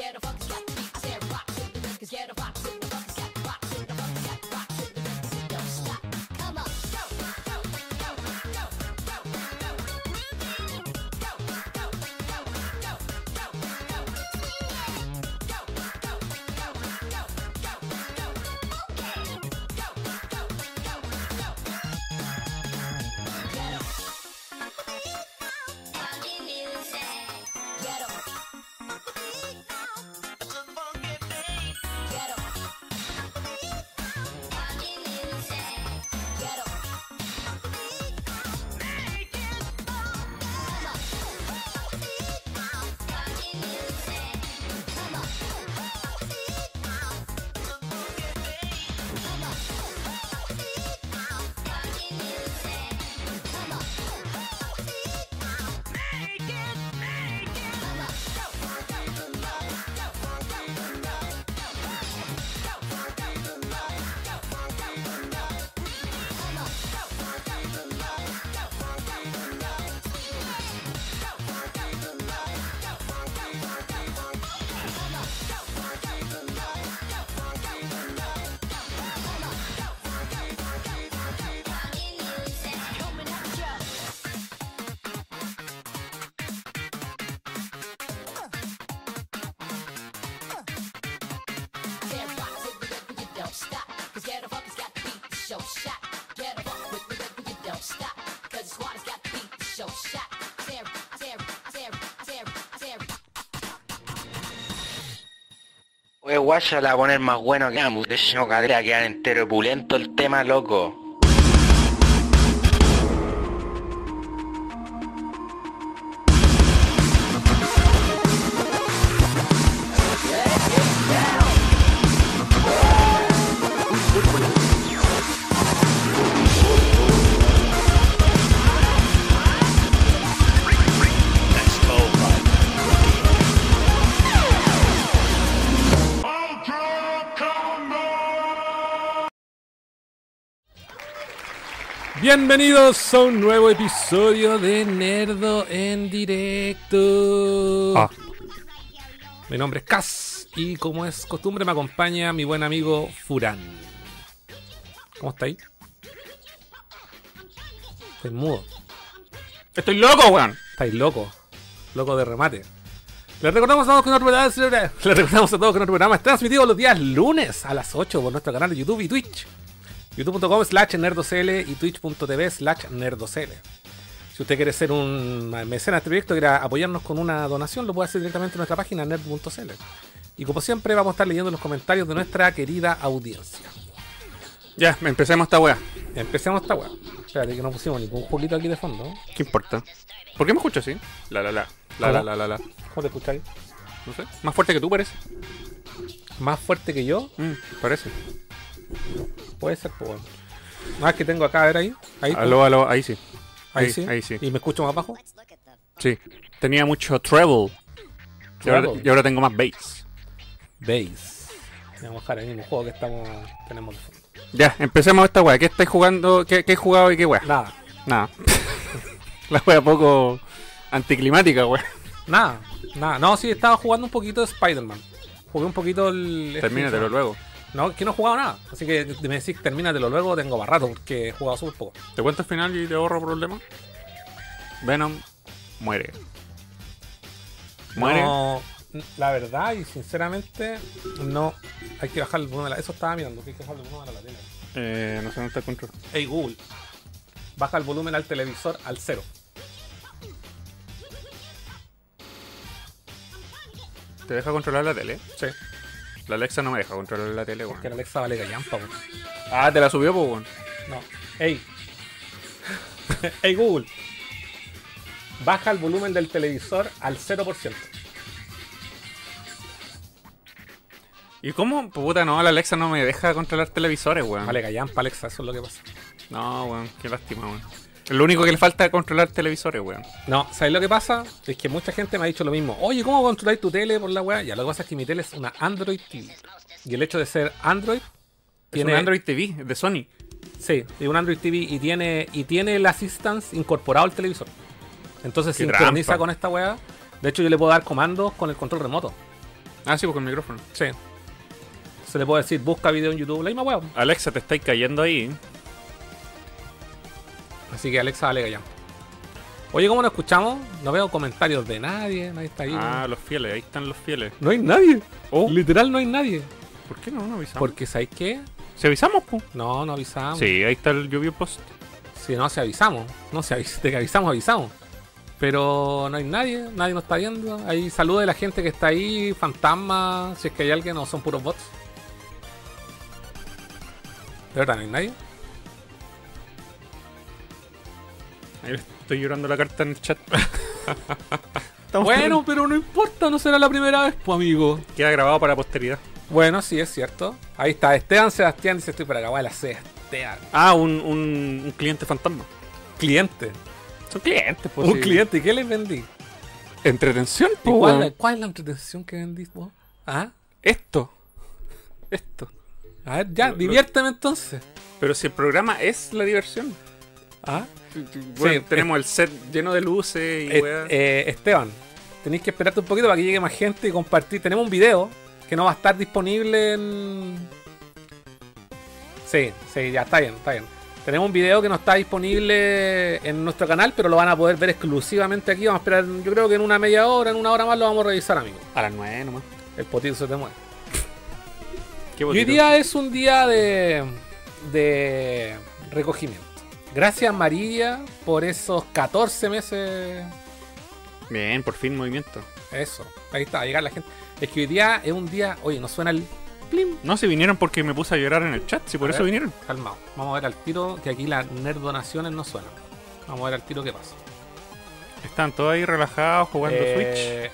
get a fuck guaya la a poner más bueno que amo. De hecho, cadera quedar entero pulento el tema, loco. Bienvenidos a un nuevo episodio de Nerdo en directo. Ah. Mi nombre es Cas y como es costumbre me acompaña mi buen amigo Furán. ¿Cómo está ahí? Estoy mudo. Estoy loco, weón. Estáis loco. Loco de remate. Les recordamos a todos que nuestro programa, recordamos a todos que nuestro programa está transmitido los días lunes a las 8 por nuestro canal de YouTube y Twitch. youtube.com slash nerdocl y twitch.tv slash nerdocl. Si usted quiere ser un mecena de este proyecto, quiere apoyarnos con una donación, lo puede hacer directamente en nuestra página nerd.cl. Y como siempre vamos a estar leyendo los comentarios de nuestra querida audiencia. Ya, empecemos esta weá. Empecemos esta weá. Espérate que no pusimos ningún jueguito aquí de fondo. ¿Qué importa? ¿Por qué me escucho así? La la la. La la la la la. ¿Cómo te escucháis? No sé. Más fuerte que tú parece. Más fuerte que yo, Mm, parece. Puede ser, pues bueno. Ah, es que tengo acá, a ver ahí. Ahí, Aló, aló, ahí sí. ahí, ahí, sí. ahí sí. ¿Y me escucho más bajo? Sí. Tenía mucho treble. Y ahora, Treble. y ahora tengo más bass. Bass. Vamos a dejar el mismo juego que estamos, tenemos de fondo. Ya, empecemos esta weá. ¿Qué estáis jugando? ¿Qué, qué he jugado y qué weá? Nada, Nada. la weá poco anticlimática, weá. nada, nada. No, sí, estaba jugando un poquito de Spider-Man. Jugué un poquito el. Termínatelo luego. No, que no he jugado nada. Así que me decís, termínatelo luego, tengo más rato porque he jugado súper poco. ¿Te cuento el final y te ahorro problemas? Venom muere. Muere. No, la verdad y sinceramente, no. Hay que bajar el volumen. a la- Eso estaba mirando, que hay que bajar el volumen a la tele. Eh, no sé dónde está el control. Hey Google, baja el volumen al televisor al cero. ¿Te deja controlar la tele? Sí, La Alexa no me deja controlar la tele, weón. que la Alexa vale gallampa, weón. Ah, te la subió, pues, weón. No. Hey. hey Google. Baja el volumen del televisor al 0%. ¿Y cómo? Puta, no, la Alexa no me deja controlar televisores, weón. Vale gallampa, Alexa, eso es lo que pasa. No, weón, qué lástima, weón. Es lo único que le falta es controlar televisores, weón. No, ¿sabes lo que pasa? Es que mucha gente me ha dicho lo mismo. Oye, ¿cómo controlar tu tele por la weá? Ya, lo que pasa es que mi tele es una Android TV. Y el hecho de ser Android Tiene Android TV, es de Sony. Sí, es un Android TV y tiene, y tiene el Assistance incorporado al televisor. Entonces Qué sincroniza trampa. con esta weá. De hecho, yo le puedo dar comandos con el control remoto. Ah, sí, pues con el micrófono. Sí. Se le puede decir, busca video en YouTube, la misma weá. Alexa, te estáis cayendo ahí. Así que Alexa, dale ya. Oye, ¿cómo nos escuchamos? No veo comentarios de nadie, nadie está ahí. Ah, los fieles, ahí están los fieles. No hay nadie. Oh. Literal, no hay nadie. ¿Por qué no? No avisamos. Porque, ¿sabes qué? ¿Se avisamos? No, no avisamos. Sí, ahí está el lluvio post. Si no, se avisamos. No, se avis de que avisamos, avisamos. Pero no hay nadie, nadie nos está viendo. Hay saludos de la gente que está ahí, fantasmas, si es que hay alguien o son puros bots. ¿De verdad no hay nadie? Ahí estoy llorando la carta en el chat. Bueno, pero no importa, no será la primera vez, pues amigo. Queda grabado para posteridad. Bueno, sí, es cierto. Ahí está, Esteban Sebastián dice estoy para acá, bueno, Sebastián. Ah, un, un, un cliente fantasma. Cliente. Son clientes, pues. Un sí. cliente, ¿y qué les vendí? Entretención, ¿Y pues. cuál, es la entretención que vendí vos? ¿Ah? Esto. Esto. A ver, ya, Lo- lo- diviérteme entonces. Pero si el programa es la diversión. ¿Ah? Bueno, Sí, tenemos el set lleno de luces y weá. eh, Esteban, tenéis que esperarte un poquito para que llegue más gente y compartir. Tenemos un video que no va a estar disponible en. Sí, sí, ya está bien, está bien. Tenemos un video que no está disponible en nuestro canal, pero lo van a poder ver exclusivamente aquí. Vamos a esperar, yo creo que en una media hora, en una hora más lo vamos a revisar, amigos. A las 9 nomás. El potito se te mueve. Qué Y hoy día es un día de. de recogimiento. Gracias María por esos 14 meses. Bien, por fin movimiento. Eso, ahí está, llegar la gente. Es que hoy día es un día, oye, nos suena el plim. No, se vinieron porque me puse a llorar en el chat, si por A eso ver. vinieron. Calmado, vamos a ver al tiro que aquí las nerdonaciones no suenan. Vamos a ver al tiro qué pasa. Están todos ahí relajados jugando Eh,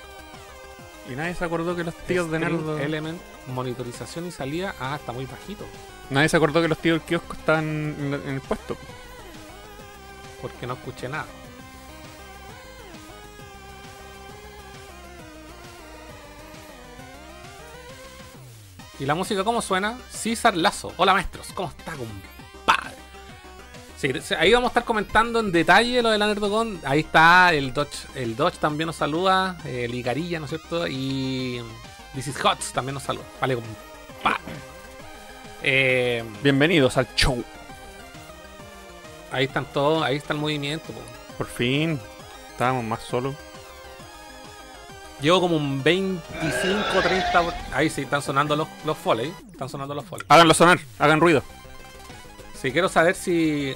Switch. Y nadie se acordó que los tíos de Nerdo. Element, monitorización y salida. Ah, está muy bajito. Nadie se acordó que los tíos del kiosco la- en el puesto. Porque no escuché nada. ¿Y la música cómo suena? César Lazo. Hola maestros, ¿cómo está, compadre? Sí, ahí vamos a estar comentando en detalle lo de la Nerdocon. Ahí está el Dodge. El Dodge también nos saluda. El Igarilla, ¿no es cierto? Y This is Hots también nos saluda. Vale, compadre. Eh, Bienvenidos al show. Ahí están todos, ahí está el movimiento. po. Por fin. Estábamos más solos. Llevo como un 25, 30. por- Ahí sí, están sonando los, los foley. Están sonando los foley. Háganlo sonar, hagan ruido. Sí, quiero saber si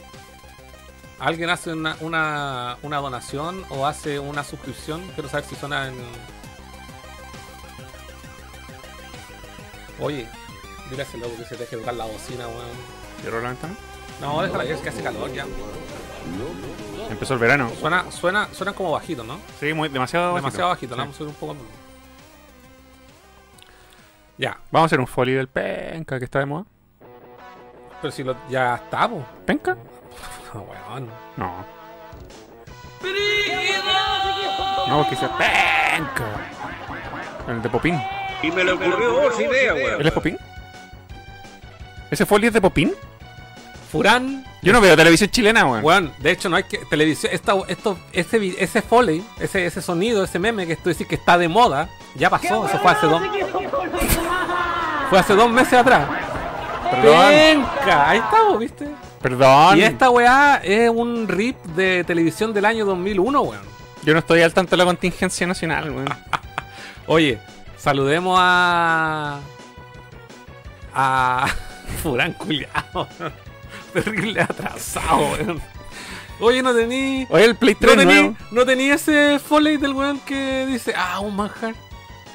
alguien hace una, una, una donación o hace una suscripción. Quiero saber si suena en. Oye, dile a ese loco que se deje tocar la bocina, weón. ¿Cierro la ventana? No, déjala, ya es que hace calor ya. Empezó el verano. Suena, suena, suenan como bajitos, ¿no? Sí, muy, demasiado bajito. Demasiado bajito, Sí. le vamos a subir un poco. Ya, Vamos a hacer un folio del penca que está de moda. pero si lo, ya está, po. ¿Penca? No, weón. No. No, porque dice penca. El de Popín. Y me le ocurrió otra idea, weón. ¿Él es Popín? ¿Ese folio es de Popín? Furán, Yo no veo televisión chilena, weón. weón, de hecho no hay que televisión, esta, esto, ese, ese foley, ese, ese sonido, ese meme que tú decís que está de moda, ya pasó, eso fue hace dos, fue hace dos meses atrás. Perdón. Venga, ahí estamos, ¿viste? Perdón. Y esta weá es un rip de televisión del año 2001, weón. Yo no estoy al tanto de la contingencia nacional, weón. Oye, saludemos a. a. Furán culiao. Terrible atrasado, weón. Oye, no tení. Oye, el Play No 3 tení, nuevo. no tení ese foley del weón que dice, ah, un manjar.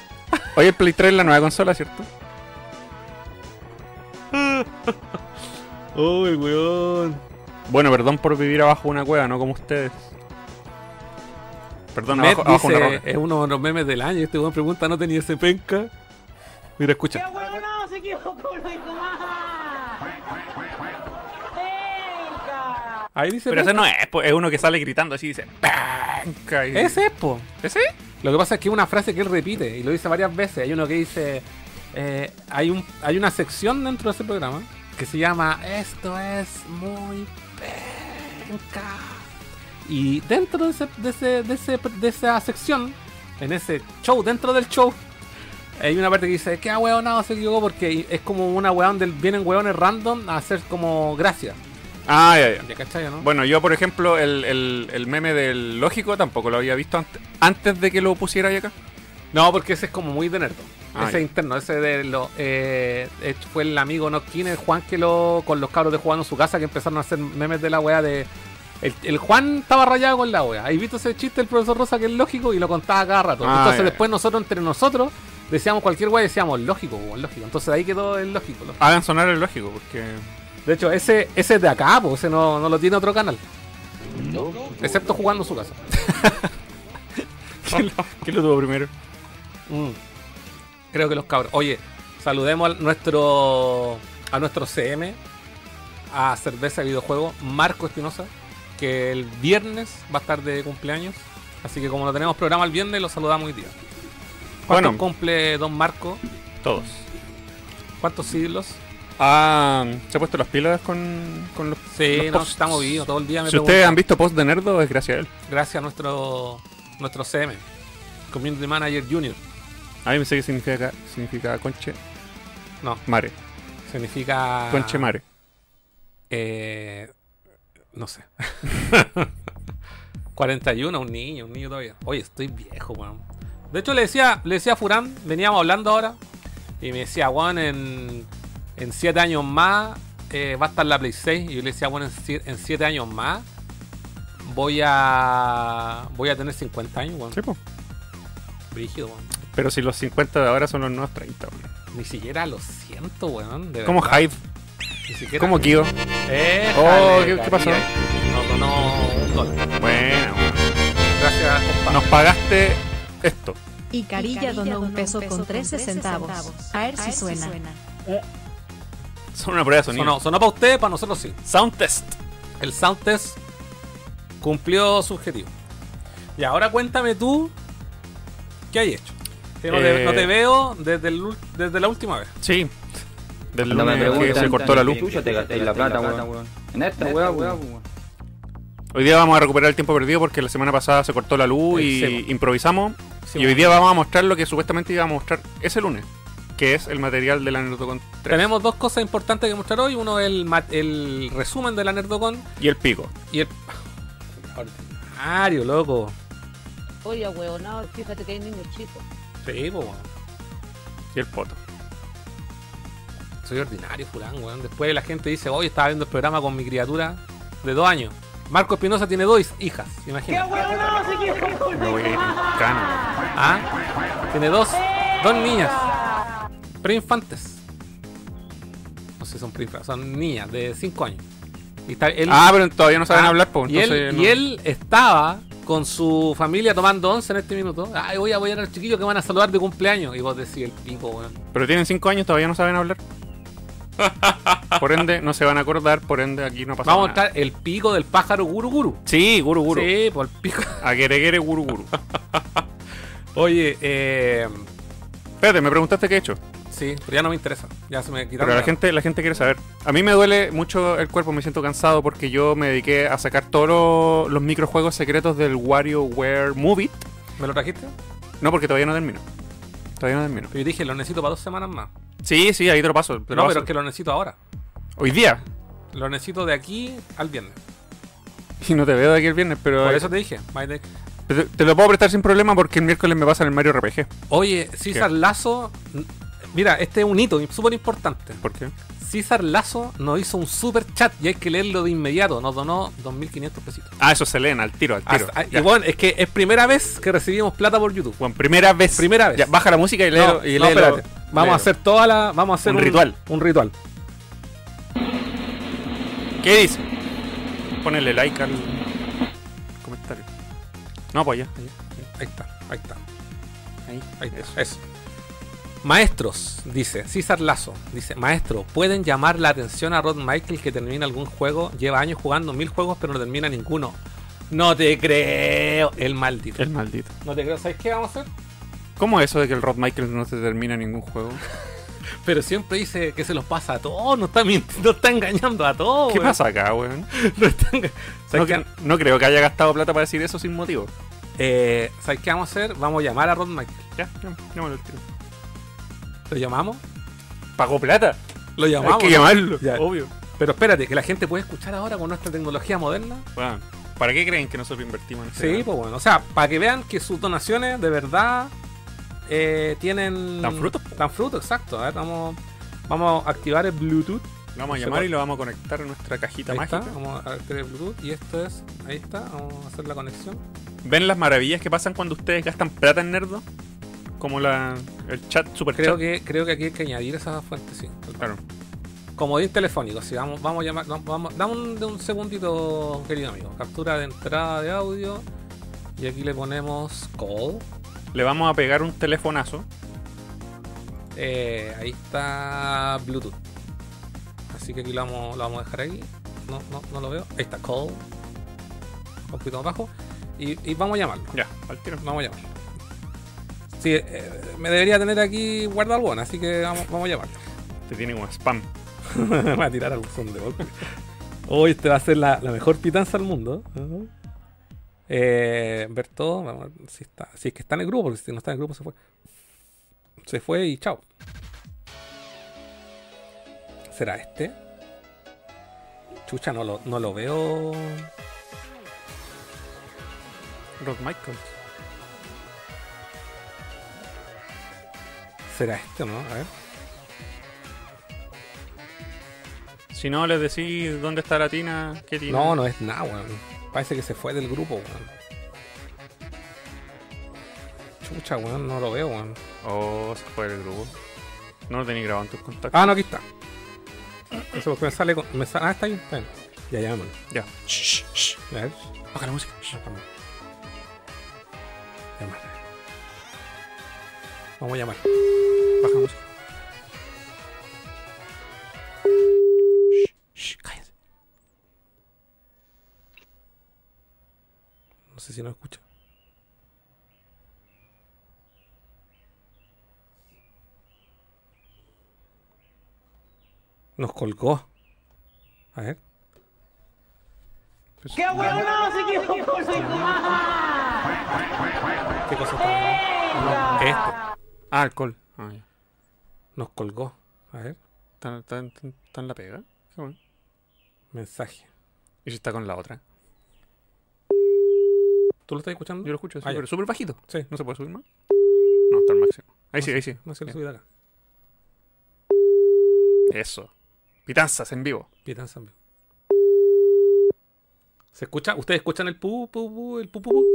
Oye, el Play 3 es la nueva consola, ¿cierto? Uy, weón. Bueno, perdón por vivir abajo de una cueva, no como ustedes. Perdón, Met abajo, abajo de una dice, roca. es uno de los memes del año. Este weón pregunta, ¿no tenía ese penca? Mira, escucha. no, se equivocó, lo dijo mal. Venga. Ahí dice. Pero ese no es, es uno que sale gritando así, dice penca. y- Ese es, po. ¿Ese? Lo que pasa es que es una frase que él repite y lo dice varias veces. Hay uno que dice, eh, hay, un, hay una sección dentro de ese programa que se llama Esto es muy penca. Y dentro de, ese, de, ese- de, ese- de esa sección, en ese show, dentro del show, hay una parte que dice que ah, weonado se equivocó porque es como una weón del vienen weones random a hacer como gracia. Ah, ya, ya. ¿Ya cachai, no? Bueno, yo, por ejemplo, el, el, el meme del lógico tampoco lo había visto ante- antes de que lo pusiera ahí acá. No, porque ese es como muy de nerdo. Ah, ese ya. interno, ese de lo. Eh, fue el amigo Noskin, el Juan que lo. con los cabros de jugando en su casa que empezaron a hacer memes de la weá de. El, el Juan estaba rayado con la weá. ¿Has visto ese chiste del profesor Rosa que es lógico? Y lo contaba cada rato. Ah, Entonces ya, después nosotros entre nosotros decíamos cualquier weá y decíamos lógico, lógico. Entonces ahí quedó el lógico. lógico. Hagan sonar el lógico, porque. De hecho, ese, ese es de acá, pues ese no, no lo tiene otro canal. Excepto jugando su casa. ¿Quién, quién lo tuvo primero? Mm. Creo que los cabros. Oye, saludemos a nuestro a nuestro CM, a Cerveza Videojuego, Marco Espinosa, que el viernes va a estar de cumpleaños. Así que como no tenemos programa el viernes, lo saludamos hoy día. ¿Cuántos Bueno. cumple Don Marco? Todos. ¿Cuántos siglos? Ah, ¿se ha puesto las pilas con, con los, Sí, los no, posts? vivos todo el día. Me Si ustedes han visto post de Nerdo, es gracias a él. Gracias a nuestro nuestro CM, Community Manager Junior. A mí me sé que significa, significa conche No, mare. significa. Conche mare. Eh, no sé. 41, un niño, un niño todavía. Oye, estoy viejo, weón. De hecho, le decía, le decía a Furán, veníamos hablando ahora, y me decía, weón, en, en siete años más eh, va a estar la Play 6. Y yo le decía, bueno, en 7 años más voy a voy a tener 50 años, weón. Sí, po. Brígido, weón. Pero si los 50 de ahora son los nuevos 30, weón. Ni siquiera lo siento, weón. de Como. Hive, Ni siquiera. como Kyo. Eh, Oh, ¿qué- qué pasó? María. Nos donó un dólar. Bueno, weón. Gracias, compa. Nos pagaste esto. Y Carilla donó un peso con 13 centavos. A ver si suena. Son una prueba de sonido. Sonó, sonó para usted, para nosotros sí. Sound test. El sound test cumplió su objetivo. Y ahora cuéntame tú qué hay hecho. Que no, te, Eh, no te veo desde, el desde la última vez. Sí. Del Cuando me lunes que preguntan, se cortó la luz. Chucha, te gasté la plata, weón. En esta weá, weón. Hoy día vamos a recuperar el tiempo perdido porque la semana pasada se cortó la luz y Sí, po. improvisamos. Sí, y hoy día vamos a mostrar lo que supuestamente íbamos a mostrar ese lunes, que es el material de la Nerdocon 3 Tenemos dos cosas importantes que mostrar hoy. Uno es el, ma- el resumen de la Nerdocon y el pico. y el... Ordinario, loco. Oye, huevonado, fíjate que hay niños chicos. Sí, po, weón. Y el poto. Soy ordinario, fulán, weón. Después la gente dice, hoy estaba viendo el programa con mi criatura de dos años. Marco Espinosa tiene dos hijas, imagínate. Me voy a ir en cana. Ah, tiene dos, dos niñas. Preinfantes. No sé si son preinfantes, son niñas de 5 años. Y está él, Ah, pero todavía no saben Ah, hablar, pues. y, él, y él estaba con su familia tomando once en este minuto. Ay, voy a apoyar a los chiquillos que van a saludar de cumpleaños. Y vos decís el pico, weón. Pero tienen 5 años, todavía no saben hablar. Por ende, no se van a acordar, por ende, aquí no pasa Vamos a mostrar el pico del pájaro guru guru. Sí, guru guru. Sí, por el pico. Aguereguere guru guru. Oye, eh, Espérate, me preguntaste qué he hecho. sí, pero ya no me interesa. Ya se me quitaron. Pero la la- gente, la gente quiere saber. A mí me duele mucho el cuerpo, me siento cansado porque yo me dediqué a sacar todos los, los microjuegos secretos del WarioWare Movie. ¿Me lo trajiste? No, porque todavía no termino. Todavía no termino. Pero yo dije, lo necesito para dos semanas más. Sí, sí, ahí te lo paso. te lo no, paso. pero es que lo necesito ahora. Hoy día. Lo necesito de aquí al viernes. Y no te veo de aquí el viernes, pero. Por eso te dije. Te, te lo puedo prestar sin problema porque el miércoles me pasa en el Mario RPG. Oye, César Lazo. n- Mira, este es un hito súper importante. ¿Por qué? César Lazo nos hizo un super chat y hay que leerlo de inmediato. Nos donó 2.500 pesitos. Ah, eso se leen al tiro, al tiro. Ah, y bueno, es que es primera vez que recibimos plata por YouTube. Bueno, primera vez. Primera vez. Ya, baja la música y No, léelo. y no, espérate. Vamos a hacer toda la. Vamos a hacer Un ritual. Un ritual. ¿Qué dice? Ponele like al comentario. No, pues ya. ya. Ahí está, ahí está. Ahí. Ahí está, eso. Maestros, dice César Lazo, dice, maestro, ¿pueden llamar la atención a Rod Michael que termina algún juego? Lleva años jugando mil juegos pero no termina ninguno. No te creo, el maldito. El maldito. No te creo, ¿sabes qué vamos a hacer? ¿Cómo es eso de que el Rod Michael no se termina ningún juego? Pero siempre dice que se los pasa a todos, no está, no está engañando a todos. ¿Qué weón. pasa acá, weón? No, está enga- No, ¿Sabes, que- qué? no creo que haya gastado plata para decir eso sin motivo. Eh, ¿Sabes qué vamos a hacer? Vamos a llamar a Rod Michael. Ya, ya, llámalo al tiro. ¿Lo llamamos? ¿Pagó plata? Lo llamamos. Hay que llamarlo, Ya. obvio. Pero espérate, que la gente puede escuchar ahora con nuestra tecnología moderna. Bueno, ¿para qué creen que nosotros invertimos en este Sí, pues bueno, o sea, para que vean que sus donaciones de verdad eh, tienen... Dan frutos. Dan frutos, exacto. A ver, vamos, vamos a activar el Bluetooth. Lo vamos a llamar y lo vamos a conectar a nuestra cajita Ahí mágica. está, vamos a activar el Bluetooth y esto es, ahí está, vamos a hacer la conexión. ¿Ven las maravillas que pasan cuando ustedes gastan plata en Nerdo? Como la, el chat, super Creo chat. que, creo que aquí hay que añadir esa fuente, sí. Claro. Comodín telefónico, sí, vamos, vamos a llamar, vamos, dame un, un segundito, querido amigo. Captura de entrada de audio y aquí le ponemos call. Le vamos a pegar un telefonazo. Eh, ahí está Bluetooth. Así que aquí lo vamos, lo vamos a dejar ahí. No, no, no lo veo. Ahí está call. Un poquito más abajo. Y, y vamos a llamarlo. Ya, al tiro. Vamos a llamarlo. Sí, eh, me debería tener aquí guardado alguna, así que vamos, vamos a llamarlo. Te tiene como spam. me va a tirar al buzón de golpe. Hoy este va a ser la, la mejor pitanza del mundo. Eh, ver todo, vamos a ver si está. Si es que está en el grupo, porque si no está en el grupo se fue. Se fue y chao. ¿Será este? Chucha, no lo, no lo veo. Rod Michaels. ¿Será este o no? A ver. Si no, les decís dónde está la tina, qué tina. No, no es nada, weón. Parece que se fue del grupo, weón. Chucha, weón, no lo veo, weón. Oh, se fue del grupo. No lo tenéis grabado en tus contactos. Ah, no, aquí está. No sé por qué me sale con. Me sa- ah, está ahí, está. Ya, llaman. Ya. Shh, shh, shh. A ver. Baja la música. Shh. Llamar. Vamos a llamar. Baja la música. Shh, shh, cállense. No sé si nos escucha. Nos colgó. A ver. ¡Qué huevonado se equivocó, soy ¿Qué cosa está? No, este. Ah, alcohol. Ah, ya. Nos colgó. A ver. ¿Está, está- está- está en la pega? Qué bueno. Mensaje. ¿Y si está con la otra? ¿Tú lo estás escuchando? Yo lo escucho, sí, Ah, pero súper bajito. Sí. ¿No se puede subir más? No, está al máximo. Ahí sí, ahí sí. No sé lo de acá. Eso. Pitanzas en vivo. Pitan Zambio. ¿Se escucha? ¿Ustedes escuchan el pu, pu, pu, el pu, pu, pu?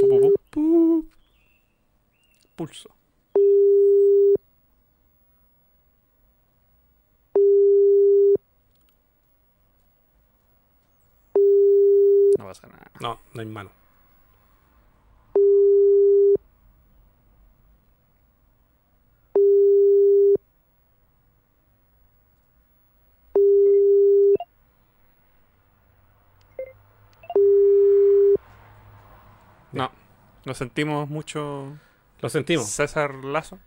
Pu, pu, pu. Pu. Pulso. No pasa nada. No, no hay mano. No. Lo sentimos mucho. Lo sentimos. César Lazo.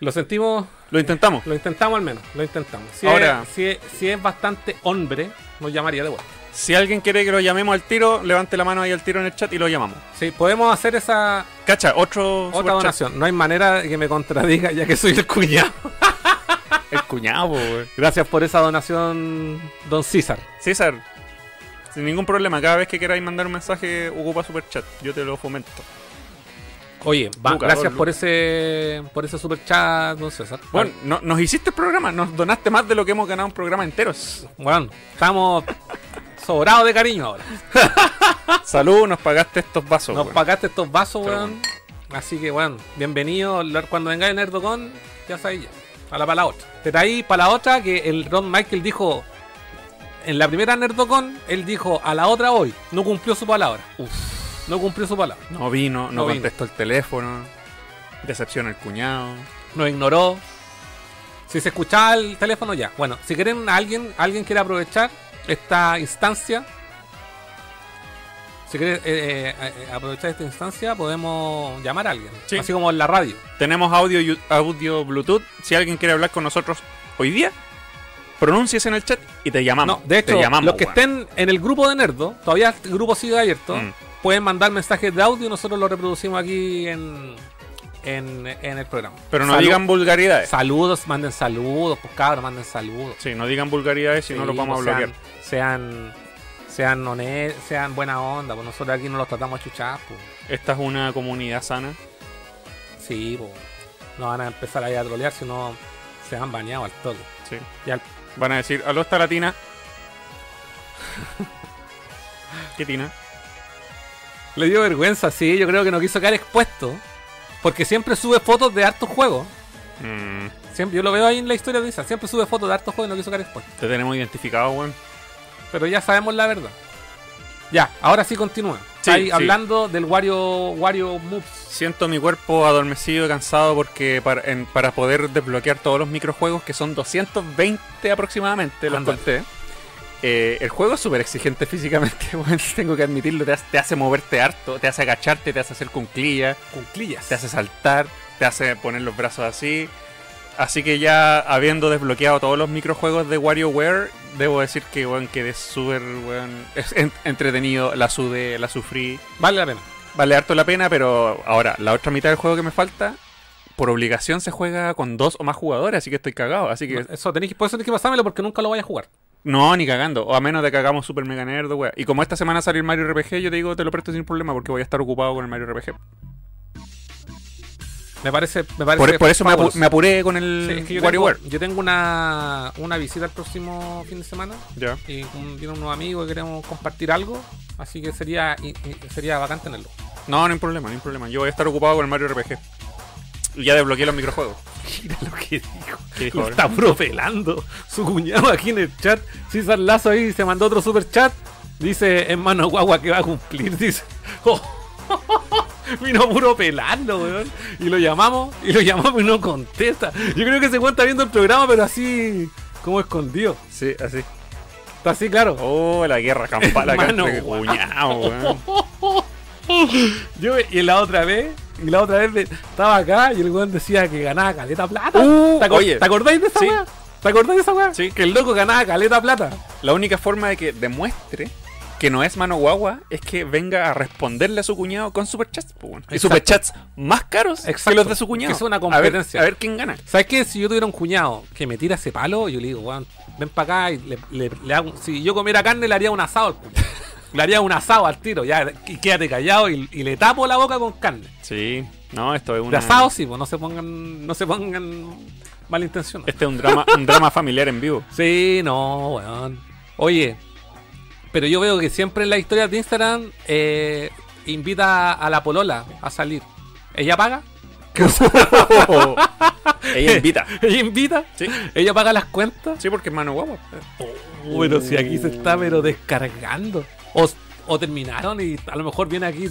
Lo sentimos. Lo intentamos. Lo intentamos al menos. Lo intentamos. Si, Ahora- es, si, es, si es bastante hombre, nos llamaría de vuelta. Si alguien quiere que lo llamemos al tiro, levante la mano ahí al tiro en el chat y lo llamamos. Sí, podemos hacer esa Cacha, otro otra donación. No hay manera de que me contradiga ya que soy el cuñado. El cuñado, güey. Gracias por esa donación, don César. César, sin ningún problema, cada vez que queráis mandar un mensaje, ocupa superchat. Yo te lo fomento. Oye, va- Luca, gracias por ese por ese super chat, don César. Bueno, no- nos hiciste el programa, nos donaste más de lo que hemos ganado un programa entero. Bueno, estamos sobrados de cariño ahora. Salud, nos pagaste estos vasos. Nos pagaste estos vasos, Pero weón. Así que, bueno, bienvenido. Cuando vengáis en Nerdocon, ya sabéis ya. A la para la otra. Te traí para la otra que el Ron Michael dijo. En la primera Nerdocon, él dijo a la otra hoy. No cumplió su palabra. No cumplió su palabra. No vino, no, No vino. contestó el teléfono. Decepción el cuñado. Nos ignoró. Si se escuchaba el teléfono, ya. Bueno, si quieren, alguien, alguien quiere aprovechar esta instancia. Si quiere eh, eh, eh, aprovechar esta instancia, podemos llamar a alguien. Sí. Así como en la radio. Tenemos audio, audio Bluetooth. Si alguien quiere hablar con nosotros hoy día, pronúnciese en el chat y te llamamos. No, de Te hecho, llamamos, los que estén en el grupo de Nerdo, todavía el grupo sigue abierto, Mm. pueden mandar mensajes de audio y nosotros los reproducimos aquí en, en, en el programa. Pero no digan vulgaridades. Saludos, manden saludos, pues cabros, manden saludos. Sí, no digan vulgaridades si no los vamos a bloquear. Sean, sean, sean, sean buena onda, pues nosotros aquí no los tratamos a chuchar, pues. Esta es una comunidad sana. Sí, pues. No van a empezar ahí a trolear, sino se han bañado al toque. Sí. Y al- Van a decir, aló, está la tina. ¿Qué tina? Le dio vergüenza, sí, yo creo que no quiso quedar expuesto. Porque siempre sube fotos de hartos juegos. Mm, Siempre, yo lo veo ahí en la historia de Isa. Siempre sube fotos de hartos juegos y no quiso quedar expuesto. te tenemos identificado, weón. Pero ya sabemos la verdad. Ya, ahora sí continúa. Sí, ahí sí. hablando del Wario, Wario Moves. Siento mi cuerpo adormecido y cansado porque para, en- para poder desbloquear todos los microjuegos, que son 220 aproximadamente, los conté. eh, el juego es súper exigente físicamente, tengo que admitirlo. Te hace, te hace moverte harto, te hace agacharte, te hace hacer cunclillas, Cunclillas. te hace saltar, te hace poner los brazos así. Así que ya habiendo desbloqueado todos los microjuegos de WarioWare, debo decir que weón, quedé súper es en- entretenido, la sudé, la sufrí. Vale la pena. Vale harto la pena, pero ahora, la otra mitad del juego que me falta, por obligación se juega con dos o más jugadores, así que estoy cagado. Así que Eso tenéis que, por eso tenéis que pasármelo porque nunca lo vaya a jugar. no, ni cagando. O a menos de que hagamos Super Mega Nerd, wea. Y como esta semana sale el Mario RPG, yo te digo, te lo presto sin problema porque voy a estar ocupado con el Mario RPG. Me parece, me parece Por, por eso me, apu- me apuré con el Sí, es que yo tengo, WarioWare. yo tengo una, una visita el próximo fin de semana Ya. y un- vienen unos amigos que queremos compartir algo, así que sería y- y sería bacán tenerlo. No, no hay problema, no hay problema. Yo voy a estar ocupado con el Mario RPG. Y ya desbloqueé los microjuegos. Mira lo que dijo. ¿Qué dijo Lo ahora? está propelando su cuñado aquí en el chat. César Lazo ahí se mandó otro super chat. Dice en mano guagua que va a cumplir. Dice. Oh, Vino puro pelando, weón. Y lo llamamos, y lo llamamos y no contesta. Yo creo que se cuenta viendo el programa, pero así como escondido. Sí, así. Está así, claro. Oh, la guerra campal Hermano, entre guau. cuñados, weón. Yo, y la otra vez, y la otra vez estaba acá y el weón decía que ganaba caleta plata. Uh, ¿Te, acor- oye. ¿Te acordáis de esa Sí. weá? ¿Te acordáis de esa weá? Sí. Que el loco ganaba caleta plata. La única forma de que demuestre que no es mano guagua es que venga a responderle a su cuñado con superchats. Y superchats más caros que Exacto. los de su cuñado. Que es una A ver- competencia. A ver, quién gana. ¿Sabes qué? Si yo tuviera un cuñado que me tira ese palo, yo le digo, weón, ven para acá y le, le- le hago. Si yo comiera carne, le haría un asado. Le haría un asado al tiro, ya, y quédate callado y, y le tapo la boca con carne. Sí, no, esto es De una. asado sí, pues no se pongan, no se pongan malintencionados. Este es un drama, un drama familiar en vivo. Sí, no, weón. Oye, pero yo veo que siempre en las historias de Instagram eh, invita a la polola a salir. ¿Ella paga? Ella invita. ¿Ella invita? Sí. ¿Ella paga las cuentas? Sí, porque es mano guagua. Bueno, si aquí se está pero descargando. O, o terminaron y a lo mejor viene aquí y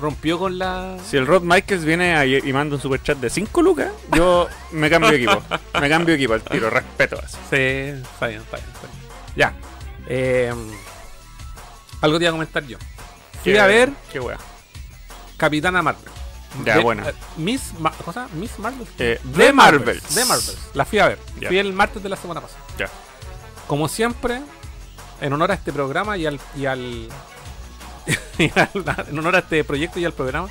rompió con la... Si el Rod Michaels viene y manda un superchat de 5 lucas, yo me cambio de equipo. Me cambio de equipo al tiro, respeto eso. Sí, está bien, está bien. está bien. Ya. Eh, algo te iba a comentar yo. Fui a ver Qué wea. Capitana Marvel. Ya, De- buena. eh, Miss, Ma- cosa? Miss Marvel. Eh, The The Marvels. The Marvels. La fui a ver. Ya. Fui el martes de la semana pasada. Ya. Como siempre, en honor a este programa y al. Y al, y al- en honor a este proyecto y al programa,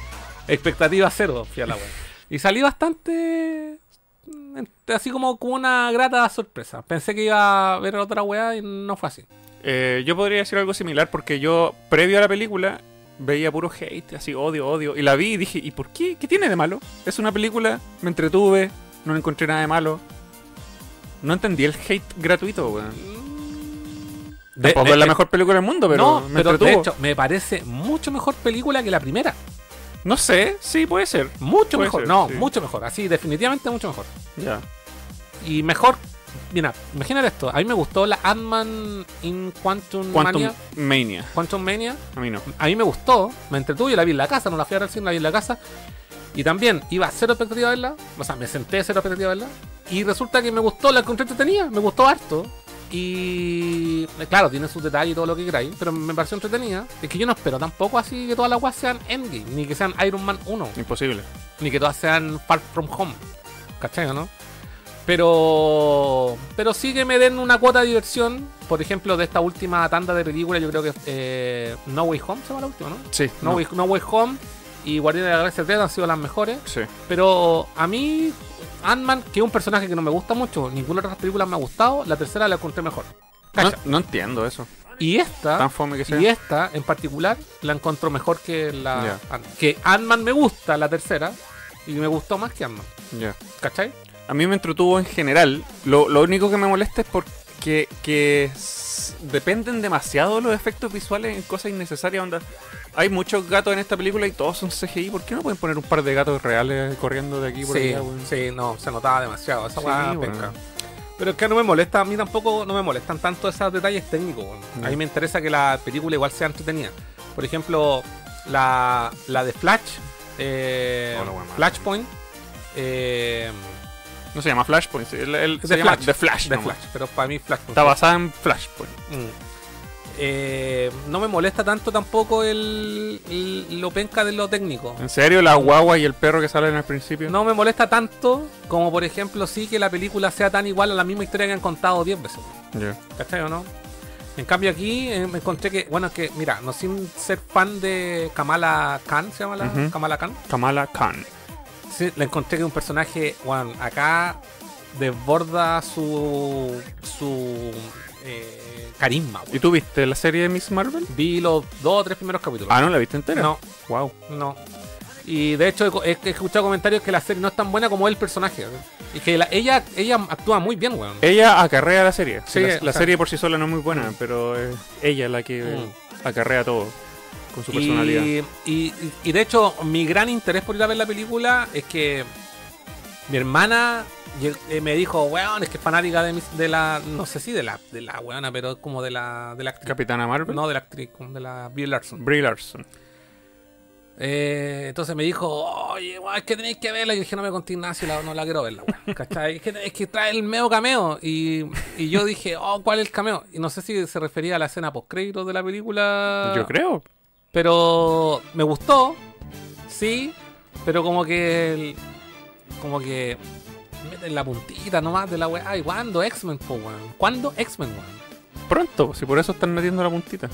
expectativa cero, fui a la web. Y salí bastante. mm, Así como con una grata sorpresa. Pensé que iba a ver otra weá y no fue así. Eh, yo podría decir algo similar porque yo, previo a la película, veía puro hate, así odio, odio. Y la vi y dije, ¿y por qué? ¿Qué tiene de malo? Es una película, me entretuve, no encontré nada de malo. No entendí el hate gratuito, weón. Tampoco de- es la eh, mejor película del mundo, pero no, me pero de hecho, me parece mucho mejor película que la primera. No sé, sí, puede ser. Mucho Puede mejor. ser, no, sí. mucho mejor. Así, definitivamente mucho mejor. Ya. Y mejor. Mira, imagínate esto. A mí me gustó la Ant-Man in Quantum, Quantum Mania. Mania. Quantum Mania. A mí no. A mí me gustó. Me entretuvo. Yo la vi en la casa. No la fui a ver al cine, la vi en la casa. Y también iba a cero expectativa de verla. O sea, me senté a cero expectativa de verla. Y resulta que me gustó, la encontré entretenida. Me gustó harto. Y eh, claro, tiene sus detalles y todo lo que queráis. Pero me pareció entretenida. Es que yo no espero tampoco así que todas las guas sean Endgame. Ni que sean Iron Man 1 Imposible. ni que todas sean Far From Home. ¿Cachai no? Pero. Pero sí que me den una cuota de diversión. Por ejemplo, de esta última tanda de películas, yo creo que eh, No Way Home se llama la última, ¿no? Sí. No, Way, No Way Home y Guardianes de la Galaxia 3 han sido las mejores. Sí. Pero a mí, Ant-Man, que es un personaje que no me gusta mucho, ninguna de las películas me ha gustado, la tercera la encontré mejor. No, no entiendo eso. Y esta. Tan fome que sea. Y esta, en particular, la encontró mejor que la. Ant- Que Ant-Man me gusta, la tercera. Y me gustó más que Ant-Man. Ya. ¿Cachai? A mí me entretuvo en general. Lo, lo único que me molesta es porque que dependen demasiado los efectos visuales en cosas innecesarias. Onda. Hay muchos gatos en esta película y todos son CGI. ¿Por qué no pueden poner un par de gatos reales corriendo de aquí por Sí, allá, weón? sí, no, se notaba demasiado. Esa Sí, bueno. Pero es que no me molesta, a mí tampoco no me molestan tanto esos detalles técnicos. A mí me interesa que la película igual sea entretenida. Por ejemplo, la, la de Flash, eh, Oh. Flashpoint, eh, No se llama Flashpoint. sí, el- el- se llama Flash, The Flash. pero para mí Flashpoint. Está basada en Flashpoint. Mm. Eh, no me molesta tanto tampoco el, el- lo penca de lo técnico. ¿En serio? La guagua y el perro que salen al principio. No me molesta tanto como por ejemplo sí que la película sea tan igual a la misma historia que han contado 10 veces. Ya. ¿Cachai o no? En cambio aquí eh, me encontré que, bueno, es que, mira, no sin ser fan de Kamala Khan, ¿se llama la. Kamala Khan? Kamala Khan. Sí, le encontré que un personaje, bueno, acá desborda su, su eh, carisma. ¿Y tú viste la serie de Miss Marvel? Vi los dos o tres primeros capítulos. Ah, ¿no la viste entera? No, Wow. no. Y de hecho he, he escuchado comentarios que la serie no es tan buena como el personaje. Y que la- ella, ella actúa muy bien, weón. Ella acarrea la serie. Sí, la, serie por sí sola no es muy buena, pero es ella la que Mm. acarrea todo con su personalidad. Y, y- y de hecho, mi gran interés por ir a ver la película es que mi hermana eh, me dijo, weón, es que es fanática de, mis- de la, no sé si de la, de la weona, pero como de la, de la actriz. Capitana Marvel. No, de la actriz, de la Brie Larson. Brie Larson. Eh, entonces me dijo, oye, weón, es que tenéis que verla. Y dije, no me conté Ignacio, la- no la quiero verla, weón. ¿Cachai? Es que, es que trae el medio cameo. Y, y yo dije, oh, ¿cuál es el cameo? Y no sé si se refería a la escena post créditos de la película. Yo creo. Pero me gustó, sí, pero como que. el- como que. Meten la puntita nomás de la weá. Ay, ¿cuándo X-Men, po, weón? ¿Cuándo X-Men, weón? Pronto, si por eso están metiendo la puntita.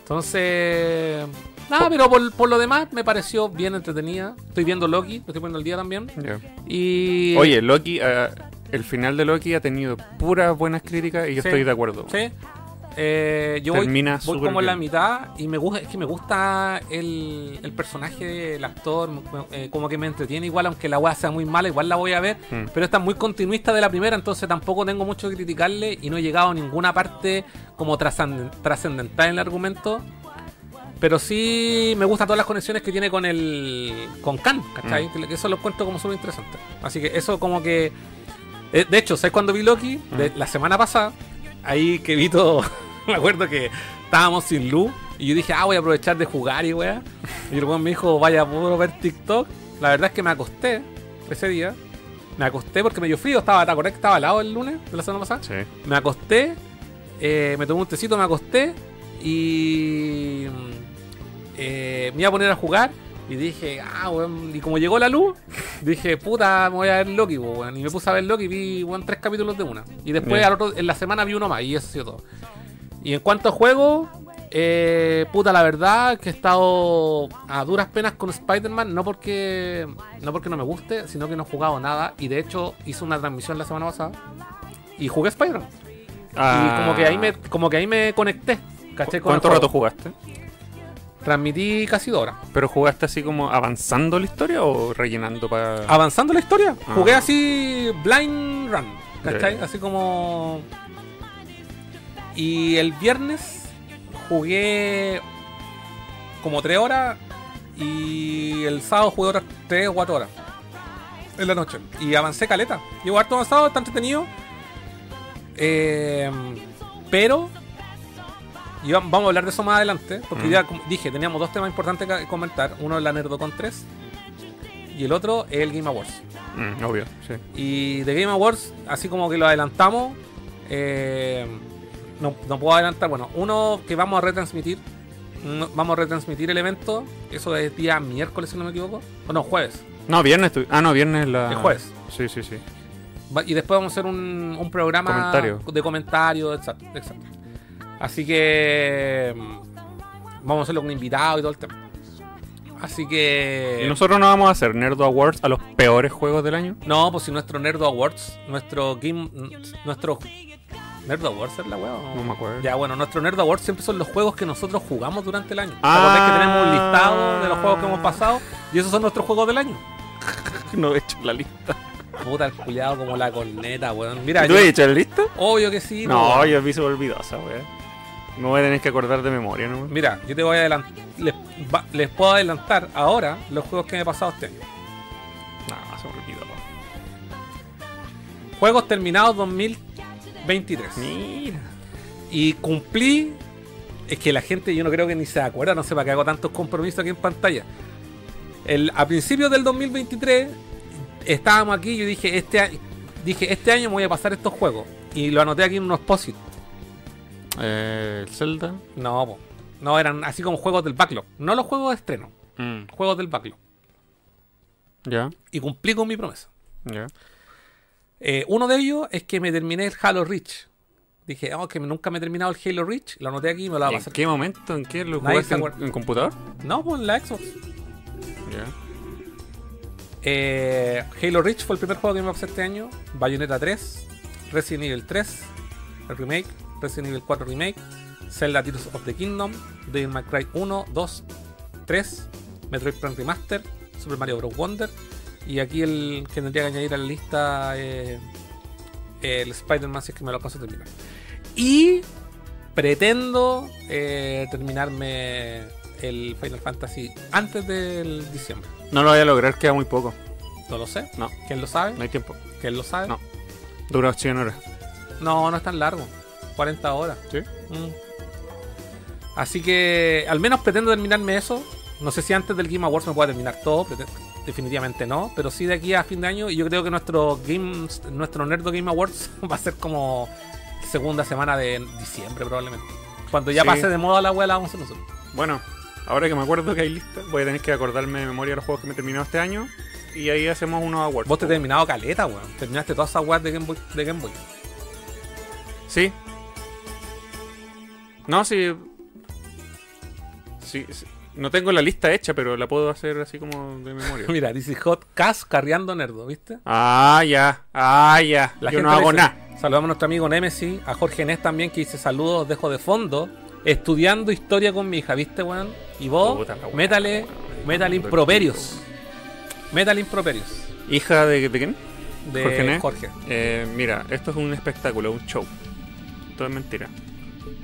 Entonces. Nada, pero por, por lo demás me pareció bien entretenida. Estoy viendo Loki, lo estoy poniendo el día también. Y. Oye, Loki, eh, el final de Loki ha tenido puras buenas críticas y yo Sí. estoy de acuerdo. Sí. Eh, yo voy, Termina voy súper como en la mitad y me gusta, es que me gusta el, el personaje del actor, eh, como que me entretiene igual, aunque la weá sea muy mala, igual la voy a ver, Mm. pero está muy continuista de la primera, entonces tampoco tengo mucho que criticarle y no he llegado a ninguna parte como trascenden- trascendental en el argumento. Pero sí me gustan todas las conexiones que tiene con el. con Khan, ¿cachai? Mm. Que Eso lo cuento como súper interesante. Así que eso como que. eh, De hecho, ¿sabes cuándo vi Loki? De- la semana pasada. Ahí que vi todo. me acuerdo que estábamos sin luz. Y yo dije, ah, voy a aprovechar de jugar y weá. Y el weón me dijo, vaya, puro ver TikTok. La verdad es que me acosté ese día. Me acosté porque me dio frío. Estaba, ¿te acordás que estaba helado el lunes de la semana pasada? Sí. Me acosté, eh, me tomé un tecito, me acosté y mm, eh, me iba a poner a jugar y dije, ah, weón, y como llegó la luz, dije, puta, me voy a ver Loki, weón. Y me puse a ver Loki y vi, weón, tres capítulos de una. Y después Bien. al otro, en la semana vi uno más y eso ha sido todo. Y en cuanto a juego, eh, puta, la verdad que he estado a duras penas con Spider-Man, no porque, no porque no me guste, sino que no he jugado nada. Y de hecho hice una transmisión la semana pasada y jugué Spider-Man. Ah, Y como que ahí me, como que ahí me conecté. ¿Caché? Con el ¿Cuánto rato jugaste? Transmití casi dos horas. ¿Pero jugaste así como avanzando la historia o rellenando para...? Avanzando la historia, Ah. jugué así blind run. ¿Cachai? Así como. Y el viernes jugué como tres horas. Y el sábado jugué otras tres o cuatro horas. En la noche. Y avancé caleta. Llevo harto avanzado, está entretenido. Eh, pero. Y vam- vamos a hablar de eso más adelante. Porque Mm. ya dije, teníamos dos temas importantes que comentar. Uno es la Nerdocon 3. Y el otro es el Game Awards. Mm, obvio, sí. Y de Game Awards, así como que lo adelantamos, eh, no, no puedo adelantar. Bueno, uno que vamos a retransmitir. no- vamos a retransmitir el evento. Eso es día miércoles, si no me equivoco. O no, jueves. No, viernes... tu- Ah, no, viernes la... El jueves. Sí, sí, sí. Y después vamos a hacer un, un programa Comentario. de comentarios, exacto, exacto. Así que mm, vamos a hacerlo con invitados y todo el tema. Así que. ¿Y nosotros no vamos a hacer Nerdo Awards a los peores juegos del año? No, pues si nuestro Nerdo Awards, nuestro Game. Nuestro. ¿Nerdo Awards es la weá? No me acuerdo. Ya, bueno, nuestro Nerdo Awards siempre son los juegos que nosotros jugamos durante el año. ¿Te Ah. que tenemos un listado de los juegos que hemos pasado? Y esos son nuestros juegos del año. No he hecho la lista. Puta, el culiado como la corneta, weón. Mira, ¿Tú yo- has hecho la lista? obvio que sí. No, weón. yo me olvidó esa weá. Me voy a tener que acordar de memoria, ¿no? Mira, yo te voy a adelantar. Les, va- les puedo adelantar ahora los juegos que me he pasado este año. No, se me olvidó. Juegos terminados 2023. Mira. Y cumplí. Es que la gente, yo no creo que ni se acuerda, no sé para qué hago tantos compromisos aquí en pantalla. El, a principios del 2023 estábamos aquí y yo dije este, dije, este año me voy a pasar estos juegos. Y lo anoté aquí en unos posit. Eh, el Zelda. No, po. no, eran así como juegos del backlog. No los juegos de estreno, Mm, juegos del backlog. Ya, Y cumplí con mi promesa. ya. Eh, uno de ellos es que me terminé el Halo Reach. Dije, oh, que nunca me he terminado el Halo Reach. Lo anoté aquí y me lo voy a ¿En pasar. qué momento? ¿En qué? ¿Lo jugaste en, en computador? No, pues en la Xbox. Ya. Eh, Halo Reach fue el primer juego que me pasé este año. Bayonetta 3, Resident Evil 3, el remake, Resident Evil 4 remake, Zelda Tears of the Kingdom, Devil May Cry 1, 2, 3, Metroid Prime Remaster, Super Mario Bros. Wonder. Y aquí el que tendría que añadir a la lista eh, el Spider-Man si es que me lo alcanzo a terminar. Y pretendo eh, terminarme el Final Fantasy antes del diciembre. No lo voy a lograr, queda muy poco. No lo sé. No. ¿Quién lo sabe? No hay tiempo. ¿Quién lo sabe? No. Dura 100 horas. No, no es tan largo. 40 horas. ¿Sí? Mm. Así que al menos pretendo terminarme eso. No sé si antes del Game Awards me pueda terminar todo. Definitivamente no. Pero sí de aquí a fin de año. Y yo creo que nuestro Games, nuestro Nerdo Game Awards va a ser como segunda semana de diciembre probablemente. Cuando ya Sí. pase de moda la wea la vamos a hacer nosotros. Bueno, ahora que me acuerdo que hay lista, voy a tener que acordarme de memoria los juegos que me he terminado este año. Y ahí hacemos unos awards. Vos te has terminado caleta, weón. Terminaste todas esas weas de Game Boy. De Game Boy. Sí. No, sí. Sí, sí. No tengo la lista hecha, pero la puedo hacer así como de memoria. Mira, dice Hot Cass carreando nerdo, ¿viste? ah, ya. Ah, ya. La Yo gente no hago nada. Saludamos a nuestro amigo Nemesis, a Jorge Nes también que dice saludos, dejo de fondo. Estudiando historia con mi hija, ¿viste, weón? Y vos, Puta métale, métale improperios. Métale improperios. ¿Hija de, de quién? De Jorge Nes. Jorge. Eh, mira, esto es un espectáculo, un show. Todo es mentira.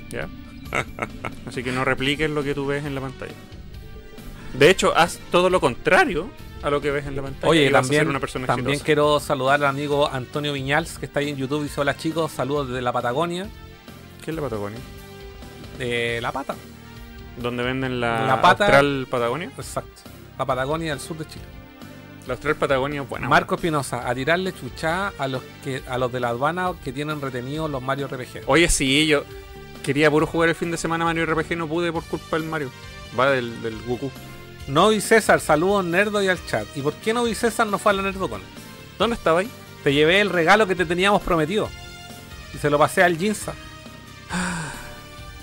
¿Ya? Así que no repliques lo que tú ves en la pantalla. De hecho, haz todo lo contrario a lo que ves en la pantalla. Oye, y vas a ser también, una persona también exitosa. quiero saludar al amigo Antonio Viñals, que está ahí en YouTube. Dice: Hola chicos, saludos desde la Patagonia, ¿Qué es la Patagonia? de La Pata. ¿Dónde venden la, La pata- Austral Patagonia? Exacto. La Patagonia del sur de Chile. La Austral Patagonia es buena. Marco Espinosa, a tirarle chuchá a los que a los de la aduana que tienen retenidos los Mario RPG. Oye, sí, yo quería puro jugar el fin de semana Mario RPG, no pude por culpa del Mario. Va del, del Goku. No y César, saludos Nerdo y al chat. ¿Y por qué no y César no fue a la Nerdocon? ¿Dónde estaba ahí? Te llevé el regalo que te teníamos prometido. Y se lo pasé al Jinza.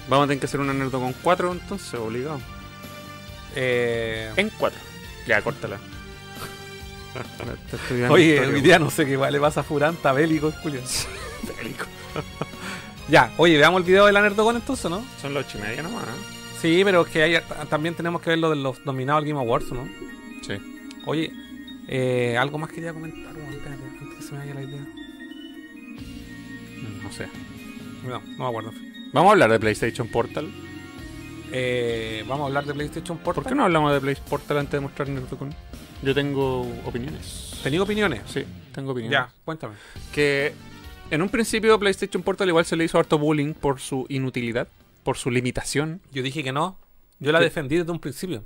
Vamos a tener que hacer una Nerdo con 4 entonces, obligado. Eh, En 4. Ya, córtala. Oye, hoy día no sé qué le pasa a Furanta, bélico, Julio. bélico. Ya, oye, veamos el video de la Nerdocon entonces, ¿no? Son las 8 y media nomás. ¿eh? Sí, pero es que hay- también tenemos que ver lo de los nominados al Game Awards, ¿no? Sí. Oye, eh, algo más quería comentar, espérate, antes que se me vaya la idea. No sé. No, no me acuerdo. Vamos a hablar de PlayStation Portal. Eh, vamos a hablar de PlayStation Portal. ¿Por qué no hablamos de PlayStation Portal antes de mostrar Nerdocon? Yo tengo opiniones. ¿Tenía opiniones? Sí, tengo opiniones. Ya, cuéntame. Que en un principio PlayStation Portal igual se le hizo harto bullying por su inutilidad, por su limitación. Yo dije que no. Yo la ¿Qué? defendí desde un principio.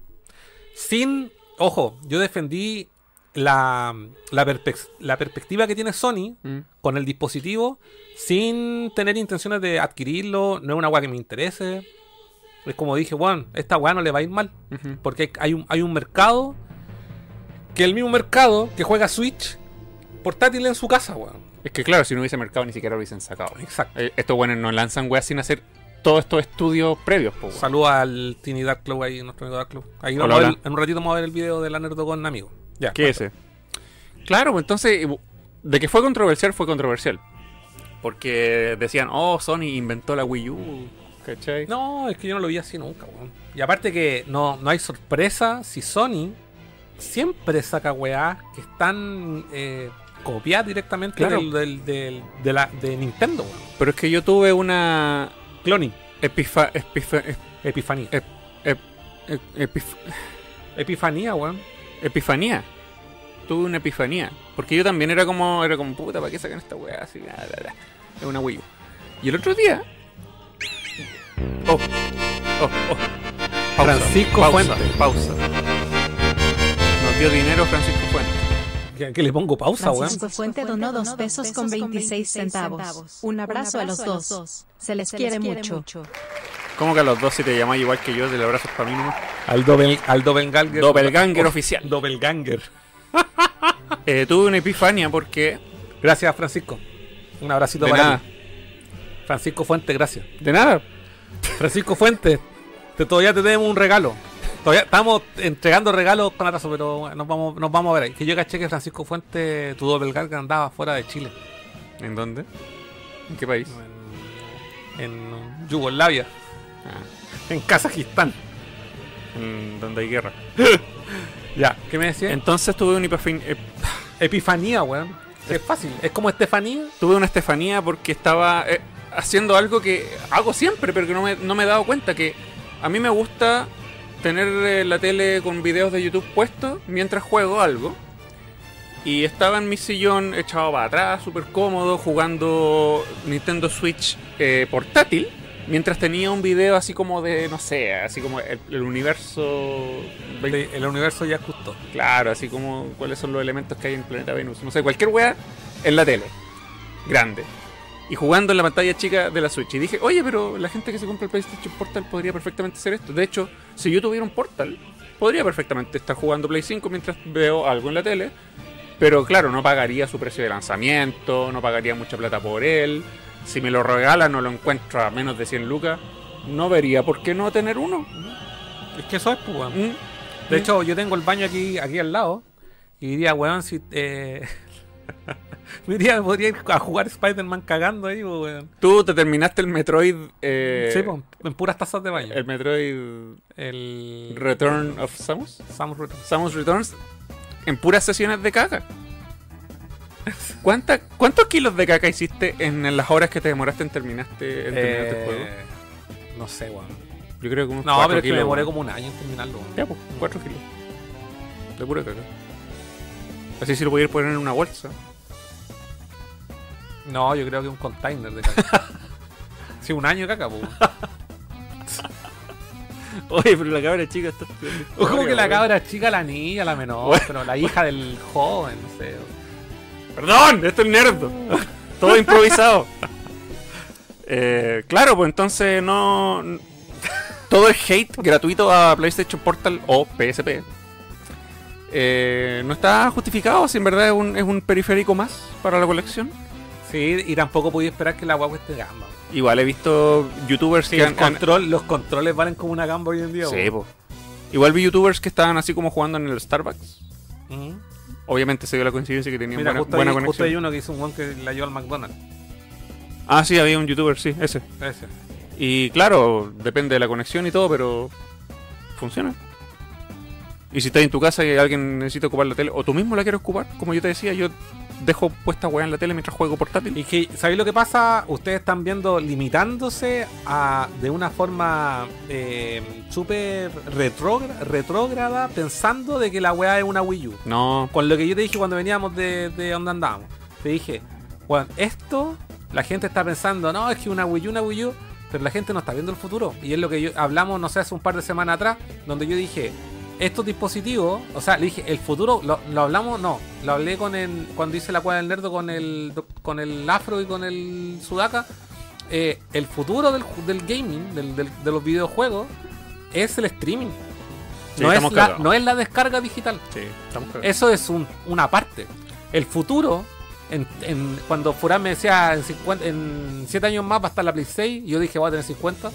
Sin. Ojo, yo defendí la, la, la perspectiva que tiene Sony Mm. con el dispositivo sin tener intenciones de adquirirlo. No es una weá que me interese. Es como dije, bueno, esta weá no le va a ir mal. Porque hay- hay un, hay un mercado que el mismo mercado que juega Switch portátil en su casa, weón. Es que claro, si no hubiese mercado ni siquiera lo hubiesen sacado. Exacto. Eh, estos buenos no lanzan weas sin hacer todos estos estudios previos, po. Saludos al Tiny Dark Club ahí, nuestro amigo Dark Club. Ahí Hola, vamos a ver- hola. en un ratito vamos a ver el video de la Nerdo con amigo. Ya. ¿Qué es ese? Claro, pues entonces, eh, de que fue controversial, fue controversial. Porque decían, oh, Sony inventó la Wii U, ¿cachai? No, es que yo no lo vi así nunca, weón. Y aparte que no, no hay sorpresa si Sony siempre saca weá que están eh, copiadas directamente Claro. del, del- del- de, la, de Nintendo. Pero es que yo tuve una Cloning, epifa, epifa- ep- Epifanía. ep- ep- ep- epif- Epifanía, weón. epifanía. Tuve una epifanía. Porque yo también era como, era como, puta, ¿para qué sacan esta weá así? Bla, bla, bla. Es una Wii U. Y el otro día. Oh, oh, oh. Pausa, Francisco pausa, Fuentes. Pausa. Nos dio dinero Francisco Fuentes. Que, que le pongo pausa, weón. Francisco Fuente donó dos pesos con 26 centavos. Un abrazo a los dos. Se les quiere mucho. ¿Cómo que a los dos si te llamáis igual que yo, del abrazo para mí nomás? Al, doppel, al Doppelganger. Doppelganger oficial. Doppelganger. Eh, tuve una epifania porque. Gracias, Francisco. Un abracito De para nada. ti. Francisco Fuentes, gracias. De nada. Francisco Fuentes, te, todavía te tenemos un regalo. Todavía estamos entregando regalos con atraso, pero nos vamos, nos vamos a ver ahí. Que yo caché que Francisco Fuentes, tu doppelganger, andaba fuera de Chile. ¿En dónde? ¿En qué país? En, en Yugoslavia. Ah, En Kazajistán. en donde hay guerra. Ya, ¿qué me decías? Entonces tuve una ep- Epifanía, weón. Es fácil. Es como Estefanía. tuve una Estefanía porque estaba eh, haciendo algo que hago siempre, pero que no me, no me he dado cuenta. Que a mí me gusta tener eh, la tele con videos de YouTube puestos mientras juego algo. Y estaba en mi sillón echado para atrás, súper cómodo, jugando Nintendo Switch eh, portátil. Mientras tenía un video así como de, no sé, así como el, el universo... De- el universo ya justo. Claro, así como cuáles son los elementos que hay en el planeta Venus. No sé, cualquier wea en la tele. Grande. Y jugando en la pantalla chica de la Switch. Y dije, oye, pero la gente que se compra el PlayStation Portal podría perfectamente hacer esto. De hecho, si yo tuviera un Portal, podría perfectamente estar jugando Play 5 mientras veo algo en la tele. Pero claro, no pagaría su precio de lanzamiento, no pagaría mucha plata por él. Si me lo regalan o lo encuentro a menos de 100 lucas, no vería por qué no tener uno. Es que eso es, pues. Mm. De hecho, yo tengo el baño aquí, aquí al lado. Y diría, weón, si. Eh... me diría, podría ir a jugar Spider-Man cagando ahí, pues, weón. Tú te terminaste el Metroid. eh, sí, pues, en puras tazas de baño. El Metroid El. Return of Samus. Samus Returns. Samus Returns en puras sesiones de caca. ¿Cuánta, ¿Cuántos kilos de caca hiciste en las horas que te demoraste en, terminaste, en terminar este Eh, juego? No sé, weón. Yo creo que unos No, 4 pero es que me kilos. demoré como un año en terminarlo, weón. Ya, pues, 4 kilos. De pura caca. Así si lo podías poner en una bolsa. No, yo creo que un container de caca. sí, un año de caca, pues. Oye, pero la cabra chica está. O como que la cabra chica, la niña, la menor, Bueno. pero la hija del joven, no sé. Perdón, esto es nerdo. Todo improvisado. Eh, claro, pues entonces no. Todo el hate gratuito a PlayStation Portal o PSP. eh, no está justificado, si en verdad es un, es un periférico más para la colección. Sí, y tampoco podía esperar que la guagua esté gamba. Igual he visto youtubers Sí, que han, han- control, los controles valen como una gamba hoy en día. Sí, po. Igual vi youtubers que estaban así como jugando en el Starbucks. Obviamente se dio la coincidencia que tenían Mira, buena, justo, buena hay, justo conexión. hay uno que hizo un one que la llevó al McDonald's. Ah, sí, había un youtuber, sí, ese. Ese. Y claro, depende de la conexión y todo, pero funciona. Y si estás en tu casa y alguien necesita ocupar la tele, o tú mismo la quieres ocupar, como yo te decía, yo dejo puesta weá en la tele mientras juego portátil. Y que, ¿sabéis lo que pasa? Ustedes están viendo limitándose a de una forma eh, súper retrógra- retrógrada, pensando de que la weá es una Wii U. No, Con lo que yo te dije cuando veníamos de, de donde andábamos. Te dije, bueno, esto, la gente está pensando, no, es que una Wii U, una Wii U, pero la gente no está viendo el futuro. Y es lo que yo hablamos, no sé, hace un par de semanas atrás, donde yo dije, estos dispositivos, o sea, le dije, el futuro, lo, lo hablamos, no, lo hablé con el, cuando hice la cuadra del nerdo con el, con el afro y con el sudaca. eh, el futuro del, del gaming, del- del- de los videojuegos, es el streaming. Sí, no, es la, no es la descarga digital. sí, estamos. Eso es un- una parte. El futuro, en, en- cuando Furán me decía en, 50 en 7 años más va a estar la Play 6, y yo dije voy a tener 50.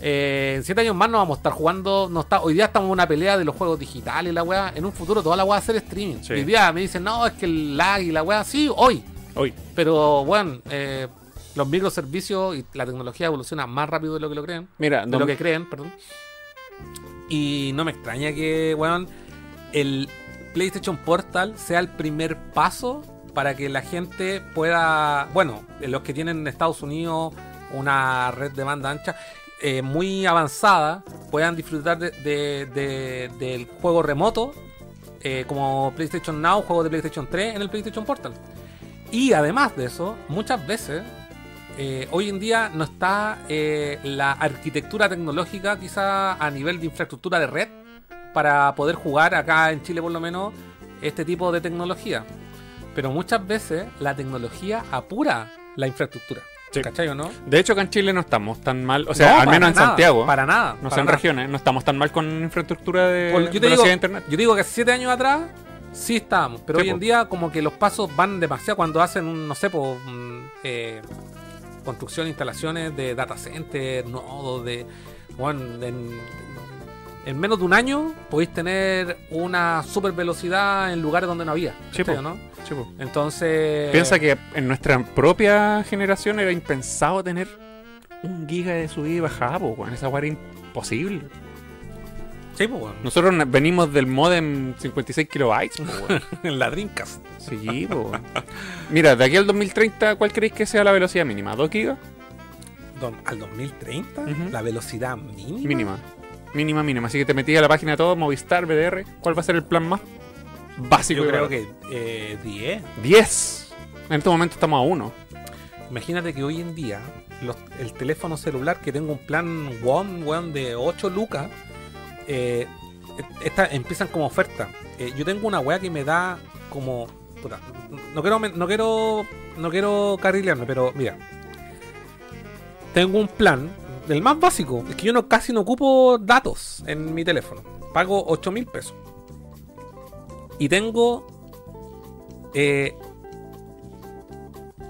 Eh, en 7 años más no vamos a estar jugando. No está, hoy día estamos en una pelea de los juegos digitales la weá. En un futuro toda la weá va a ser streaming. Sí. Hoy día me dicen, no, es que el lag y la weá, sí, hoy. Hoy. Pero bueno, eh, los microservicios y la tecnología evoluciona más rápido de lo que lo creen Mira, de no lo que creen, perdón. Y no me extraña que, weón, el PlayStation Portal sea el primer paso para que la gente pueda, bueno, los que tienen en Estados Unidos una red de banda ancha eh, muy avanzada, puedan disfrutar de, de- de- del juego remoto, eh, como PlayStation Now, juego de PlayStation 3 en el PlayStation Portal. Y además de eso, muchas veces eh, hoy en día no está la arquitectura tecnológica quizá a nivel de infraestructura de red para poder jugar acá en Chile por lo menos este tipo de tecnología. Pero muchas veces la tecnología apura la infraestructura. Sí. ¿Cachai o no? De hecho, acá en Chile no estamos tan mal. O sea, No, al menos en nada, Santiago. Para nada. no sé en regiones, no estamos tan mal con infraestructura de Por- yo, te digo, de internet. yo digo que siete años atrás sí estábamos, pero Sí, hoy en día como que los pasos van demasiado cuando hacen, un, no sé, mm, eh, construcción, instalaciones de data center, nodos, de... Bueno, en, en menos de un año podéis tener una super velocidad en lugares donde no había. Sí, ¿cachai po. o no? Sí, po. Entonces... Piensa que en nuestra propia generación era impensado tener un giga de subida y bajada, po, weón. Esa era imposible. Sí, pues. Nosotros venimos del modem 56 kilobytes. po, weón. En la Dreamcast. Sí, po. Mira, de aquí al 2030, ¿cuál creéis que sea la velocidad mínima? ¿2 gigas? Don- al 2030, Ujú. la velocidad mínima. Mínima. Mínima, mínima. Así que te metí a la página todo, Movistar, BDR. ¿Cuál va a ser el plan más básico? Yo creo que eh, 10. 10. En este momento estamos a 1. Imagínate que hoy en día los- el teléfono celular que tengo un plan One, weón, de 8 lucas, eh, esta- empiezan como oferta. Eh, yo tengo una weá que me da como. puta, no quiero no quiero. No quiero carrilearme, pero mira. Tengo un plan, el más básico, es que yo no casi no ocupo datos en mi teléfono. Pago 8 mil pesos. Y tengo eh,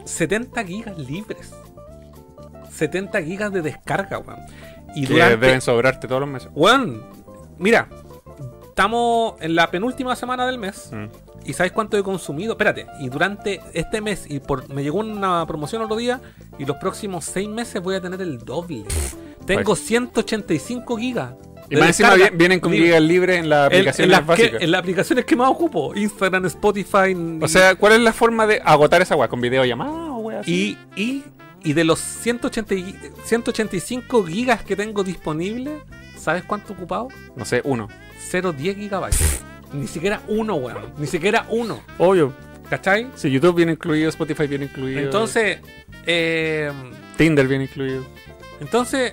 70 gigas libres. 70 gigas de descarga, weón. Y Que durante, deben sobrarte todos los meses. Weón, mira, estamos en la penúltima semana del mes. Mm. ¿Y sabes cuánto he consumido? Espérate, y durante este mes, y por me llegó una promoción otro día, y los próximos 6 meses voy a tener el doble. Tengo 185 gigas. Pues. Y más encima vienen con libre. gigas libres en las En- en, aplicaciones las que- en las aplicaciones que más ocupo, Instagram, Spotify. O sea, ¿cuál es la forma de agotar esa weá? ¿Con videollamada o weá así? y, y, y de los 180 y- 185 gigas que tengo disponibles, ¿sabes cuánto he ocupado? No sé, uno. 0,10 gigabytes. Ni siquiera uno, weón. Ni siquiera uno. Obvio. ¿Cachai? Si YouTube viene incluido, Spotify viene incluido. Entonces, eh, Tinder viene incluido. entonces,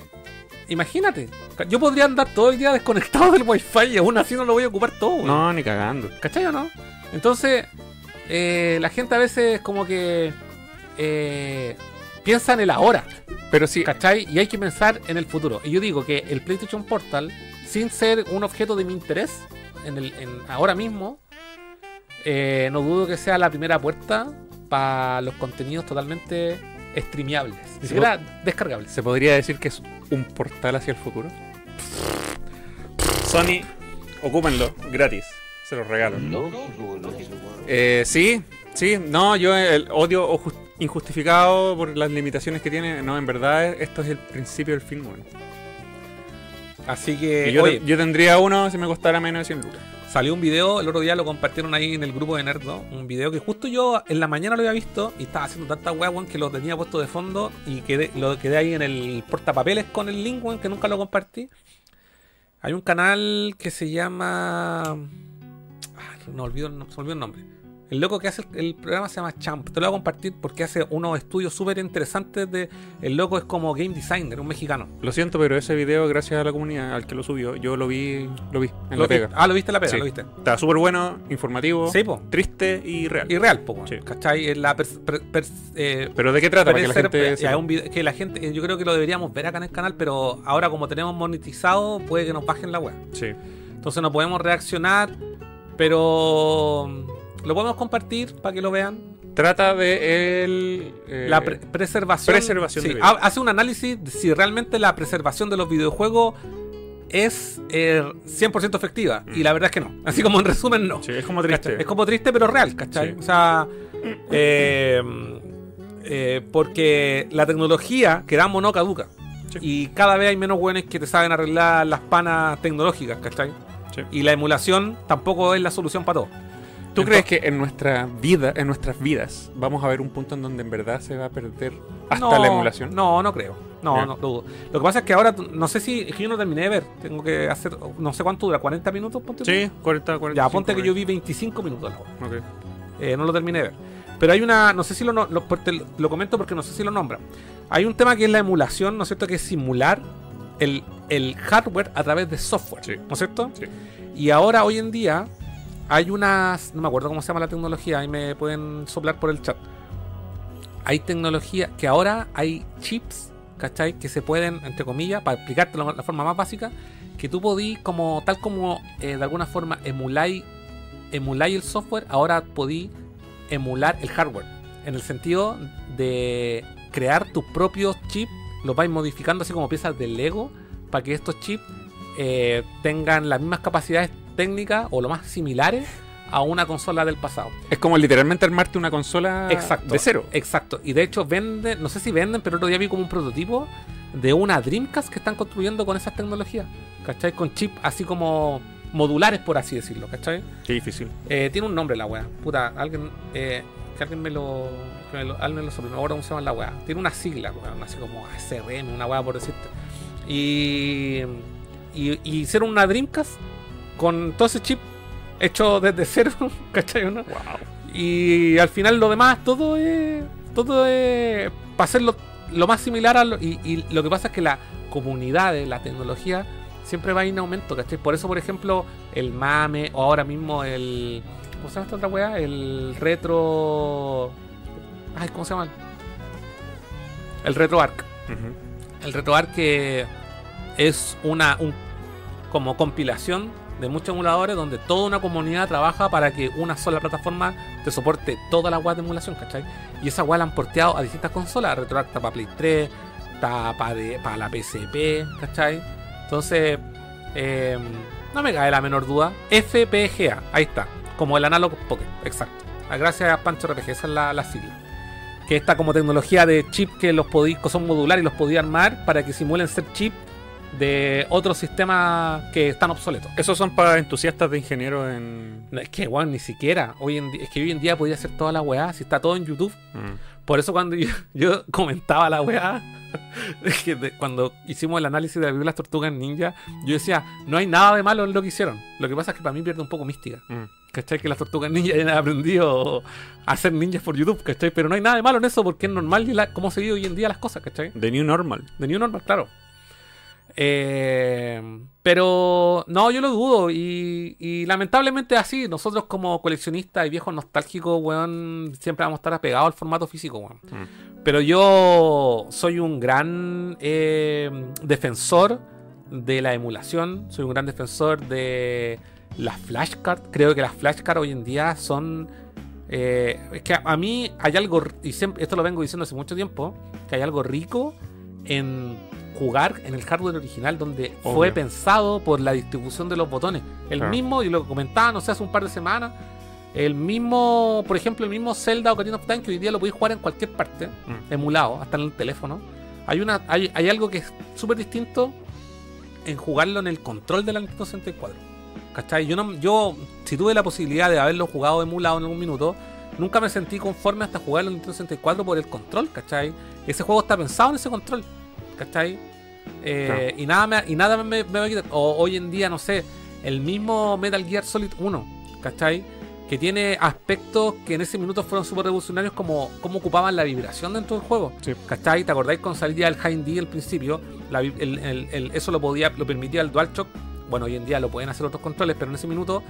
imagínate. Yo podría andar todo el día desconectado del wifi y aún así no lo voy a ocupar todo, weón. No, ni cagando. ¿Cachai o no? Entonces, eh, la gente a veces como que eh, piensa en el ahora, Pero sí, ¿cachai? Y hay que pensar en el futuro. Y yo digo que el PlayStation Portal, sin ser un objeto de mi interés, en el, en ahora mismo, eh, no dudo que sea la primera puerta para los contenidos totalmente streameables, ni siquiera descargables. ¿se podría decir que es un portal hacia el futuro? Sony, ocúpenlo, gratis. Se los regalo. Eh, sí, sí, no, yo el odio injustificado por las limitaciones que tiene. No, en verdad, esto es el principio del fin, weón. Así que, yo, oye, yo tendría uno si me costara menos de 100 lucas. Salió un video, el otro día lo compartieron ahí en el grupo de Nerdo. Un video que justo yo en la mañana lo había visto y estaba haciendo tanta weá, que lo tenía puesto de fondo y quedé, lo quedé ahí en el portapapeles con el link, weón, que nunca lo compartí. Hay un canal que se llama. Ah, no olvido, se me olvidó el nombre. El loco que hace el, el programa se llama Champ. Te lo voy a compartir porque hace unos estudios súper interesantes de. El loco es como game designer, un mexicano. Lo siento, pero ese video, gracias a la comunidad, al que lo subió, yo lo vi, lo vi en Lo la vi- pega. Ah, lo viste en la pega, Sí. lo viste. Está súper bueno, informativo, Sí, po. triste y real. Y real, poco. Sí. ¿Cachai? La per- eh, Pero ¿de qué trata? Para que la gente eh, un video- que la gente, eh, yo creo que lo deberíamos ver acá en el canal, pero ahora como tenemos monetizado, puede que nos bajen la web. Sí. Entonces no podemos reaccionar, pero lo podemos compartir para que lo vean. Trata de el... eh, la pre- preservación. preservación sí, de hace un análisis de si realmente la preservación de los videojuegos es eh, 100% efectiva. Y la verdad es que no. Así como en resumen, no. Mm. sí, es como ¿Cachai? triste. Es como triste, pero real, ¿cachai? Sí. O sea, eh, eh, porque la tecnología quedamos no caduca. Sí. Y cada vez hay menos buenos que te saben arreglar las panas tecnológicas, ¿cachai? Y la emulación tampoco es la solución para todo. ¿Tú Entonces- crees que en nuestra vida, en nuestras vidas, vamos a ver un punto en donde en verdad se va a perder hasta No, la emulación? No, no creo. No, Ya. no dudo. Lo que pasa es que ahora, no sé si, es que yo no terminé de ver. Tengo que hacer, no sé cuánto dura, 40 minutos, ponte? Sí, 40, 40. Ya, ponte que yo vi 25 minutos. la wea. Ok. Eh, no lo terminé de ver. Pero hay una, no sé si lo, no- lo, lo- lo comento porque no sé si lo nombran. Hay un tema que es la emulación, ¿no es cierto? Que es simular el, el hardware a través de software, Sí. ¿no es cierto? Sí. Y ahora, hoy en día, hay unas, no me acuerdo cómo se llama la tecnología, ahí me pueden soplar por el chat. Hay tecnología que ahora hay chips, ¿cachai? Que se pueden, entre comillas, para explicarte la, la forma más básica, que tú podís, como, tal como eh, de alguna forma emuláis emuláis el software, ahora podí emular el hardware. En el sentido de crear tus propios chips, los vais modificando así como piezas de Lego, para que estos chips eh, tengan las mismas capacidades técnicas o lo más similares a una consola del pasado. Es como literalmente armarte una consola Exacto. de cero. Exacto. Y de hecho venden, no sé si venden, pero el otro día vi como un prototipo. de una Dreamcast que están construyendo con esas tecnologías. ¿Cachai? Con chip así como modulares, por así decirlo. ¿Cachai? Qué difícil. Eh, tiene un nombre la weá. Puta, alguien. Eh, que alguien me lo. Que me lo alguien me lo acuerdo cómo se llama la weá. Tiene una sigla, weón. Así como CRM, una weá por decirte. Y, y. y hicieron una Dreamcast con todo ese chip hecho desde cero. ¿Cachai? Y al final lo demás, todo es. Todo es. Para hacerlo lo más similar a lo. Y, y lo que pasa es que la comunidad de la tecnología siempre va en aumento, ¿cachai? Por eso, por ejemplo, el mame, o ahora mismo el. ¿Cómo se llama esta otra weá? El retro. Ay, ¿cómo se llama? El retro arc. Ujú. El RetroArch que es una un- como compilación de muchos emuladores donde toda una comunidad trabaja para que una sola plataforma te soporte toda la web de emulación, ¿cachai? Y esa web la han porteado a distintas consolas. RetroArch está para Play 3, está para la PSP, ¿cachai? Entonces, eh, no me cae la menor duda. FPGA, ahí está, como el Analog Pocket, exacto. Ah, Gracias a Pancho RPG, esa es la, la sigla que esta como tecnología de chip que los que son modulares y los podía armar para que simulen ser chip de otros sistemas que están obsoletos. Esos son para entusiastas de ingenieros en. No, es que, weón, ni siquiera. Hoy en es que hoy en día podía hacer toda la weá, si está todo en YouTube. Mm. Por eso cuando yo, yo comentaba la weá, es que de- cuando hicimos el análisis de la las tortugas ninja, yo decía, no hay nada de malo en lo que hicieron. Lo que pasa es que para mí pierde un poco mística. Mm. ¿Cachai? Que las tortugas ninja hayan aprendido a hacer ninjas por YouTube, ¿cachai? Pero no hay nada de malo en eso porque es normal y la, cómo se vive hoy en día las cosas, ¿cachai? The New Normal. De New Normal, claro. Eh, pero no, yo lo dudo y, y lamentablemente así. Nosotros como coleccionistas y viejos nostálgicos, weón, siempre vamos a estar apegados al formato físico, weón. Mm. Pero yo soy un gran eh, defensor de la emulación, soy un gran defensor de las flashcards. Creo que las flashcards hoy en día son... eh, es que a, a mí hay algo, y siempre, esto lo vengo diciendo hace mucho tiempo, que hay algo rico en jugar en el hardware original donde Obvio. fue pensado por la distribución de los botones. El Claro. mismo, y lo comentaba, no sé, hace un par de semanas, el mismo, por ejemplo, el mismo Zelda Ocarina of Time que hoy día lo podéis jugar en cualquier parte, Mm. emulado, hasta en el teléfono. Hay una hay, hay algo que es súper distinto en jugarlo en el control de la Nintendo 64. ¿Cachai? Yo, no, yo, si tuve la posibilidad de haberlo jugado emulado en algún minuto, nunca me sentí conforme hasta jugarlo en Nintendo 64 por el control, ¿cachai? Ese juego está pensado en ese control, ¿cachai? Eh, y nada, me, y nada me, me va a quitar. O hoy en día, no sé, el mismo Metal Gear Solid 1, ¿cachai? Que tiene aspectos que en ese minuto fueron súper revolucionarios como cómo ocupaban la vibración dentro del juego. Sí. ¿Cachai? ¿Te acordáis cuando salía el High D al principio? La el- el- el- eso lo podía, lo permitía el DualShock. Bueno, hoy en día lo pueden hacer otros controles, pero en ese minuto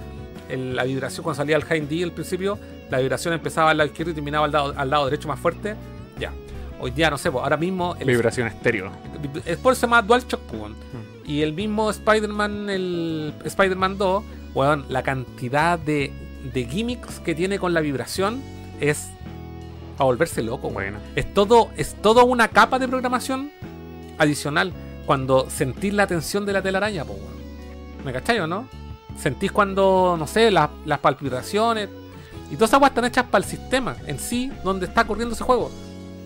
la vibración cuando salía el High D al principio, la vibración empezaba al lado izquierdo y terminaba al lado, al lado derecho más fuerte. Hoy día no sé, pues, ahora mismo el Vibración estéreo. es por eso se llama DualShock, pues, weón. Mm. Y el mismo Spider-Man, el Spider-Man 2, weón, la cantidad de, de gimmicks que tiene con la vibración es a volverse loco, weón. Bueno. Es todo, es todo una capa de programación adicional. Cuando sentís la tensión de la telaraña, pues, weón. ¿Me cachai o no? Sentís cuando, no sé, las, las palpitaciones. Y todas esas weas están hechas para el sistema en sí, donde está corriendo ese juego.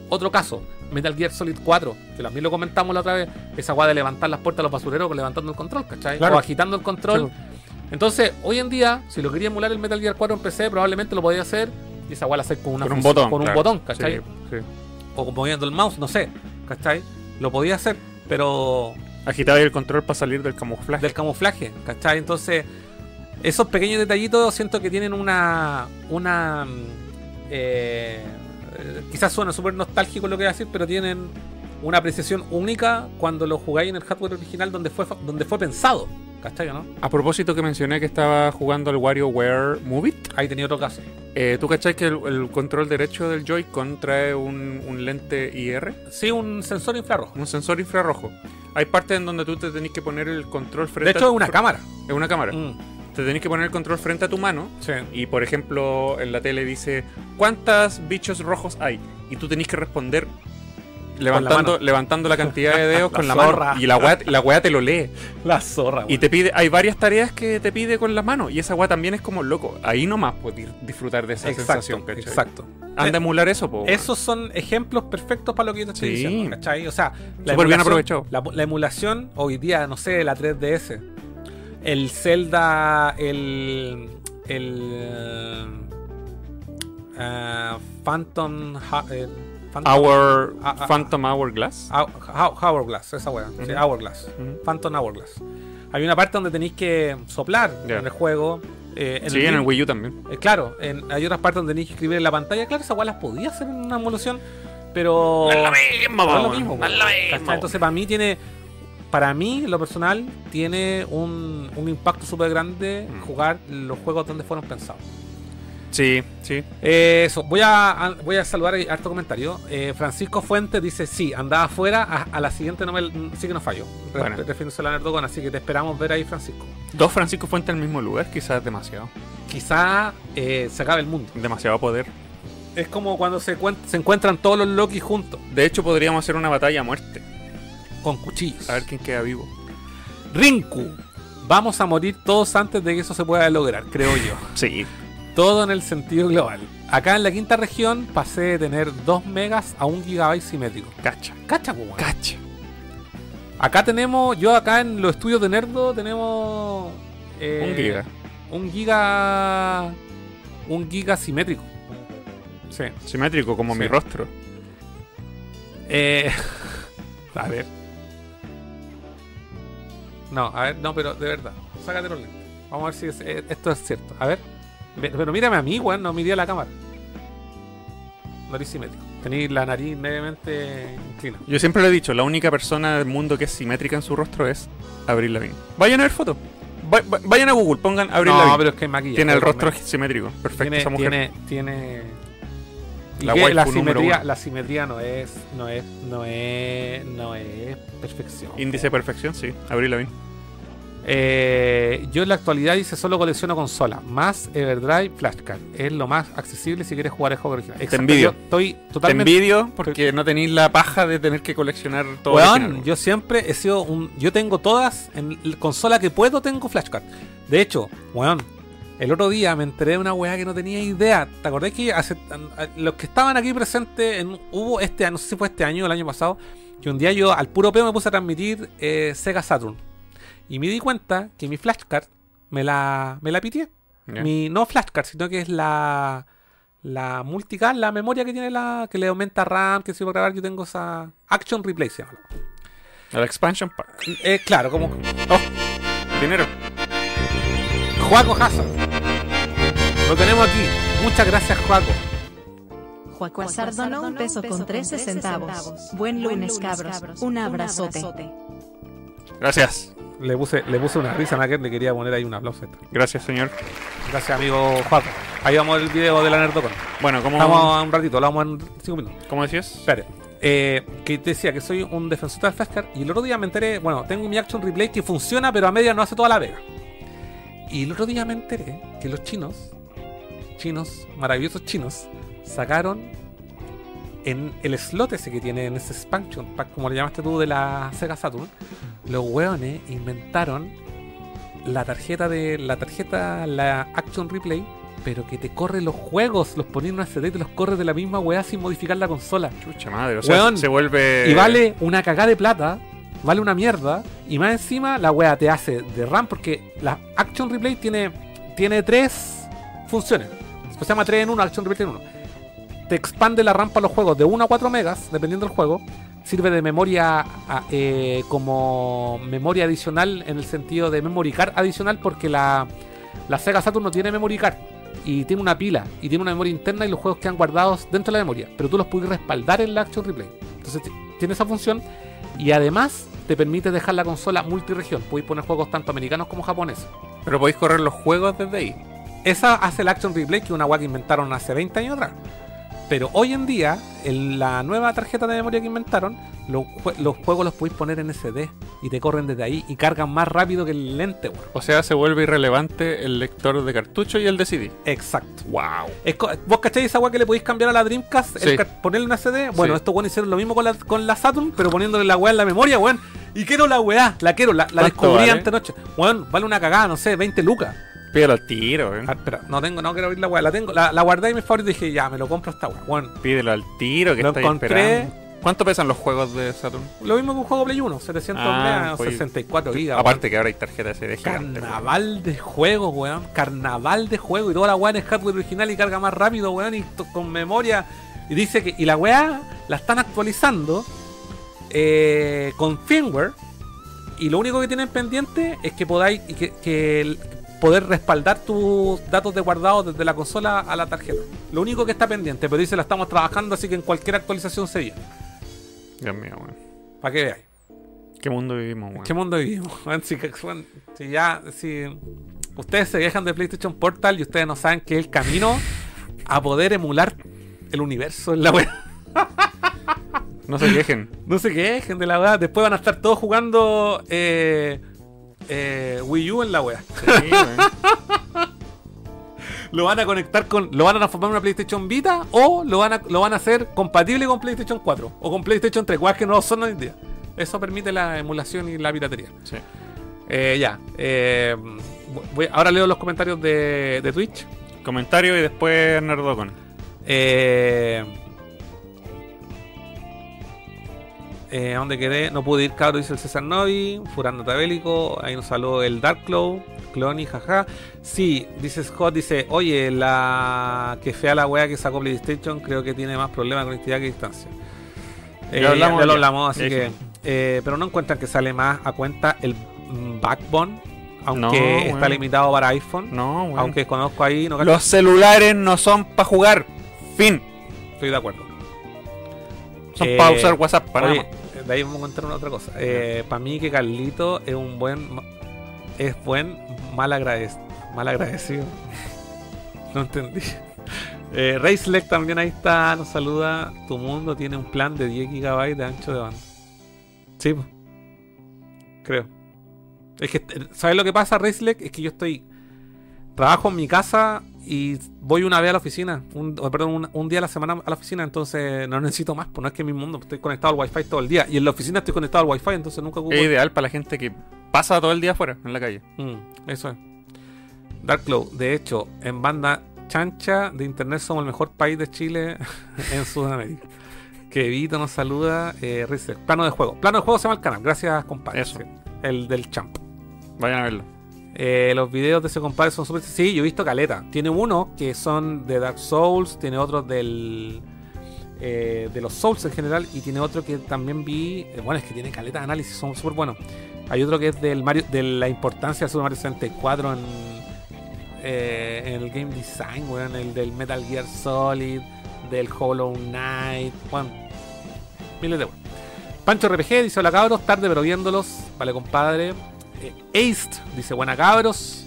Otro caso, Metal Gear Solid 4, que también lo comentamos la otra vez, esa weá de levantar las puertas a los basureros levantando el control, ¿cachai? Claro. O agitando el control. Entonces, hoy en día, si lo quería emular el Metal Gear 4 en PC, probablemente lo podía hacer. Y esa weá la hacer con, una Con un botón. Con un botón, ¿cachai? Sí, sí. O moviendo el mouse, no sé, ¿cachai? Lo podía hacer, pero Agitaba el control para salir del camuflaje. del camuflaje, ¿cachai? Entonces, esos pequeños detallitos siento que tienen una. una. mm, eh, eh, quizás suena súper nostálgico lo que voy a decir, pero tienen una apreciación única cuando lo jugáis en el hardware original donde fue, donde fue pensado, ¿cachai? ¿no? A propósito que mencioné que estaba jugando al WarioWare Move It, Ahí tenía otro caso. eh, ¿tú cachai que el, el control derecho del Joy-Con trae un, un lente IR? Sí, un sensor infrarrojo. Un sensor infrarrojo. Hay partes en donde tú te tenés que poner el control frente De hecho, es una cámara. Es una cámara. Mm, Te tenés que poner el control frente a tu mano sí. y, por ejemplo, en la tele dice ¿cuántos bichos rojos hay? Y tú tenés que responder levantando, mano. levantando la cantidad de dedos La con la zorra. mano. Y la weá, la weá te lo lee. La zorra, Y te pide, hay varias tareas que te pide con las manos. Y esa weá también es como loco. Ahí nomás puedes disfrutar de esa sensación, Exacto, ¿cachai? exacto. Anda a emular eso, po. Esos son ejemplos perfectos para lo que yo te estoy Sí. diciendo, ¿cachai? O sea, la bien aprovechado. La, la emulación, hoy día, no sé, la 3DS, el Zelda, el. el. eh, Phantom. Ha- el Phantom- Hour, ah, Phantom Hourglass. Hou- Hou- Hourglass, esa wea. sí. Hourglass. Phantom Hourglass. Hay una parte donde tenéis que soplar en el juego. eh, sí, en el Wii U también. eh, claro, en- hay otras partes donde tenéis que escribir en la pantalla. Claro, esa weá las podía hacer en una emulación, pero. No es lo mismo, no es lo mismo, no es lo mismo. Entonces, para mí tiene. Para mí, lo personal, tiene un, un impacto súper grande Mm. jugar los juegos donde fueron pensados. Sí, sí. Eh, eso, voy a, voy a saludar harto comentario. Eh, Francisco Fuentes dice: Sí, andaba afuera, a, a la siguiente no me, sí que no falló. Re- Bueno. Refiriéndose a la Nerdocon, así que te esperamos ver ahí, Francisco. Dos Francisco Fuentes en el mismo lugar, quizás demasiado. Quizá eh, se acabe el mundo. Demasiado poder. Es como cuando se, se encuentran todos los Loki juntos, De hecho, podríamos hacer una batalla a muerte. Con cuchillos. A ver quién queda vivo. Rinku, vamos a morir todos antes de que eso se pueda lograr, creo yo. Sí. Todo en el sentido global. Acá en la quinta región pasé de tener 2 megas a 1 gigabyte simétrico. Cacha. Cacha, weón. Cacha. Acá tenemos, yo acá en los estudios de Nerdo tenemos... eh, Un giga. Un giga... Un giga simétrico. Sí. Simétrico como Sí. mi rostro. Eh, a ver. No, a ver, no, pero de verdad. Sácate los lentes. Vamos a ver si es- eh, esto es cierto. A ver. Ve- Pero mírame a mí, weón, no miré a la cámara. Nariz simétrico. Tenéis la nariz levemente inclinada. Yo siempre lo he dicho, la única persona del mundo que es simétrica en su rostro es Abril Lavigne. Vayan a ver fotos. Va- va- vayan a Google, pongan Abril no, Lavigne. pero es que maquillaje. Tiene el rostro me- simétrico. Perfecto Tiene, esa mujer. tiene, tiene... ¿Y La la simetría, la simetría no es, no es, no es, no es perfección. Índice de perfección, sí. Abril Lavigne. Eh, yo en la actualidad dice solo colecciono consola, más Everdrive, Flashcard. Es lo más accesible si quieres jugar el juego original. Exacto, envidio. yo Estoy Te totalmente. envidio porque no tenéis la paja de tener que coleccionar todo original. yo siempre he sido un. Yo tengo todas en la consola que puedo, tengo Flashcard. De hecho, weón, el otro día me enteré de una weá que no tenía idea. ¿Te acordás que hace, los que estaban aquí presentes en, hubo este año, no sé si fue este año o el año pasado, que un día yo al puro peo me puse a transmitir eh, Sega Saturn. Y me di cuenta que mi flashcard me la, me la pitié. Mi, no flashcard, sino que es la, la multicard, la memoria que tiene la, que le aumenta RAM, que se va a grabar. Yo tengo esa Action Replay, se llama. El expansion pack. Eh, claro, como Oh, dinero. Juaco Hazard. Lo tenemos aquí. Muchas gracias, Juaco. Juaco Azar donó un peso con 13 centavos. Buen lunes, cabros. Un abrazote. Gracias. Le puse, le puse una risa a que le quería poner ahí un aplauso. Gracias, señor. Gracias, amigo Juaco. Ahí vamos el video de la Nerdocon. Bueno, ¿cómo, Vamos a un ratito, lo vamos en 5 minutos. ¿cómo decías? Espere. Eh, que te decía que soy un defensor del flashcard y el otro día me enteré, bueno, tengo mi Action Replay que funciona pero a media no hace toda la vega. Y el otro día me enteré que los chinos, chinos, maravillosos chinos, sacaron en el slot ese que tiene en ese expansion pack, como le llamaste tú, de la Sega Saturn, los hueones inventaron la tarjeta de la tarjeta, la Action Replay, pero que te corre los juegos, los pones en una CD y te los corre de la misma weá sin modificar la consola. Chucha madre. O sea, Weón. se vuelve. Y vale una cagada de plata, vale una mierda, y más encima la weá te hace de RAM porque la Action Replay tiene, tiene tres funciones. Se llama 3 en 1, Action Replay en 1. Te expande la RAM para los juegos de 1 a 4 megas, dependiendo del juego. Sirve de memoria a- eh, como memoria adicional en el sentido de memory card adicional porque la, la Sega Saturn no tiene memory card y tiene una pila y tiene una memoria interna y los juegos quedan guardados dentro de la memoria, pero tú los puedes respaldar en la Action Replay. Entonces ti- tiene esa función y además te permite dejar la consola multiregión. Puedes poner juegos tanto americanos como japoneses. Pero podéis correr los juegos desde ahí. Esa hace la Action Replay, que una guay que inventaron hace 20 años atrás. Pero hoy en día, en la nueva tarjeta de memoria que inventaron, los, jue- los juegos los podéis poner en SD. y te corren desde ahí y cargan más rápido que el lente, weón. O sea, se vuelve irrelevante el lector de cartucho y el de CD. Exacto. ¡Wow! Es ¿Vos cacháis esa weá que le podéis cambiar a la Dreamcast? Sí. ponerle una CD. Bueno, Sí. estos weones hicieron lo mismo con la, con la Saturn, pero poniéndole la weá en la memoria, weón. Y quiero la weá, la quiero, la, la ¿Cuánto descubrí vale? antenoche. Weón, vale una cagada, no sé, 20 lucas. Pídelo al tiro, weón. Ah, espera, no tengo, no quiero abrir la weá, la tengo, la, la guardé en mi favorito y dije, ya, me lo compro esta weá. Weón, Pídelo al tiro que Lo estáis encontré. esperando. ¿Cuánto pesan los juegos de Saturn? lo mismo que un juego Play 1, 700 Ah, megas pues, 64 gigas. Aparte que ahora hay tarjetas SD weón. Carnaval de juegos, weón. Carnaval de juegos. Y toda la weá es hardware original y carga más rápido, weón. Y to- con memoria. Y dice que. Y la weá la están actualizando eh, con firmware. Y lo único que tienen pendiente es que podáis. y que, que el- poder respaldar tus datos de guardado desde la consola a la tarjeta. Lo único que está pendiente. Pero dice la estamos trabajando, así que en cualquier actualización se viene. Dios mío, weón. Para que veáis. ¿Qué mundo vivimos, weón? ¿Qué mundo vivimos? weón? Si, ya, si ustedes se quejan de PlayStation Portal y ustedes no saben que es el camino a poder emular el universo en la web. No se quejen. No se quejen de la web. Después van a estar todos jugando eh, eh, Wii U en la. Sí, weón. Lo van a conectar con. Lo van a transformar en una PlayStation Vita o lo van a, lo van a hacer compatible con PlayStation 4 o con PlayStation 3, cosas que no son hoy en día. Eso permite la emulación y la piratería. Sí. Eh, ya. eh, voy- ahora leo los comentarios de, de Twitch. Comentario y después Nerdocon. Eh, eh, ¿a ¿Dónde quedé? No pude ir, cabro, dice el César Novi. Furando Tabélico. Ahí nos saludó el Dark Claw. Clony, jaja. Sí, dice Scott, dice, oye, la que fea la wea que sacó PlayStation, creo que tiene más problemas de conectividad que distancia. Eh, Ya hablamos, ya lo hablamos, así que. eh, pero no encuentran que sale más a cuenta el Backbone, aunque No, está limitado para iPhone. No, weón. Aunque conozco ahí, no Los celulares no son para jugar. Fin. estoy de acuerdo. Son Eh, para usar WhatsApp para Oye, de ahí vamos a contar una otra cosa. para mí que Carlito es un buen es buen mal agradecido. Mal agradecido. no entendí. Eh, Racelec también ahí está, nos saluda. Tu mundo tiene un plan de 10 GB de ancho de banda. Sí, creo. Es que, ¿sabes lo que pasa, Racelec? Es que yo estoy. Trabajo en mi casa y voy una vez a la oficina. Un, perdón, un, un día a la semana a la oficina, entonces no necesito más. Pues no es que mi mundo estoy conectado al wifi todo el día. Y en la oficina estoy conectado al wifi, entonces nunca ocupo. Es ideal para la gente que pasa todo el día afuera, en la calle. Mm, eso es. Darklow, de hecho, en banda chancha de internet somos el mejor país de Chile en Sudamérica. Que Vito nos saluda. Eh, Rizer. plano de juego. Plano de juego se llama el canal. Gracias, compadre. Eso. El del champ. Vayan a verlo. Eh, los videos de ese compadre son súper. Sí, yo he visto caleta. Tiene uno que son de Dark Souls, tiene otros del. eh, de los Souls en general, y tiene otro que también vi. eh, bueno, es que tiene caleta de análisis, son súper buenos. Hay otro que es del Mario, de la importancia de Super Mario 64 en, eh, en el game design, weón, el del Metal Gear Solid, del Hollow Knight, bueno, miles de weón. Pancho RPG dice: Hola cabros, tarde pero viéndolos. Vale, compadre. Eh, Aced dice: Buena cabros.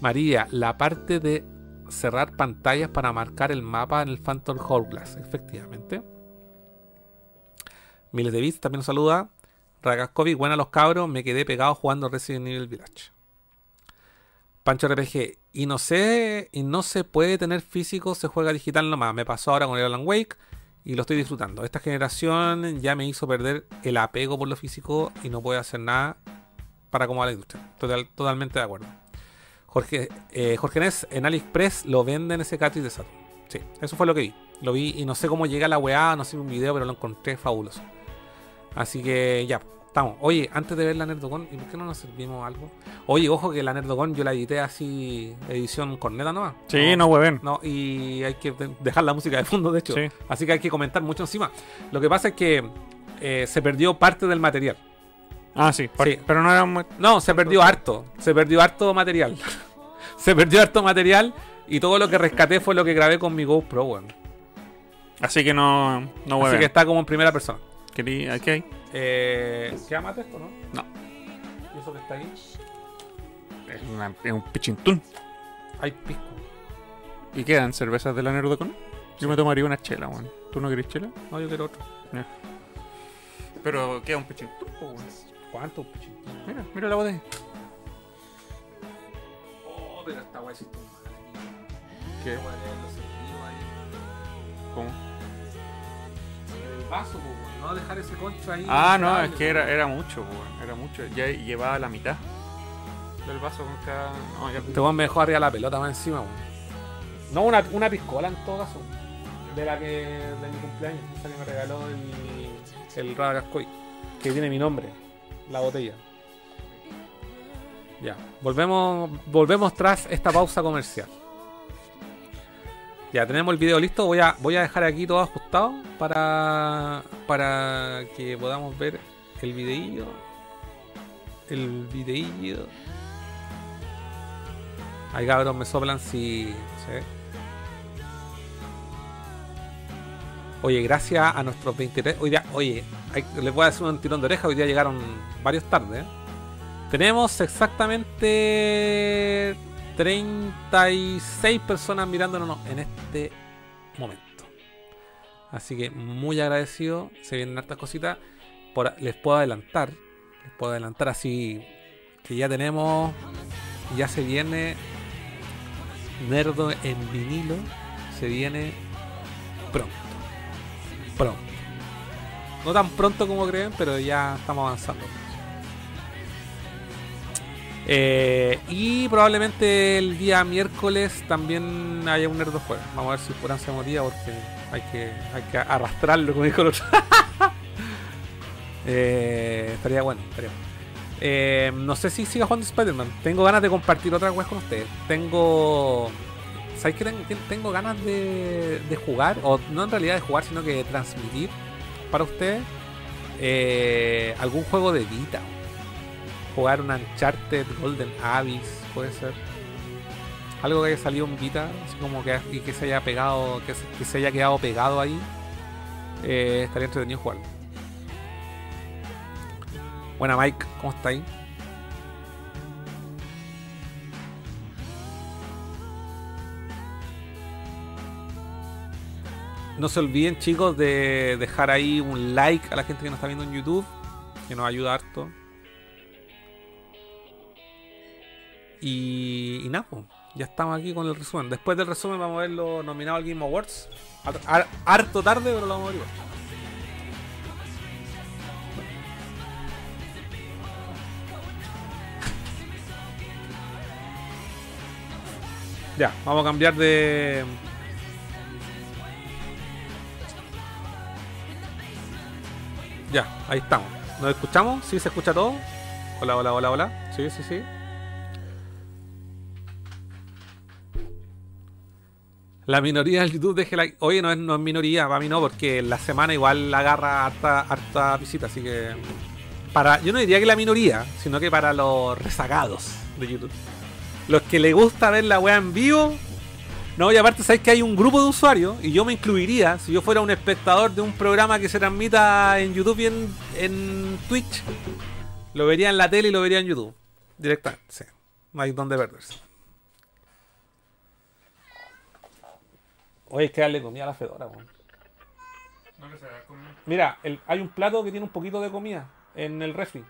María, la parte de cerrar pantallas para marcar el mapa en el Phantom Hourglass. Efectivamente. Miles de bits también nos saluda. Ragaskovic, buena los cabros. Me quedé pegado jugando Resident Evil Village. Pancho RPG. Y no sé, y no se puede tener físico, se juega digital nomás. Me pasó ahora con el Alan Wake y lo estoy disfrutando. Esta generación ya me hizo perder el apego por lo físico y no puedo hacer nada para acomodar la industria. Total- totalmente de acuerdo. Jorge, eh, Jorge Ness en AliExpress lo venden ese cartridge de Saturn. Sí, eso fue lo que vi. Lo vi y no sé cómo llega la weá, no sé un video, pero lo encontré fabuloso. Así que ya, estamos. Oye, antes de ver la Nerdocon, ¿y por qué no nos servimos algo? Oye, ojo que la Nerdocon yo la edité así, edición corneta nomás. Sí, no hueven. No, y hay que de- dejar la música de fondo, de hecho. Sí. Así que hay que comentar mucho encima. Lo que pasa es que eh, se perdió parte del material. Ah, sí, Sí. Pero no era muy... No, se perdió harto. Se perdió harto material. se perdió harto material y todo lo que rescaté fue lo que grabé con mi GoPro, weón. Así que no, no Así que está como en primera persona. Querí- ¿Aquí hay? Eh, ¿Queda mate esto, no? No. ¿Y eso que está ahí? Es, una- es un pichintún. Hay pisco. ¿Y quedan cervezas de la Nerdocon? Yo me tomaría una chela, weón. ¿Tú no querés chela? No, yo quiero otro. Pero queda un pichintún, weón. ¿Cuántos pichintún? Mira, mira la botella. Oh, pero esta weá hiciste un mal. ¿Qué? ¿Cómo? El vaso, weón, no dejar ese concho ahí. Ah, no, es que era, era mucho, weón, era mucho. Ya llevaba la mitad del vaso con cada. No, ya. Este weón me dejó arriba la pelota más encima, weón. No, una, una piscola en todo caso. De la que. de mi cumpleaños. Esa que me regaló el. el Rada Cascoy. Que tiene mi nombre. La botella. Ya. Volvemos. Volvemos tras esta pausa comercial. Ya tenemos el video listo. Voy a, voy a dejar aquí todo ajustado para. para que podamos ver el videillo. El videillo. Ahí cabros me soplan si se Oye, gracias a nuestros 23. Hoy día, oye, les voy a hacer un tirón de oreja. Hoy día llegaron varios tarde. ¿eh? Tenemos exactamente 36 personas mirándonos en este momento. Así que muy agradecido. Se vienen hartas cositas. Por, les puedo adelantar. Les puedo adelantar así que ya tenemos. Ya se viene Nerdo en vinilo. Se viene pronto. No tan pronto como creen, pero ya estamos avanzando. Eh, y probablemente el día miércoles también haya un Nerdo jueves. Vamos a ver si Furán se motiva porque hay que, hay que arrastrarlo, como dijo el otro. Eh, estaría bueno, estaría bueno. Eh, no sé si siga jugando Spider-Man. Tengo ganas de compartir otras weas con ustedes. Tengo. ¿Sabes ten- Tengo ganas de, jugar, o no en realidad de jugar, sino que de transmitir para ustedes eh, algún juego de Vita. Jugar un Uncharted Golden Abyss, puede ser. Algo que haya salido en Vita, así como que, y que se haya pegado, que se, que haya quedado pegado ahí. Eh, estaría entretenido jugarlo. Buena Mike, ¿cómo está No se olviden chicos de dejar ahí un like a la gente que nos está viendo en YouTube, que nos ayuda harto. Y, y nada, ya estamos aquí con el resumen. Después del resumen vamos a ver los nominados al Game Awards. Har- har- harto tarde, pero lo vamos a ver. Ya, vamos a cambiar de. Ya, ahí estamos. ¿Nos escuchamos? ¿Sí se escucha todo? Hola, hola, hola, hola. Sí, sí, sí. La minoría del YouTube deje like. Oye, no es, no es minoría, para mí no, porque la semana igual agarra harta, harta visita, así que. Para, yo no diría que la minoría, sino que para los rezagados de YouTube. Los que les gusta ver la weá en vivo. No, y aparte sabes que hay un grupo de usuarios, y yo me incluiría, si yo fuera un espectador de un programa que se transmita en YouTube y en, en Twitch, lo vería en la tele y lo vería en YouTube. Directamente, sí. No hay donde perderse. Oye, es que darle comida a la fedora, weón. Mira, el- hay un plato que tiene un poquito de comida en el refri.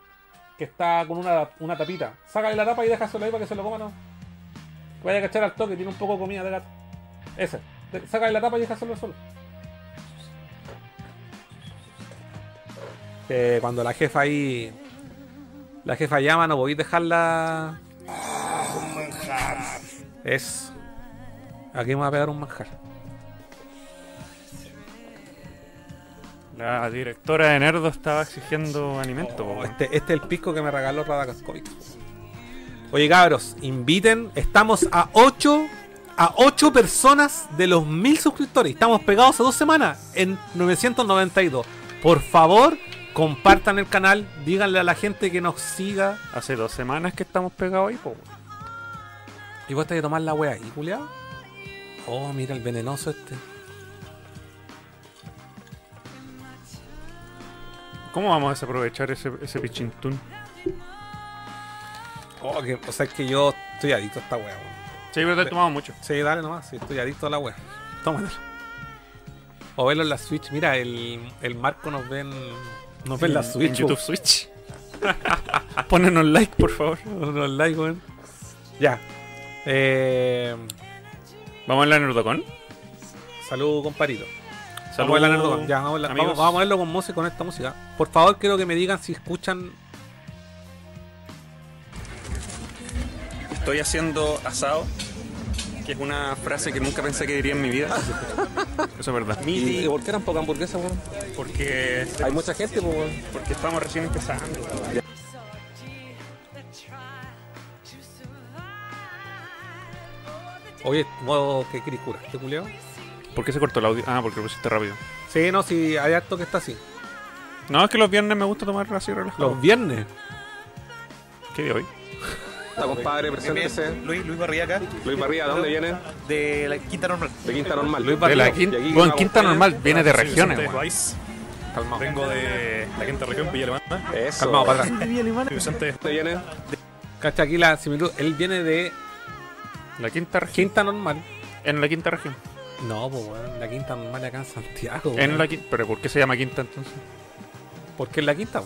Que está con una, una tapita. Sácale la tapa y déjaselo ahí para que se lo coma, no. Vaya a cachar al toque, tiene un poco de comida de gato. Ese. De- Sácale la tapa y déjaselo solo. Que cuando la jefa ahí. La jefa llama, no podéis dejarla. Es. Aquí me voy a pegar un manjar. La directora de Nerdo estaba exigiendo alimento, Oh, este, este es el pisco que me regaló Radacascoy. Oye, cabros, inviten. Estamos a 8 a 8 personas de los 1000 suscriptores. Estamos pegados a dos semanas en 992. Por favor, compartan el canal. Díganle a la gente que nos siga. Hace dos semanas que estamos pegados ahí, po. Y vos te que tomar la wea ahí, culiao. Oh, mira el venenoso este. ¿Cómo vamos a desaprovechar ese, ese pichintún? Oh, que, o sea, es que yo estoy adicto a esta wea, weón. Sí, pero te he tomado mucho. Sí, dale nomás, sí, estoy adicto a la wea. Tómatelo. O verlo en la Switch. Mira, el, el Marco nos ve en, nos ve en la En Switch. YouTube po. Switch. Pónenos like, por favor. Unos likes, weón. Ya. Eh, Vamos a la Nerdocon. salud, comparito. Salud, Vamos a la Nerdocon. Ya, vamos, a la- amigos. vamos, vamos a verlo con música, con esta música. Por favor, quiero que me digan si escuchan. Estoy haciendo asado, que es una frase que nunca pensé que diría en mi vida. Eso es verdad. ¿Y por qué eran pocas hamburguesas, weón? Porque, Hay mucha gente, pues, weón. porque estamos recién empezando. Oye, modo que Cris cura. ¿Este culeo? ¿Por qué se cortó el audio? Ah, porque lo pusiste rápido. Sí, no, sí, hay acto que está así. No, es que los viernes me gusta tomar así relajado. Los viernes. ¿Qué de hoy? Compadre, preséntese. Luis, Luis Barriga acá, Luis ¿de dónde viene? de la Quinta Normal. De Quinta Normal. Luis De la quinta, aquí bueno, quinta normal, viene de regiones, Calmado. Vengo de la quinta región, Villa Alemana. Eso. Calmado, para atrás. Vicente ¿De dónde viene? Cacha aquí la similitud. Él viene de La quinta región. quinta normal. En la quinta región. No, pues, weón. La quinta normal acá en Santiago. En la quinta. ¿Pero por qué se llama quinta entonces? Porque es la quinta.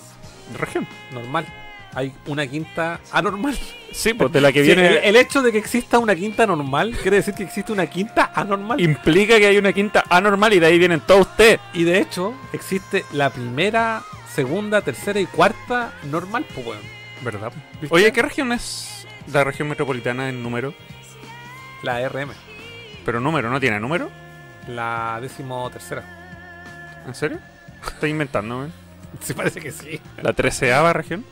Región. normal. Hay una quinta anormal. Sí, pues de la que Sí, viene. el, el hecho de que exista una quinta normal quiere decir que existe una quinta anormal. Implica que hay una quinta anormal y de ahí vienen todos ustedes. Y de hecho, existe la primera, segunda, tercera y cuarta normal, pues. ¿Verdad? Oye, ¿qué región es la región metropolitana en número? La RM. Pero número, ¿no tiene número? La décimo tercera. ¿En serio? Estoy inventando, weón. Sí, parece que sí. La treceava región.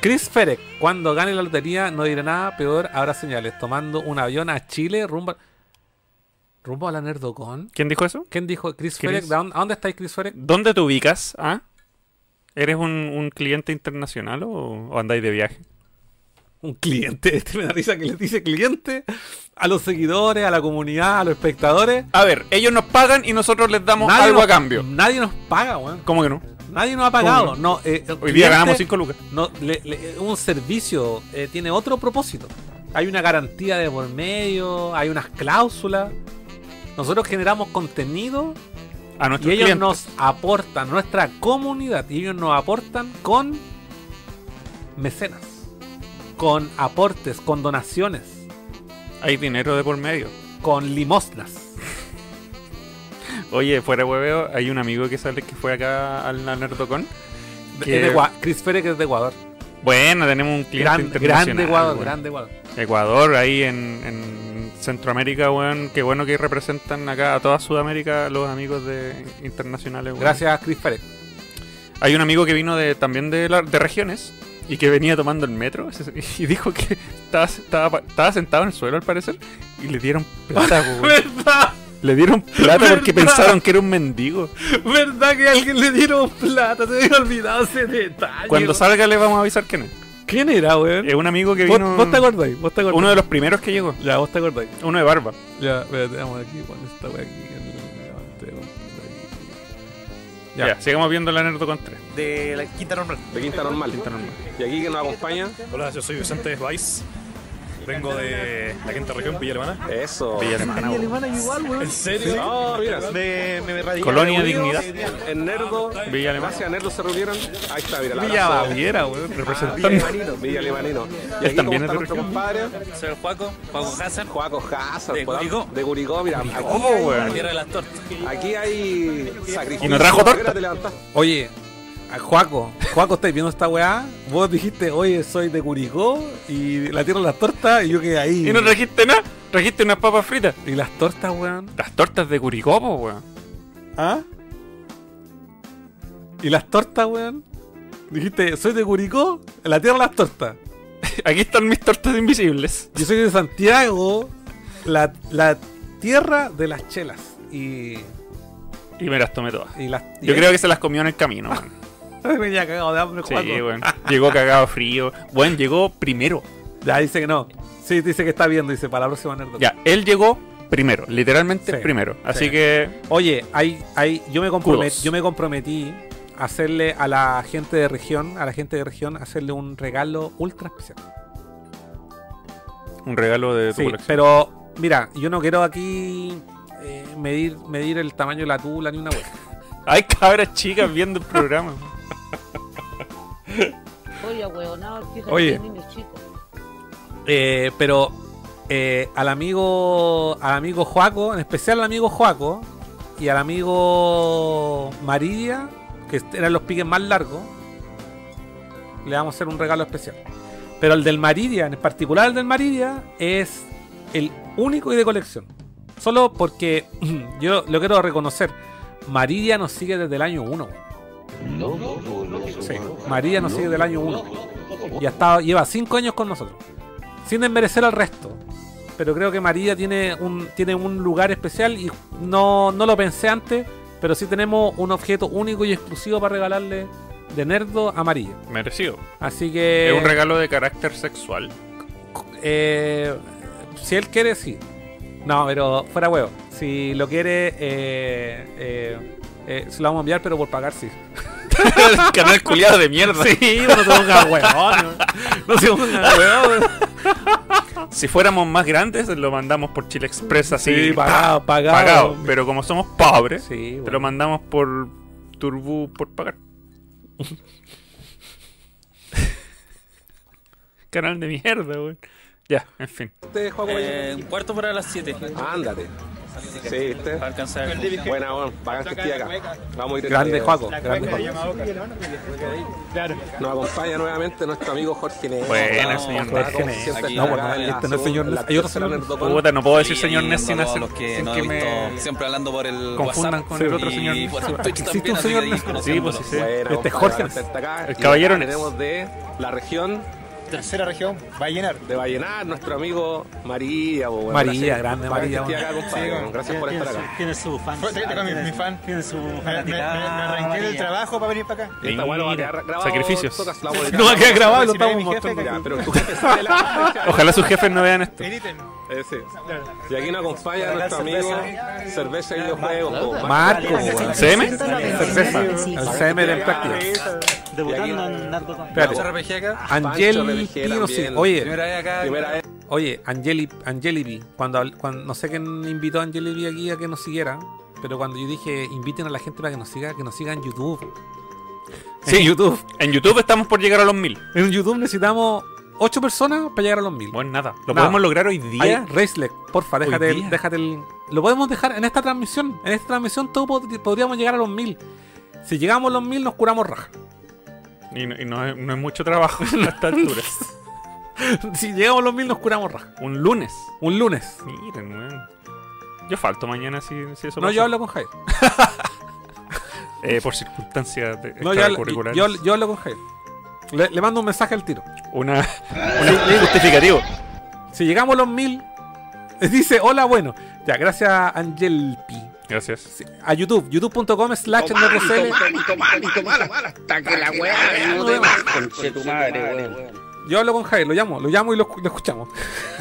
Chris Ferek, cuando gane la lotería no dirá nada, peor habrá señales. Tomando un avión a Chile rumbo, rumbo a la Nerdocon. ¿Quién dijo eso? ¿Quién dijo Chris, Chris. Dónde- ¿A dónde estáis, Chris Ferek? ¿Dónde te ubicas? ¿Ah? ¿Eres un, un cliente internacional o, o andáis de viaje? Un cliente. Este me da risa que les dice cliente a los seguidores, a la comunidad, a los espectadores. A ver, ellos nos pagan y nosotros les damos Nadie algo nos- a cambio. Nadie nos paga, weón. ¿Cómo que no? Nadie nos ha pagado. ¿Cómo No, eh, Hoy cliente día ganamos 5 lucas. no, le- le- un servicio eh, tiene otro propósito. Hay una garantía de por medio, hay unas cláusulas. Nosotros generamos contenido A y ellos clientes. nos aportan, nuestra comunidad, y ellos nos aportan con mecenas, con aportes, con donaciones, Hay dinero de por medio. con limosnas. Oye, fuera de hueveo, hay un amigo que sale que fue acá al Nerdocon. Que- es de Egua- Chris Ferek es de Ecuador. Bueno, tenemos un cliente Gran- internacional. grande Ecuador, grande Ecuador. Ecuador, ahí en, en Centroamérica, weón. Qué bueno que representan acá a toda Sudamérica los amigos de internacionales. Gracias, Chris Ferek. Hay un amigo que vino de también de, la- de regiones y que venía tomando el metro y dijo que estaba, estaba, estaba sentado en el suelo al parecer y le dieron plata. ¿Verdad? Le dieron plata porque pensaron que era un mendigo. ¿Verdad que a alguien le dieron plata? Se me había olvidado ese detalle. Cuando salga le vamos a avisar quién es. ¿Quién era, weón? Es un amigo que ¿Vos, vino. vos te acordáis? ¿Vos te acordáis? Uno de los primeros que llegó. Ya, vos te acordáis. Uno de barba. Ya, espérate, vamos aquí, pon esta wea aquí. Ya, Ya. sigamos viendo la Nerdo con 3. De la Quinta Normal. De Quinta Normal. Y aquí que nos acompaña. Hola, yo soy Vicente Weiss. Vengo de la quinta región, Villa Alemana. Eso. Villa Alemana, weón. ¿En serio? Oh, mira. Me, me radicé. Colonia Dignidad. En Nerdo. Villa Alemana. Gracias a Nerdo se reunieron. Ahí está, mira. Villa. Baviera, weón. Villa. Alemanino. Villa Alemanino. Y Él aquí también ¿cómo es de está nuestro compadre. Soy el Juaco, Juaco Hassan. Juaco Hazard. De Curicó. De Curicó, mira. Aquí, weón. Tierra de las tortas. aquí hay sacrificio. Y nos trajo torta. Mira. Oye, a Juaco, Juaco, ¿estáis viendo esta weá? Vos dijiste, oye, soy de Curicó y la tierra de las tortas y yo quedé ahí. Y no trajiste nada. Trajiste unas papas fritas. Y las tortas, weón. Las tortas de Curicó, po, weón. ¿Ah? ¿Y las tortas, weón? Dijiste, soy de Curicó, la tierra de las tortas. Aquí están mis tortas invisibles. Yo soy de Santiago, la, la tierra de las chelas. Y, Y me las tomé todas. y las. Yo creo que se las comió en el camino, weón. había cagado de hambre, Sí, Juaco. weón. Llegó cagado frío. Bueno, llegó primero. Ya dice que no. Sí, dice que está viendo, dice para la próxima Nerd. Ya, él llegó primero. Literalmente Sí, primero. Así sí. que. Oye, hay, hay, yo, me compromet- yo me comprometí a hacerle a la gente de región, a la gente de región, hacerle un regalo ultra especial. Un regalo de tu Sí, colección. pero mira, yo no quiero aquí eh, medir, medir el tamaño de la tula ni una wea. Hay cabras chicas viendo el programa. Oye, huevonado, Oye. niños chicos. Eh, pero eh, al amigo al amigo Joaco, en especial al amigo Joaco y al amigo Maridia, que eran los piques más largos, le vamos a hacer un regalo especial. Pero el del Maridia, en particular el del Maridia, es el único y de colección. Solo porque yo lo quiero reconocer. Maridia nos sigue desde el año 1. Sí, Maridia nos sigue desde el año 1. Y ha estado, lleva 5 años con nosotros. Sin desmerecer al resto. Pero creo que María tiene un, tiene un lugar especial y no, no lo pensé antes, pero sí tenemos un objeto único y exclusivo para regalarle de Nerdo a María. Merecido. Así que... Es un regalo de carácter sexual. eh, si él quiere, sí. No, pero fuera huevo. Si lo quiere, eh, eh, eh, se lo vamos a enviar, pero por pagar, sí. Canal culiado de mierda. Sí, no se ponga huevón. No se ponga huevón. Si fuéramos más grandes, lo mandamos por Chile Express así. Sí, pagado, pa, pagado. Pero como somos pobres, Sí, te lo mandamos por Turbo por pagar. Canal de mierda, weón. Ya, en fin. ¿Te juego Eh, un cuarto para las 7. Ándate. Sí, ¿viste? Para alcanzar. Buena, bueno, bacán que esté acá. Vamos a ir Grande Juaco, grande Juaco. Nos acompaña nuevamente nuestro amigo Jorge Ness. Buena, señor Como Jorge Ness. No, bueno, este no es señor Ness, hay otro señor. Puta, no puedo decir señor Ness sin hacer. que sin no que he me siempre hablando por el confundan con el otro y señor Ness. el Existe un señor Ness. Sí, pues sí, sí. Este es Jorge acá. El caballero Ness. Tenemos de la región Tercera región, Vallenar. de Vallenar, nuestro amigo María. bo, bueno, María, gracias. grande María, esté acá, compadre, bueno, Gracias por estar acá. Tiene su fan. Te- mi, fan. Tiene su Me, me, me, me fanaticada. arranqué del trabajo para venir para acá. Esta weá no va a quedar grabado, Sacrificios. tocas la boleta. No va a quedar grabado, lo estamos mi jefe, mostrando. Ojalá sus jefes no vean esto. Editen. Eh, sí. Y aquí nos acompaña nuestro amigo Cerveza y Videojuegos. bo, Marco. 397 Cerveza. El CM del práctico. Debutando en Nerdocon. Espérate. Pancho RPG acá. Angel Pancho RBG Pino, sí. también. Oye, Primera vez acá. Primera vez. Oye, Angeli, Angelipi, cuando, cuando no sé quién invitó a Angelipi aquí a que nos siguiera, pero cuando yo dije inviten a la gente para que nos siga, que nos siga en YouTube. Sí. En YouTube. En YouTube estamos por llegar a los mil. En YouTube necesitamos 8 personas para llegar a los 1000. Bueno, nada. ¿Lo Nada. podemos lograr hoy día? Racelec, porfa, déjate el, déjate el. Lo podemos dejar en esta transmisión. En esta transmisión todo pod- podríamos llegar a los 1000. Si llegamos a los 1000 nos curamos raja. Y, no, y no es, no es mucho trabajo a esta altura. si llegamos a los 1000 nos curamos raja. Un lunes. Un lunes. Miren, weón. Yo falto mañana si, si eso No, pasa. yo hablo con Jair. Eh, por circunstancias de No, yo, yo, yo hablo con Jair. Le, le mando un mensaje al tiro. Una, una justificativo. Si llegamos a los 1000, dice hola, bueno. Ya, gracias a Angel P. Gracias. Sí, A YouTube, youtube.com slash nrdcl. Hasta que la weá conche tu madre, weón. Yo hablo con Jair, lo llamo, lo llamo y lo, lo escuchamos.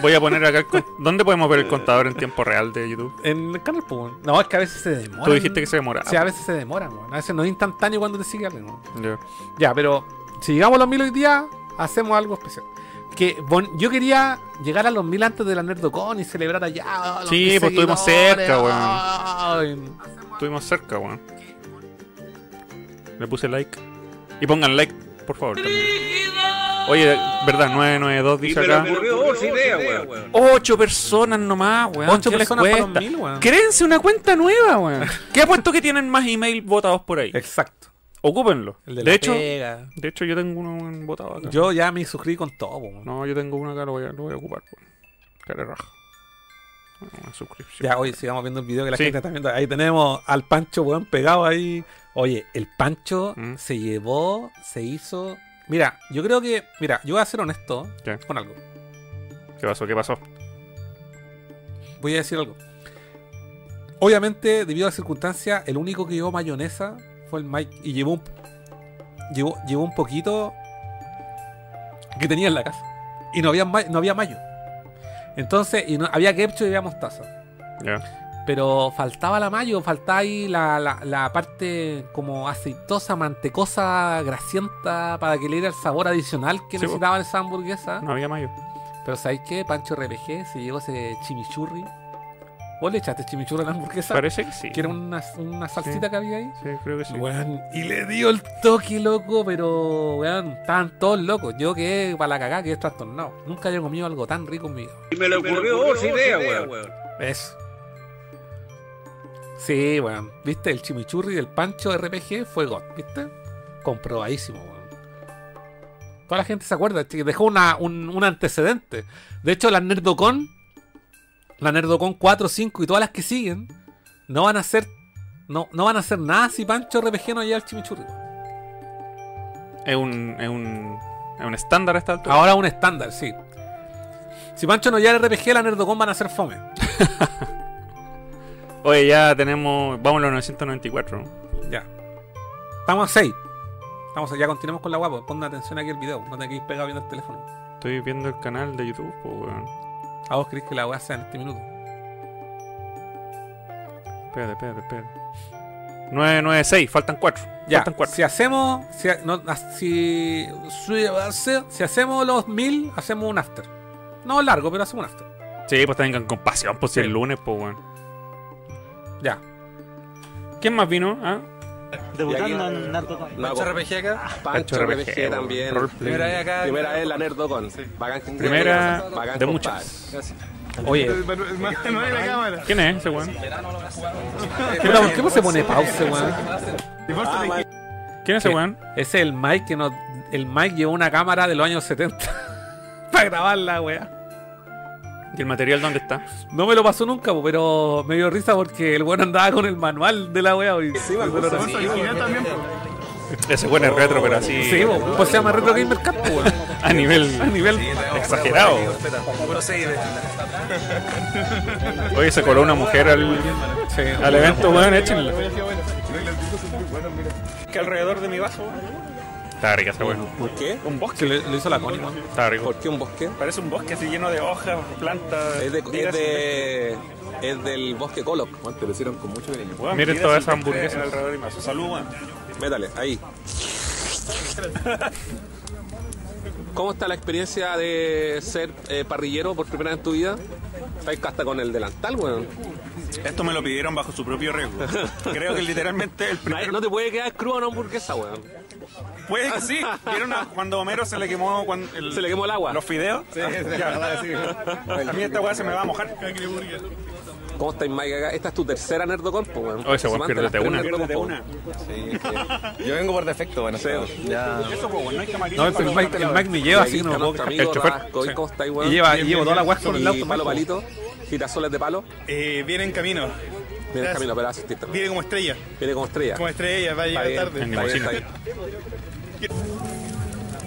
Voy a poner acá. el con- ¿Dónde podemos ver el contador en tiempo real de YouTube? En el canal, pues. No, es que a veces se demora. Tú dijiste que se demoraba. Sí, a veces se demoran, weón. A veces no es instantáneo cuando te sigue alguien, weón. Ya. Ya, pero si llegamos a los 1000 hoy día, hacemos algo especial. Que bon- yo quería llegar a los 1000 antes de la Nerdocon y celebrar allá. los Sí, 1000 pues estuvimos cerca, weón. Estuvimos cerca, weón. Le puse like. Y pongan like, por favor. También. Oye, verdad, 992 dice acá. Ocho personas nomás, weón. Ocho ¿Qué les personas para los? 1000, weón. Créense una cuenta nueva, weón. ¿Qué apuesto que tienen más email votados por ahí? Exacto. Ocúpenlo. El De, de, la hecho, pega. de hecho, yo tengo uno weón, votado acá. Yo ya me suscribí con todo. No, yo tengo uno acá, lo voy a, lo voy a ocupar. weón. Cara raja. Una suscripción. Ya, hoy sigamos viendo el video que la Sí. gente está viendo. Ahí tenemos al Pancho, weón, pegado ahí. Oye, el Pancho Mm. se llevó, se hizo. Mira, yo creo que. Mira, yo voy a ser honesto ¿Qué? con algo. ¿Qué pasó? ¿Qué pasó? Voy a decir algo. Obviamente, debido a las circunstancias, el único que llevó mayonesa fue el Mike. Y llevó un. Llevó, llevó un poquito que tenía en la casa. Y no había, no había mayo. Entonces, y no, había ketchup y había mostaza. Pero faltaba la mayo, faltaba ahí la, la, la parte como aceitosa, mantecosa, grasienta, para que le diera el sabor adicional que Sí, necesitaban esa hamburguesa. No había mayo. Pero ¿sabéis qué? Pancho RPG se llevó ese chimichurri. ¿Vos le echaste chimichurri a la hamburguesa? Parece que sí. ¿Que era una, una salsita Sí. que había ahí? Sí, creo que sí. Y le dio el toque, loco, pero, weón, estaban todos locos. Yo quedé para la cagada, quedé trastornado. Nunca había comido algo tan rico en mi vida. Y me le ocurrió otra idea, weón. Eso. Sí, weón. ¿Viste? El chimichurri del Pancho RPG fue God, ¿viste? Comprobadísimo, weón. Toda la gente se acuerda, que dejó una, un, un antecedente. De hecho, la Nerdocon, la Nerdocon 4, 5 y todas las que siguen, no van a ser, no, no van a hacer nada si Pancho RPG no lleva el chimichurri. Es un, es un, es un estándar a esta altura. Ahora un estándar, sí. Si Pancho no lleva el RPG, la Nerdocon van a ser fome. Oye, ya tenemos. Vamos a los 994. Ya. Estamos a 6. Estamos, ya continuemos con la guapa. Pon atención aquí al video. No te quedes pegado viendo el teléfono. Estoy viendo el canal de YouTube, pues, weón. ¿A vos crees que la weá sea en este minuto? Espérate, espérate, espérate. 996, faltan 4. Ya, Faltan 4. si hacemos. Si, no, si, si, hacemos los 1000, hacemos un after. No largo, pero hacemos un after. Sí, pues tengan compasión, pues si el lunes, pues, weón. Ya. ¿Quién más vino? ¿Ah? Debutando en Nerdocon. No, Pancho RPG acá. Pancho weón. también. Primera vez acá. Primera vez la Nerdocon. Primera de muchas. Oye, No hay la cámara. ¿Quién es ese weón? ¿por qué se pone pausa, weón? Ah, ¿Quién es ese ¿Qué? weón? Ese es el Mike que nos. El Mike llevó una cámara de los años 70 para grabar la weá. ¿Y el material dónde está? No me lo pasó nunca, po, pero me dio risa porque el weón andaba con el manual de la weá. y- Sí, me acuerdo. También. Ese weón es retro, pero así. Sí, po, pues se llama Retro Gamer Cat. A nivel. A nivel. Exagerado. Oye, se coló una mujer al, Sí. al evento, weón, échenla. Que alrededor de mi vaso Está rica esa weón. ¿Por qué? un bosque. Que lo, lo hizo la Connie. Está rico. ¿Por qué un bosque? Parece un bosque así lleno de hojas, plantas. Es, de, es, vidas de, es del bosque Coloc. Te lo hicieron con mucho cariño. Weón, Miren todas esas hamburguesas. Alrededor de mi vaso. Salud, weón. Métale, ahí. ¿Cómo está la experiencia de ser eh, parrillero por primera vez en tu vida? Estáis hasta con el delantal, weón. Esto me lo pidieron bajo su propio riesgo. Creo que literalmente el primer. No te puede quedar cruda una hamburguesa, weón. Puede que sí. ¿Vieron a- cuando Homero se le quemó cuando el- Se le quemó el agua. los fideos? Sí, A mí esta weá se me va a mojar. ¿Cómo estáis, Mike? Acá? Esta es tu tercera Nerdocon, pues, weón. Oh, ese weón, las piérdete tres una. Nerdocon, Piérdete po, una. Yo vengo por defecto, bueno. Sí. Ya. Eso, pues, no hay. No, el, Mike, el Mike me lleva así, no puedo El chofer. Rasco, Sí. ¿Cómo estáis, weón? Y lleva, Bien, y llevo bien, toda la con el auto. palo Mike, palito, girasoles de palo. Eh, viene en camino. Viene en Gracias. camino, pero asististe. Viene como estrella. Viene como estrella. Como estrella, va a llegar bien, tarde. En está bien, limusina. está bien.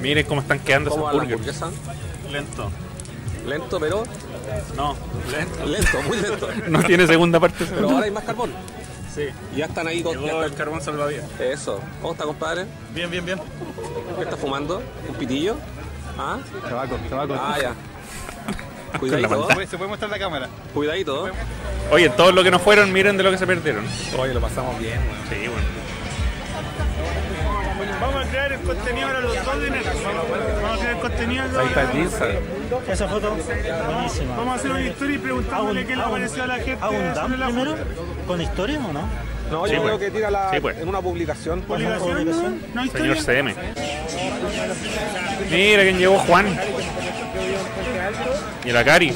Miren cómo están quedando ¿Cómo esas burgers. Lento. Lento, pero No, lento. lento, muy lento. No tiene segunda parte. Pero ahora hay más carbón. Sí. Y ya están ahí ya el carbón salvavidas. Eso. ¿Cómo está, compadre? Bien, bien, bien. ¿Qué está fumando? ¿Un pitillo? ¿Ah? Tabaco, tabaco. Ah, ya. Cuidadito. Se puede mostrar la cámara. cuidadito. Oye, todos los que no fueron, miren de lo que se perdieron. Oye, lo pasamos bien, weón. Sí, bueno. Vamos a crear el contenido ahora los dos de. Vamos a crear el contenido. Ahí está el Jinza. Esa foto, buenísima. Vamos a hacer una historia y preguntándole qué le pareció a la gente. ¿Hago un sobre dump la primero? ¿Con historia o no? No, Sí, yo pues. creo que tira la, Sí, pues. en una publicación. publicación. ¿no? No Señor. CM. Mira quién llegó Juan. Y la Cari.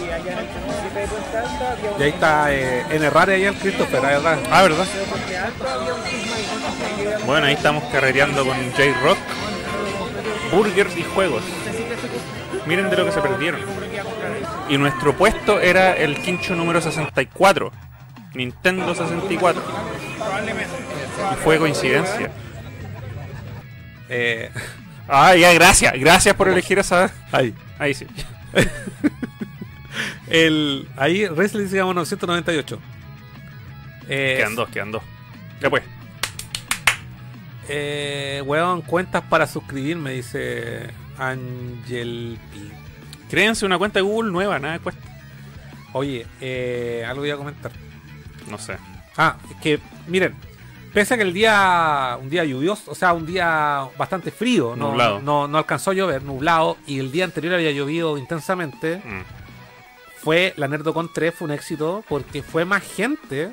Y ahí está eh, en Errare ahí el Christopher, ahí atrás. Ah, ¿verdad? Bueno, ahí estamos carreteando con J-Rock. Burgers y juegos. Miren de lo que se perdieron. Y nuestro puesto era el quincho número 64. Nintendo 64. Y fue coincidencia. Eh, Ah, ya, gracias. Gracias por elegir esa. ahí. Ahí sí. El, ahí Wrestling se llama 998. Eh, Quedan dos, quedan dos. Ya pues. Eh, weón, cuentas para suscribirme, dice Angel P. Créense una cuenta de Google nueva, nada cuesta. Oye, eh, algo iba a comentar. No sé. Ah, es que, miren, pese a que el día, un día lluvioso, o sea, un día bastante frío, no, Nublado. no, no alcanzó a llover, nublado, y el día anterior había llovido intensamente, Mm. fue la NerdoCon 3 fue un éxito porque fue más gente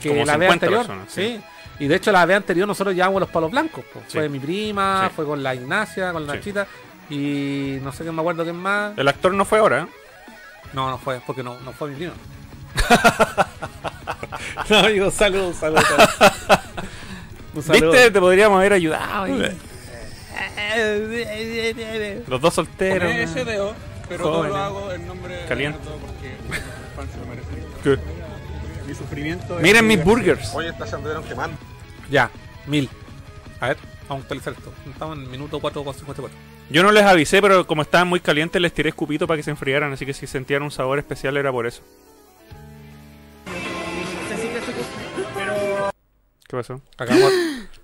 que Como la vez 50 anterior. personas, sí. sí. Y de hecho la vez anterior nosotros llevamos los palos blancos. Sí. Fue mi prima, Sí. fue con la Ignacia, con la. Nachita y no sé qué me acuerdo quién más. El actor no fue ahora, ¿eh? No, no fue, porque no, no fue mi prima. no, digo, salud, salud. Un saludo. ¿Viste? Te podríamos haber ayudado. ahí. Los dos solteros. Tomé weón. ese dedo, pero todo Jóvenes. lo hago en nombre de Caliente. Mi sufrimiento es Miren mi mis burgers. Hoy esta se anduvieron quemando. Ya, mil. A ver, vamos a actualizar esto. Estamos en el minuto 4.54. Yo no les avisé, pero como estaban muy calientes, les tiré escupito para que se enfriaran. Así que si sentían un sabor especial era por eso. ¿Qué pasó? Acabamos,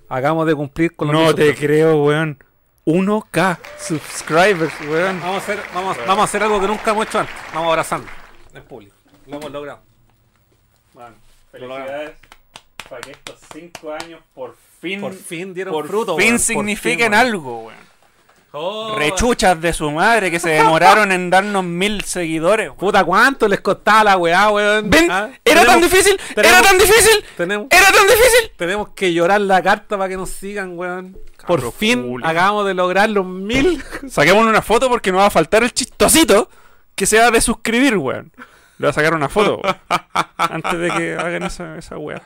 acabamos de cumplir con los No te creo, weón. 1K subscribers, weón. Vamos a hacer, vamos, vamos a hacer algo que nunca hemos hecho antes. Vamos a abrazarnos en público. Lo hemos logrado. Bueno, felicidades para que estos 5 años por fin, Por fin dieron por fruto, fin weón. Por fin, algo, weón. Oh, Rechuchas de su madre que se demoraron en darnos mil seguidores. weón. Puta, ¿cuánto les costaba la weá, weón? ¿Ven? ¿Ah? ¿Era tan Tenemos- difícil? ¿Era tan difícil? Tenemos, ¿Era tan difícil? tenemos que llorar la carta para que nos sigan, weón. Por Cabro fin culo. acabamos de lograr los mil. Saquémosle una foto porque nos va a faltar el chistosito que se va de suscribir, weón. Le voy a sacar una foto, weón. Antes de que hagan esa, esa weá.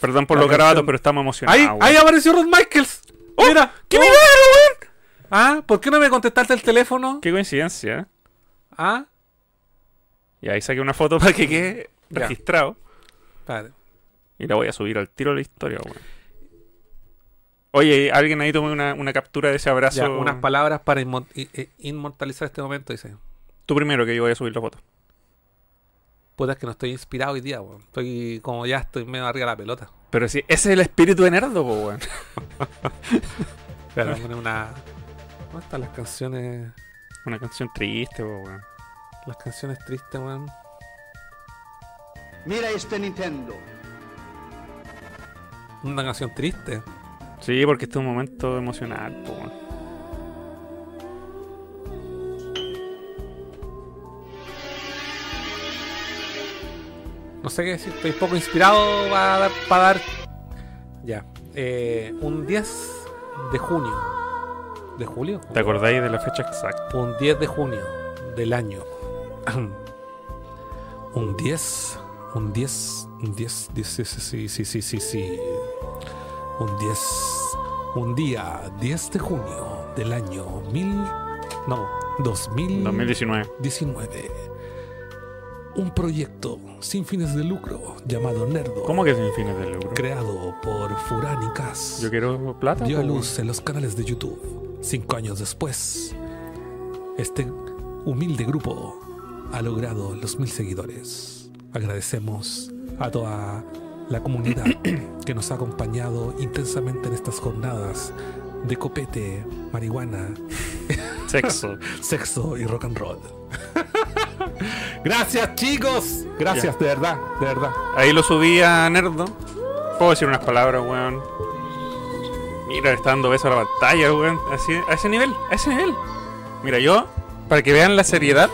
Perdón por La los garabatos, canción. pero estamos emocionados. Ahí, weón. ahí apareció Rod Michaels. Mira. ¡Qué Oh. milagro, weón! Ah, ¿por qué no me contestaste el teléfono? Qué coincidencia, ¿eh? Ah, Y ahí saqué una foto para que quede Ya. registrado. espérate. Y la voy a subir al tiro de la historia, weón. Oye, alguien ahí tome una, una captura de ese abrazo. Ya, unas palabras para inmo- i- inmortalizar este momento, dice. Tú primero, que yo voy a subir la foto. Puta, es que no estoy inspirado hoy día, weón. Estoy como ya estoy medio arriba de la pelota. Pero si ese es el espíritu de Nerdo, weón. Una. ¿Dónde están las canciones? Una canción triste, po, weón. Las canciones tristes, weón. Mira este Nintendo. Una canción triste. Sí, porque este es un momento emocional, po, weón. No sé qué decir, estoy poco inspirado para dar. Para dar... Ya. Eh, un 10 de junio. ¿De julio? ¿Te acordáis de la fecha exacta? Un 10 de junio del año. un 10. Un 10. Un 10. 10 sí, sí, sí, sí, sí, sí. Un 10. Un día 10 de junio del año 1000. No, 2000. 2019. 19. Un proyecto sin fines de lucro llamado Nerdo. ¿Cómo que sin fines de lucro? Creado por Furán y Cas. Yo quiero plata. Dio a luz en los canales de YouTube. Cinco años después, este humilde grupo ha logrado los mil seguidores. Agradecemos a toda la comunidad que nos ha acompañado intensamente en estas jornadas de copete, marihuana. Sexo. sexo y rock and roll. Gracias chicos, gracias de verdad, de verdad. Ahí lo subí a Nerdo. Puedo decir unas palabras, weón. Mira, le está dando beso a la pantalla, weón. Así, a ese nivel, a ese nivel. Mira, yo, para que vean la seriedad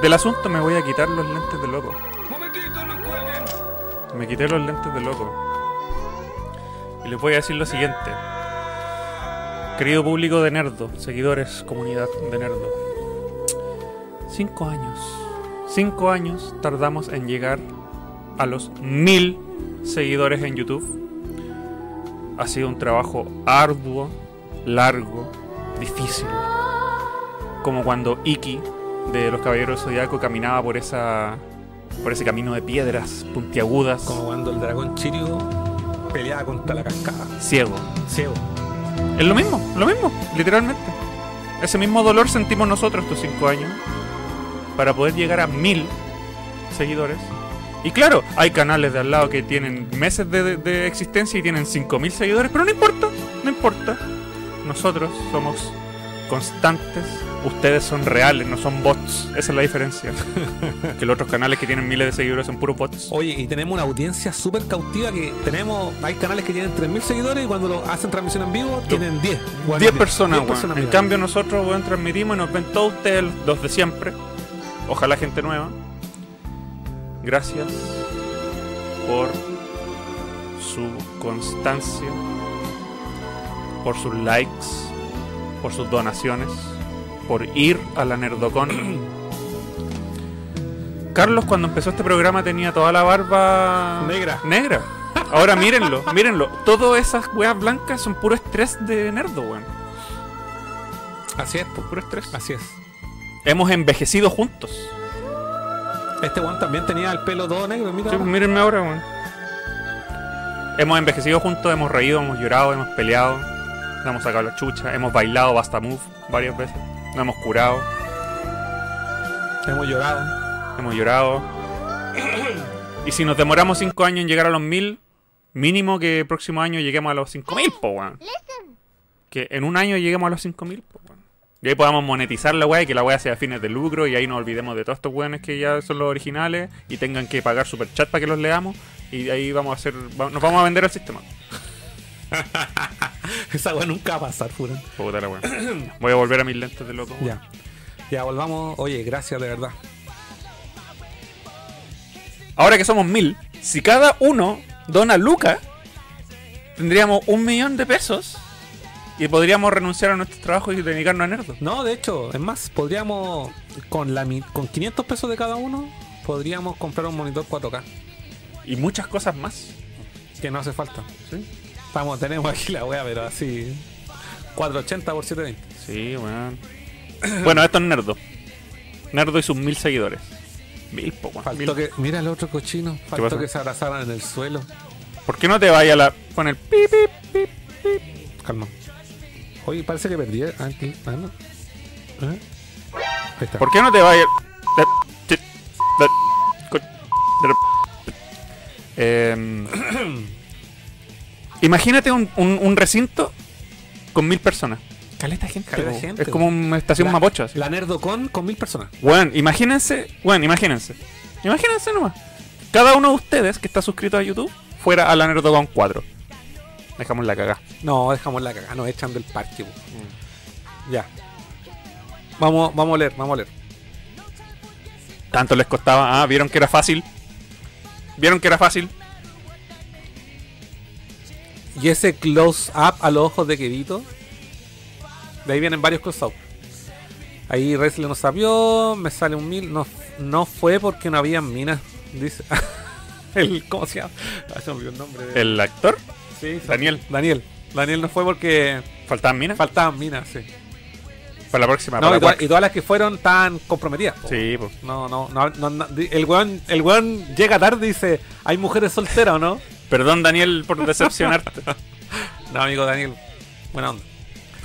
del asunto, me voy a quitar los lentes de loco. Me quité los lentes de loco. Y les voy a decir lo siguiente. Querido público de Nerdo, seguidores, comunidad de Nerdo. Cinco años. Cinco años tardamos en llegar a los mil seguidores en YouTube. Ha sido un trabajo arduo, largo, difícil. Como cuando Iki de los Caballeros Zodiaco caminaba por esa por ese camino de piedras puntiagudas, Como cuando el dragón Chirio peleaba contra la cascada. ciego. Ciego. Es lo mismo, lo mismo, literalmente. Ese mismo dolor sentimos nosotros estos cinco años para poder llegar a mil seguidores. Y claro, hay canales de al lado que tienen meses de, de- de existencia y tienen 5.000 seguidores, pero no importa, no importa. Nosotros somos constantes. Ustedes son reales, no son bots. Esa es la diferencia. que los otros canales que tienen miles de seguidores son puros bots. Oye, y tenemos una audiencia súper cautiva que tenemos, hay canales que tienen 3.000 seguidores y cuando lo hacen transmisión en vivo tienen 10. Bueno, 10 personas, 10 weón. En cambio nosotros, weón, transmitimos y nos ven todos ustedes, los de siempre. Ojalá gente nueva. Gracias por su constancia, por sus likes, por sus donaciones, por ir a la Nerdocon. Carlos cuando empezó este programa tenía toda la barba Negra. Negra. Ahora mírenlo, mírenlo. Todas esas weas blancas son puro estrés de nerdo, weón. Así es, pues. Puro estrés. Así es. Hemos envejecido juntos. Este weón también tenía el pelo todo negro, mira. Sí, pues mírenme ahora, weón. Hemos envejecido juntos, hemos reído, hemos llorado, hemos peleado, nos hemos sacado la chucha, hemos bailado Basta Move varias veces, nos hemos curado, Hemos llorado. hemos llorado. y si nos demoramos 5 años en llegar a los 1000, mínimo que el próximo año lleguemos a los 5000, po, weón. Que en un año lleguemos a los 5000, po, weón. Y ahí podamos monetizar la weá y que la weá sea a fines de lucro y ahí nos olvidemos de todos estos weones que ya son los originales y tengan que pagar super chat para que los leamos y ahí vamos a hacer, nos vamos a vender al sistema. Esa weón nunca va a pasar, Furan. Puta la weá. Voy a volver a mis lentes de loco. Ya. Ya, volvamos. Oye, gracias de verdad. Ahora que somos mil, si cada uno dona Luca, tendríamos un millón de pesos y podríamos renunciar a nuestros trabajos y dedicarnos a nerdos. No, de hecho, es más, podríamos, con, la, con 500 pesos de cada uno, podríamos comprar un monitor 4K. Y muchas cosas más. Que no hace falta. Estamos, tenemos aquí la wea, pero así. 480 por 720. Sí, weón. bueno, esto es Nerdo. Nerdo y sus mil seguidores. Mil, po, weón. Faltó Mil. que. Mira el otro cochino. Faltó que se abrazaran en el suelo. ¿Por qué no te vayas a la... con el pip, pip, pip, pip? Calma. Oye, parece que perdí. ¿eh? Ah, no. ¿Eh? Ahí está. ¿Por qué no te vayas... Em, imagínate un, un- un recinto con mil personas. Caleta gente. Caleta po. gente, es como una estación La- Mapocho. así. La Nerdocon con mil personas. Bueno, imagínense, bueno, imagínense. Imagínense nomás. Cada uno de ustedes que está suscrito a YouTube fuera a la Nerdocon 4. Dejamos la cagada. No, dejamos la cagada, nos echan del parque. po. Ya. Vamos, vamos a leer, vamos a leer. Tanto les costaba. Ah, vieron que era fácil. Vieron que era fácil. Y ese close up a los ojos de Quedito. De ahí vienen varios close up. Ahí Resle nos sabió, me sale un mil. No, no fue porque no había minas. Dice. el, ¿Cómo se llama? Ah, se me olvidó el nombre. de- El actor, Sí, Daniel. Daniel. Daniel no fue porque faltaban minas. faltaban minas, sí. Para la próxima. No, para y, todas- Quack. y todas las que fueron tan comprometidas. po. Sí, pues. No, no, no, el weón, el weón llega tarde y dice, ¿hay mujeres solteras o no? Perdón, Daniel, por decepcionarte. No, amigo Daniel. Buena onda.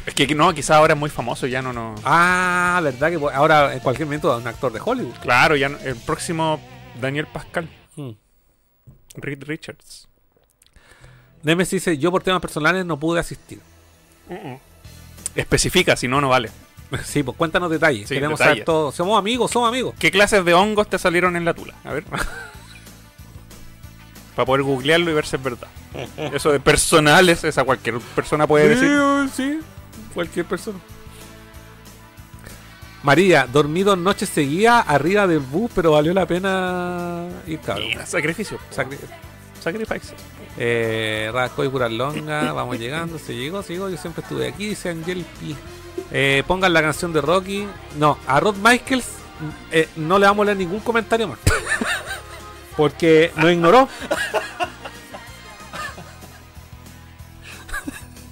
es que no, quizás ahora es muy famoso, ya no, no. Ah, verdad que po- ahora en cualquier momento es un actor de Hollywood. Claro, ya no- el próximo Daniel Pascal. Hmm. Reed Richards. Nemesis dice, yo por temas personales no pude asistir. Especifica, si no, no vale. Sí, pues cuéntanos detalles. Sí, Queremos detalles. saber todo. Somos amigos, somos amigos. ¿Qué clases de hongos te salieron en la tula? A ver. Para poder googlearlo y ver si es verdad. Eso de personales, esa cualquier persona puede decir. sí, cualquier persona. María, dormí dos noches seguidas arriba del bus, pero valió la pena ir, cabrón. Sacrificio. Sacri- Sacrifice. Eh, Rasco y Curalonga, vamos llegando, se llegó, se llegó, yo siempre estuve aquí, dice Angel P. Eh, pongan la canción de Rocky. No, a Rod Michaels eh, no le vamos a leer ningún comentario más. Porque nos ignoró.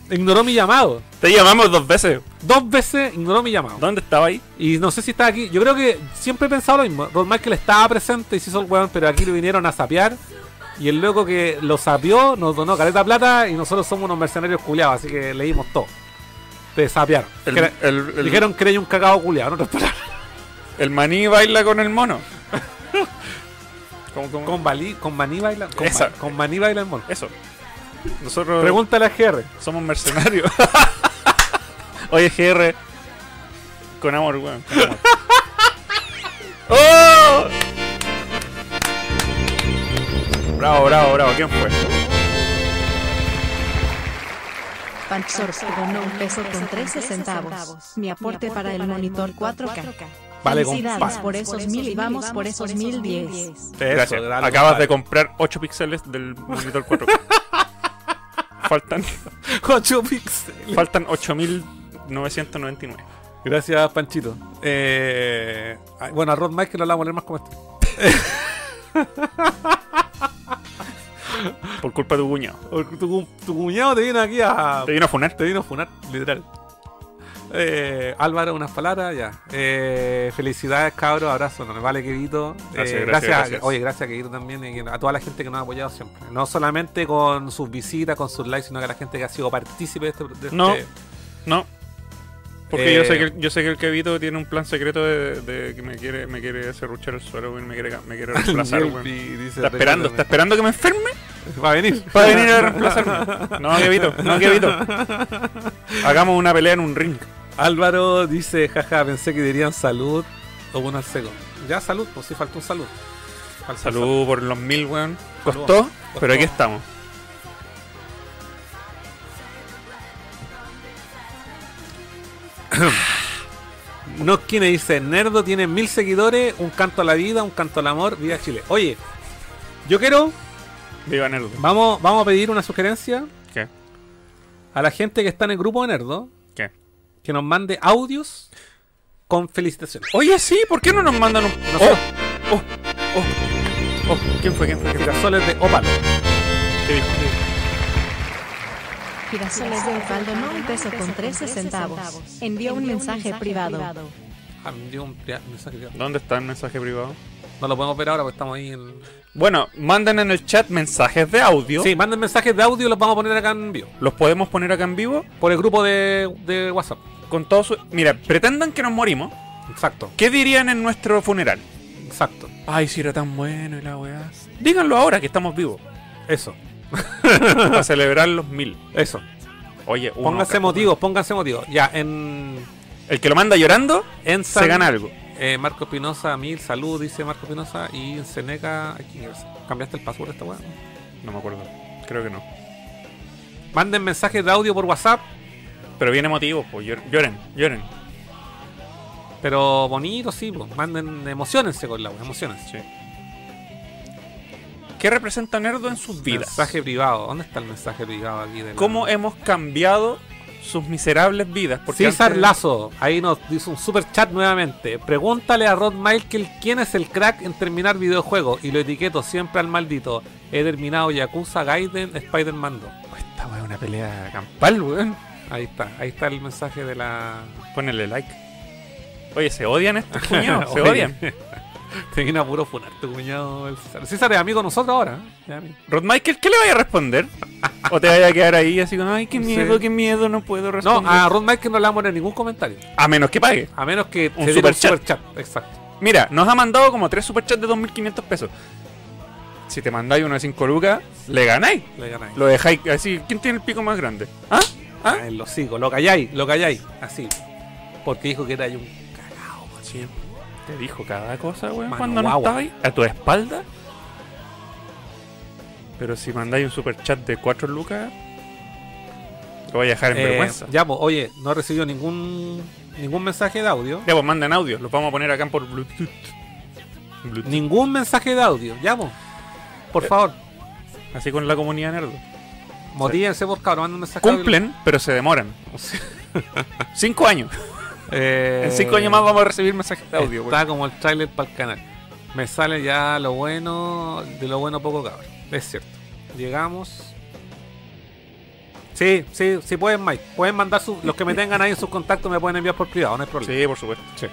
ignoró mi llamado. Te llamamos dos veces. Dos veces ignoró mi llamado. ¿Dónde estaba ahí? Y no sé si está aquí. Yo creo que siempre he pensado lo mismo. Rod Michael estaba presente y se hizo el weón, pero aquí lo vinieron a sapear. Y el loco que lo sapeó nos donó caleta plata y nosotros somos unos mercenarios culiados, así que leímos todo. Te sapearon. El, Que era- el- el- Dijeron que un cagado culiado, otras palabras. el maní baila con el mono. ¿Cómo, cómo? Con, Bali, con Maní baila. Con, Esa. Ma- con Maní baila el mono. Eso. Nosotros Pregúntale a GR. somos mercenarios. Oye, GR, Con amor, weón. con amor. ¡Oh! Bravo, bravo, bravo. ¿Quién fue? Panchor se donó un peso con 13 centavos. Mi aporte para el monitor 4K. Vale, compadre. por esos mil y vamos por esos mil diez. Gracias. Acabas de comprar 8 píxeles del monitor 4K. faltan, 8 píxeles. faltan 8.999. Gracias, Panchito. Eh, bueno, a Rod Mike no la vamos a leer más como esto. Por culpa de tu cuñado. Tu, cu- tu cuñado te vino aquí a. Te vino a funar. Te vino a funar, literal. Eh, Álvaro, unas palabras, ya. Eh, felicidades, cabros, abrazo, no me vale, Quedito. Gracias, gracias, gracias. Oye, gracias, Quedito, también, y a toda la gente que nos ha apoyado siempre. No solamente con sus visitas, con sus likes, sino que a la gente que ha sido partícipe de este. de No. este- No. Porque Eh, yo sé que yo sé que el Kevito tiene un plan secreto de, de que me quiere me quiere serruchar el suelo, weón, me quiere me quiere reemplazar, dice, Está esperando, está esperando que me enferme Va a venir. para venir a reemplazarme. No, Kevito, no, Kevito. Hagamos una pelea en un ring. Álvaro dice, jaja, pensé que dirían salud o bueno al seco. Ya salud, pues sí, faltó un salud. Faltó Salud por los mil, weón. Costó, Costó. pero aquí estamos. No quien dice, Nerdo tiene mil seguidores, un canto a la vida, un canto al amor, viva Chile. Oye, yo quiero, Viva Nerdo. vamos, vamos a pedir una sugerencia ¿Qué? a la gente que está en el grupo de Nerdo, ¿Qué? que nos mande audios con felicitaciones. Oye, sí, ¿por qué no nos mandan un. Nosotros- Oh, oh, oh, oh. ¿Quién fue? ¿Quién fue? Girasoles de ópalo. ¿Qué dijo? Girasoles de Osvaldo no un peso con 13 centavos. Envió un mensaje privado. Ah, me dio un mensaje privado. ¿Dónde está el mensaje privado? No lo podemos ver ahora porque estamos ahí en... Bueno, manden en el chat mensajes de audio. Sí, manden mensajes de audio y los vamos a poner acá en vivo. Los podemos poner acá en vivo Por el grupo de, de WhatsApp. con todos su... Mira, pretendan que nos morimos. Exacto, ¿Qué dirían en nuestro funeral? exacto. Ay, si era tan bueno y la weá. Díganlo ahora que estamos vivos. Eso, Para celebrar los mil. eso. Oye, uno Pónganse motivos, pónganse motivos. Ya, en... El que lo manda llorando, En se gana algo. Eh, Marco Espinosa, mil salud, dice Marco Espinosa. Y en Seneca, ¿cambiaste el password de esta weá? No me acuerdo. Creo que no. Manden mensajes de audio por WhatsApp, Pero bien emotivos, pues llor- lloren, lloren. pero bonitos, sí, pues. Manden, emocionense con la weá, emocionense. Sí. ¿Qué representa Nerdo en sus vidas? Mensaje privado, ¿dónde está el mensaje privado aquí? De la- ¿Cómo hemos cambiado sus miserables vidas? Porque César antes- Lazo, ahí nos dice un super chat nuevamente. Pregúntale a Rod Michael quién es el crack en terminar videojuegos y lo etiqueto siempre al maldito. He terminado Yakuza Gaiden, Spider-Man 2. Esta weá es una pelea campal, weón. Ahí está, ahí está el mensaje de la. Ponele like. Oye, ¿se odian estos cuñados? ¿Se odian? Te viene a puro funar tu cuñado el César. César es amigo de nosotros ahora. ¿eh? Rod Michael, ¿qué le vaya a responder? ¿O te vaya a quedar ahí así como, ay, qué Sí. miedo, qué miedo, no puedo No, responder? a Rod Michael no le vamos a poner ningún comentario. a menos que pague. A menos que Un se superchat. superchat. Exacto. Mira, nos ha mandado como tres superchats de 2.500 pesos. Si te mandáis uno de 5 lucas, le ganáis. Le ganáis. Lo dejáis así. ¿Quién tiene el pico más grande? ¿Ah? ¿Ah? Ah, los hocico, lo calláis, lo calláis. Así. Porque dijo que era yo un cagao, man. Te dijo cada cosa, weón, Mano cuando no estaba ahí. A tu espalda. Pero si mandáis un superchat de 4 lucas, lo voy a dejar en Eh, vergüenza. Ya, pues, oye, no he recibido ningún ningún mensaje de audio. Ya, pues manden audio. Los vamos a poner acá por Bluetooth. Bluetooth. Ningún mensaje de audio. Ya, pues. Por Eh, favor, Así con la comunidad nerdo. motívense por cabrón, manden un mensaje de audio. Cumplen, pero se demoran. Cinco años. Eh, En cinco años más vamos a recibir mensajes de audio. Está como el trailer para el canal. Me sale ya lo bueno, de lo bueno poco cabrón. Es cierto. Llegamos. Sí, sí, sí pueden, Mike. Pueden mandar sus, los que me tengan ahí en sus contactos me pueden enviar por privado, no hay problema. Sí, por supuesto. Sí.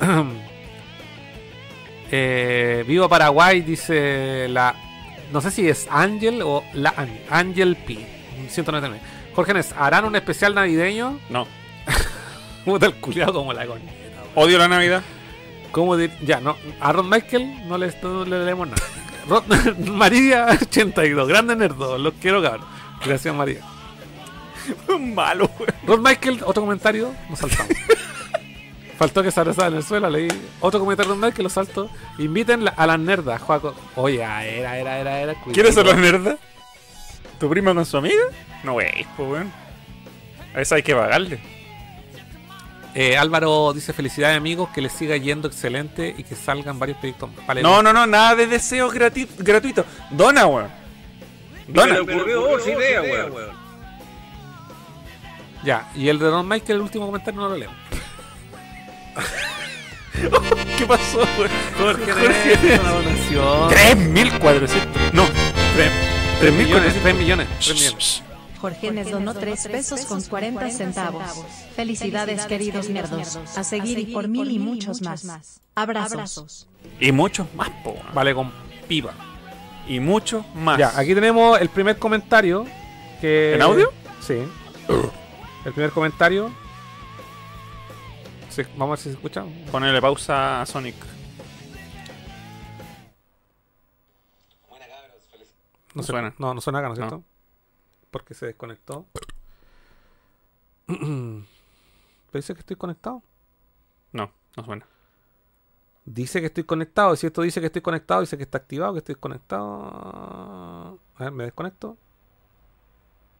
Eh, Vivo Paraguay, dice la. No sé si es Ángel o la Ángel- P. 199. Jorge ¿harán un especial navideño? No. Puta el culiado como la coña. Odio la Navidad. ¿Cómo dir- Ya, no. A Ron Michael no le, no le leemos nada. Rod- María 82, grande nerdo, los quiero cabrón. Gracias María. Malo, weón. Rod Michael, otro comentario, nos saltamos. Faltó que se abrazara en el suelo, leí otro comentario normal que lo salto. Inviten a las nerdas, Juaco. Oye, ah, era, era, era, era. ¿Quieres ser la nerda? ¿Tu prima con su amiga? No, wey, pues weón. A esa hay que pagarle. Eh, Álvaro dice felicidades amigos, que les siga yendo excelente y que salgan varios proyectos. más". Vale, No, no, no, nada de deseos gratuitos. Dona, weón. Dona. ocurrió idea. Ya, y el de Don Michael, el último comentario no lo leo. ¿Qué pasó, weón? Jorge, Jorge, una donación. 3.400. No, 3 3 millones, 3 millones, 3 millones. Jorge Nes donó 3 pesos con 40 centavos. Felicidades queridos nerdos. A seguir y por mil y muchos más. Abrazos. Y muchos más, po. Vale, con pipa. Y muchos más. Ya, aquí tenemos el primer comentario. Que... ¿En audio? Sí. El primer comentario. Sí, vamos a ver si se escucha. Ponele pausa a Sonic. No No se- suena. No, no suena acá, ¿no es No. cierto? Porque se desconectó. ¿Pero dice que estoy conectado? No, no suena. Dice que estoy conectado. Si esto dice que estoy conectado, dice que está activado, que estoy conectado. A ver, me desconecto.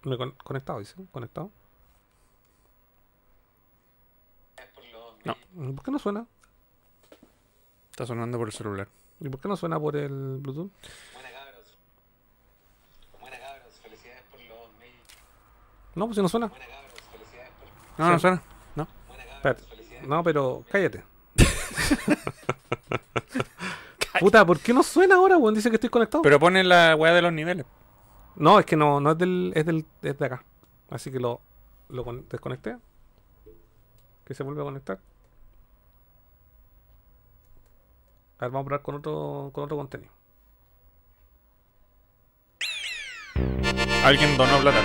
Me con- conectado, dice. Conectado. No, ¿Por qué no suena? está sonando por el celular. ¿Y por qué no suena por el Bluetooth? No, pues si no suena. No, no Sí. suena. No. Espérate. No, pero cállate. Puta, ¿por qué no suena ahora, weón? Dice que estoy conectado. Pero pone la weá de los niveles. No, es que no, no es del, es del, es de acá. Así que lo, lo con- desconecté. Que se vuelve a conectar. A ver, vamos a probar con otro, con otro contenido. Alguien donó plata.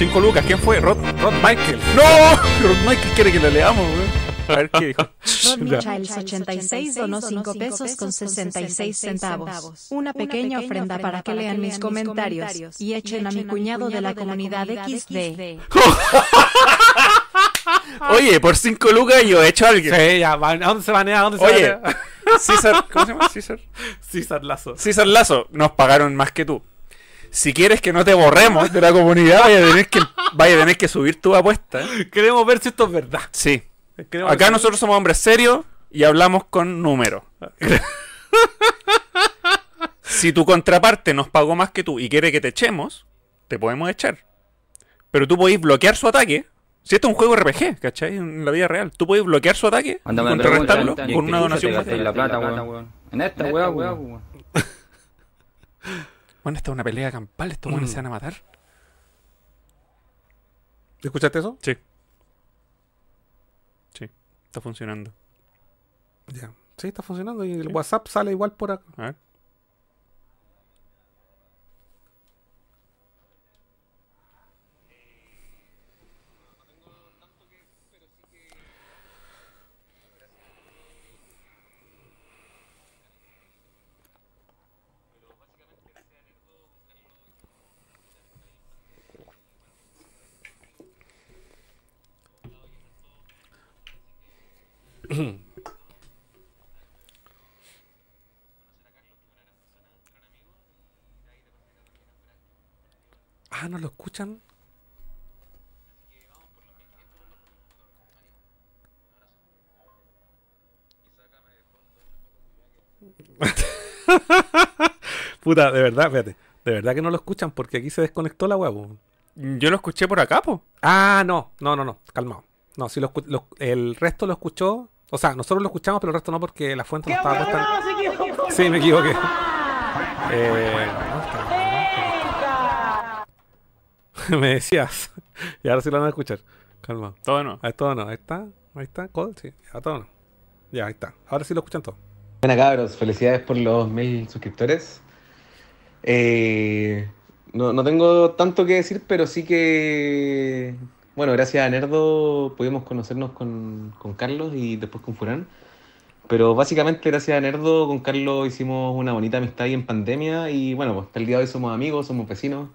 5 lucas, ¿quién fue? Rod, Rod Michael. ¡No! Rod Michael quiere que lo leamos, weón. A ver qué dijo. Rod Michaels 86 donó 5 pesos con 66 centavos. Una pequeña ofrenda para que lean mis comentarios y echen a mi cuñado de la comunidad XD. Oye, por 5 lucas yo he hecho a alguien. Sí, ya, ¿a dónde se banea? ¿A dónde se Oye, banea? César, ¿cómo se llama? César. César Lazo. César Lazo, nos pagaron más que tú. Si quieres que no te borremos de la comunidad, vaya a tener que, vaya a tener que subir tu apuesta. ¿eh? Queremos ver si esto es verdad. Sí. Queremos Acá ver- nosotros somos hombres serios y hablamos con números. si tu contraparte nos pagó más que tú y quiere que te echemos, te podemos echar. Pero tú podéis bloquear su ataque. Si esto es un juego RPG, ¿cachai? En la vida real. Tú podéis bloquear su ataque y contrarrestarlo con ¿y una donación gastáis la plata, weón? En esta weá, weón. Bueno, esta es una pelea campal. Estos buenos Mm. se van a matar. ¿Escuchaste eso? Sí. Sí, está funcionando. Ya. Sí, está funcionando y el WhatsApp sale igual por acá. A ver. Ah, ¿no lo escuchan? Puta, de verdad, fíjate. De verdad que no lo escuchan porque aquí se desconectó la huevo. Yo lo escuché por acá, po. Ah, no, no, no, no, calmado. No, si lo, lo- el resto lo escuchó. O sea, nosotros lo escuchamos, pero el resto no porque la fuente no estaba puesta. en- Sí, me equivoqué. Eh, me decías. Y ahora sí lo van a escuchar. Calma. Todo no. Ahí todo no. Ahí está. Ahí está. Code, sí. A todo no. Ya, ahí está. Ahora sí lo escuchan todo. Buena cabros, felicidades por los mil suscriptores. Eh, no, no tengo tanto que decir, pero sí que, bueno, gracias a Nerdo pudimos conocernos con, con Carlos y después con Furán. Pero básicamente gracias a Nerdo con Carlos hicimos una bonita amistad ahí en pandemia y bueno, pues hasta el día de hoy somos amigos, somos vecinos.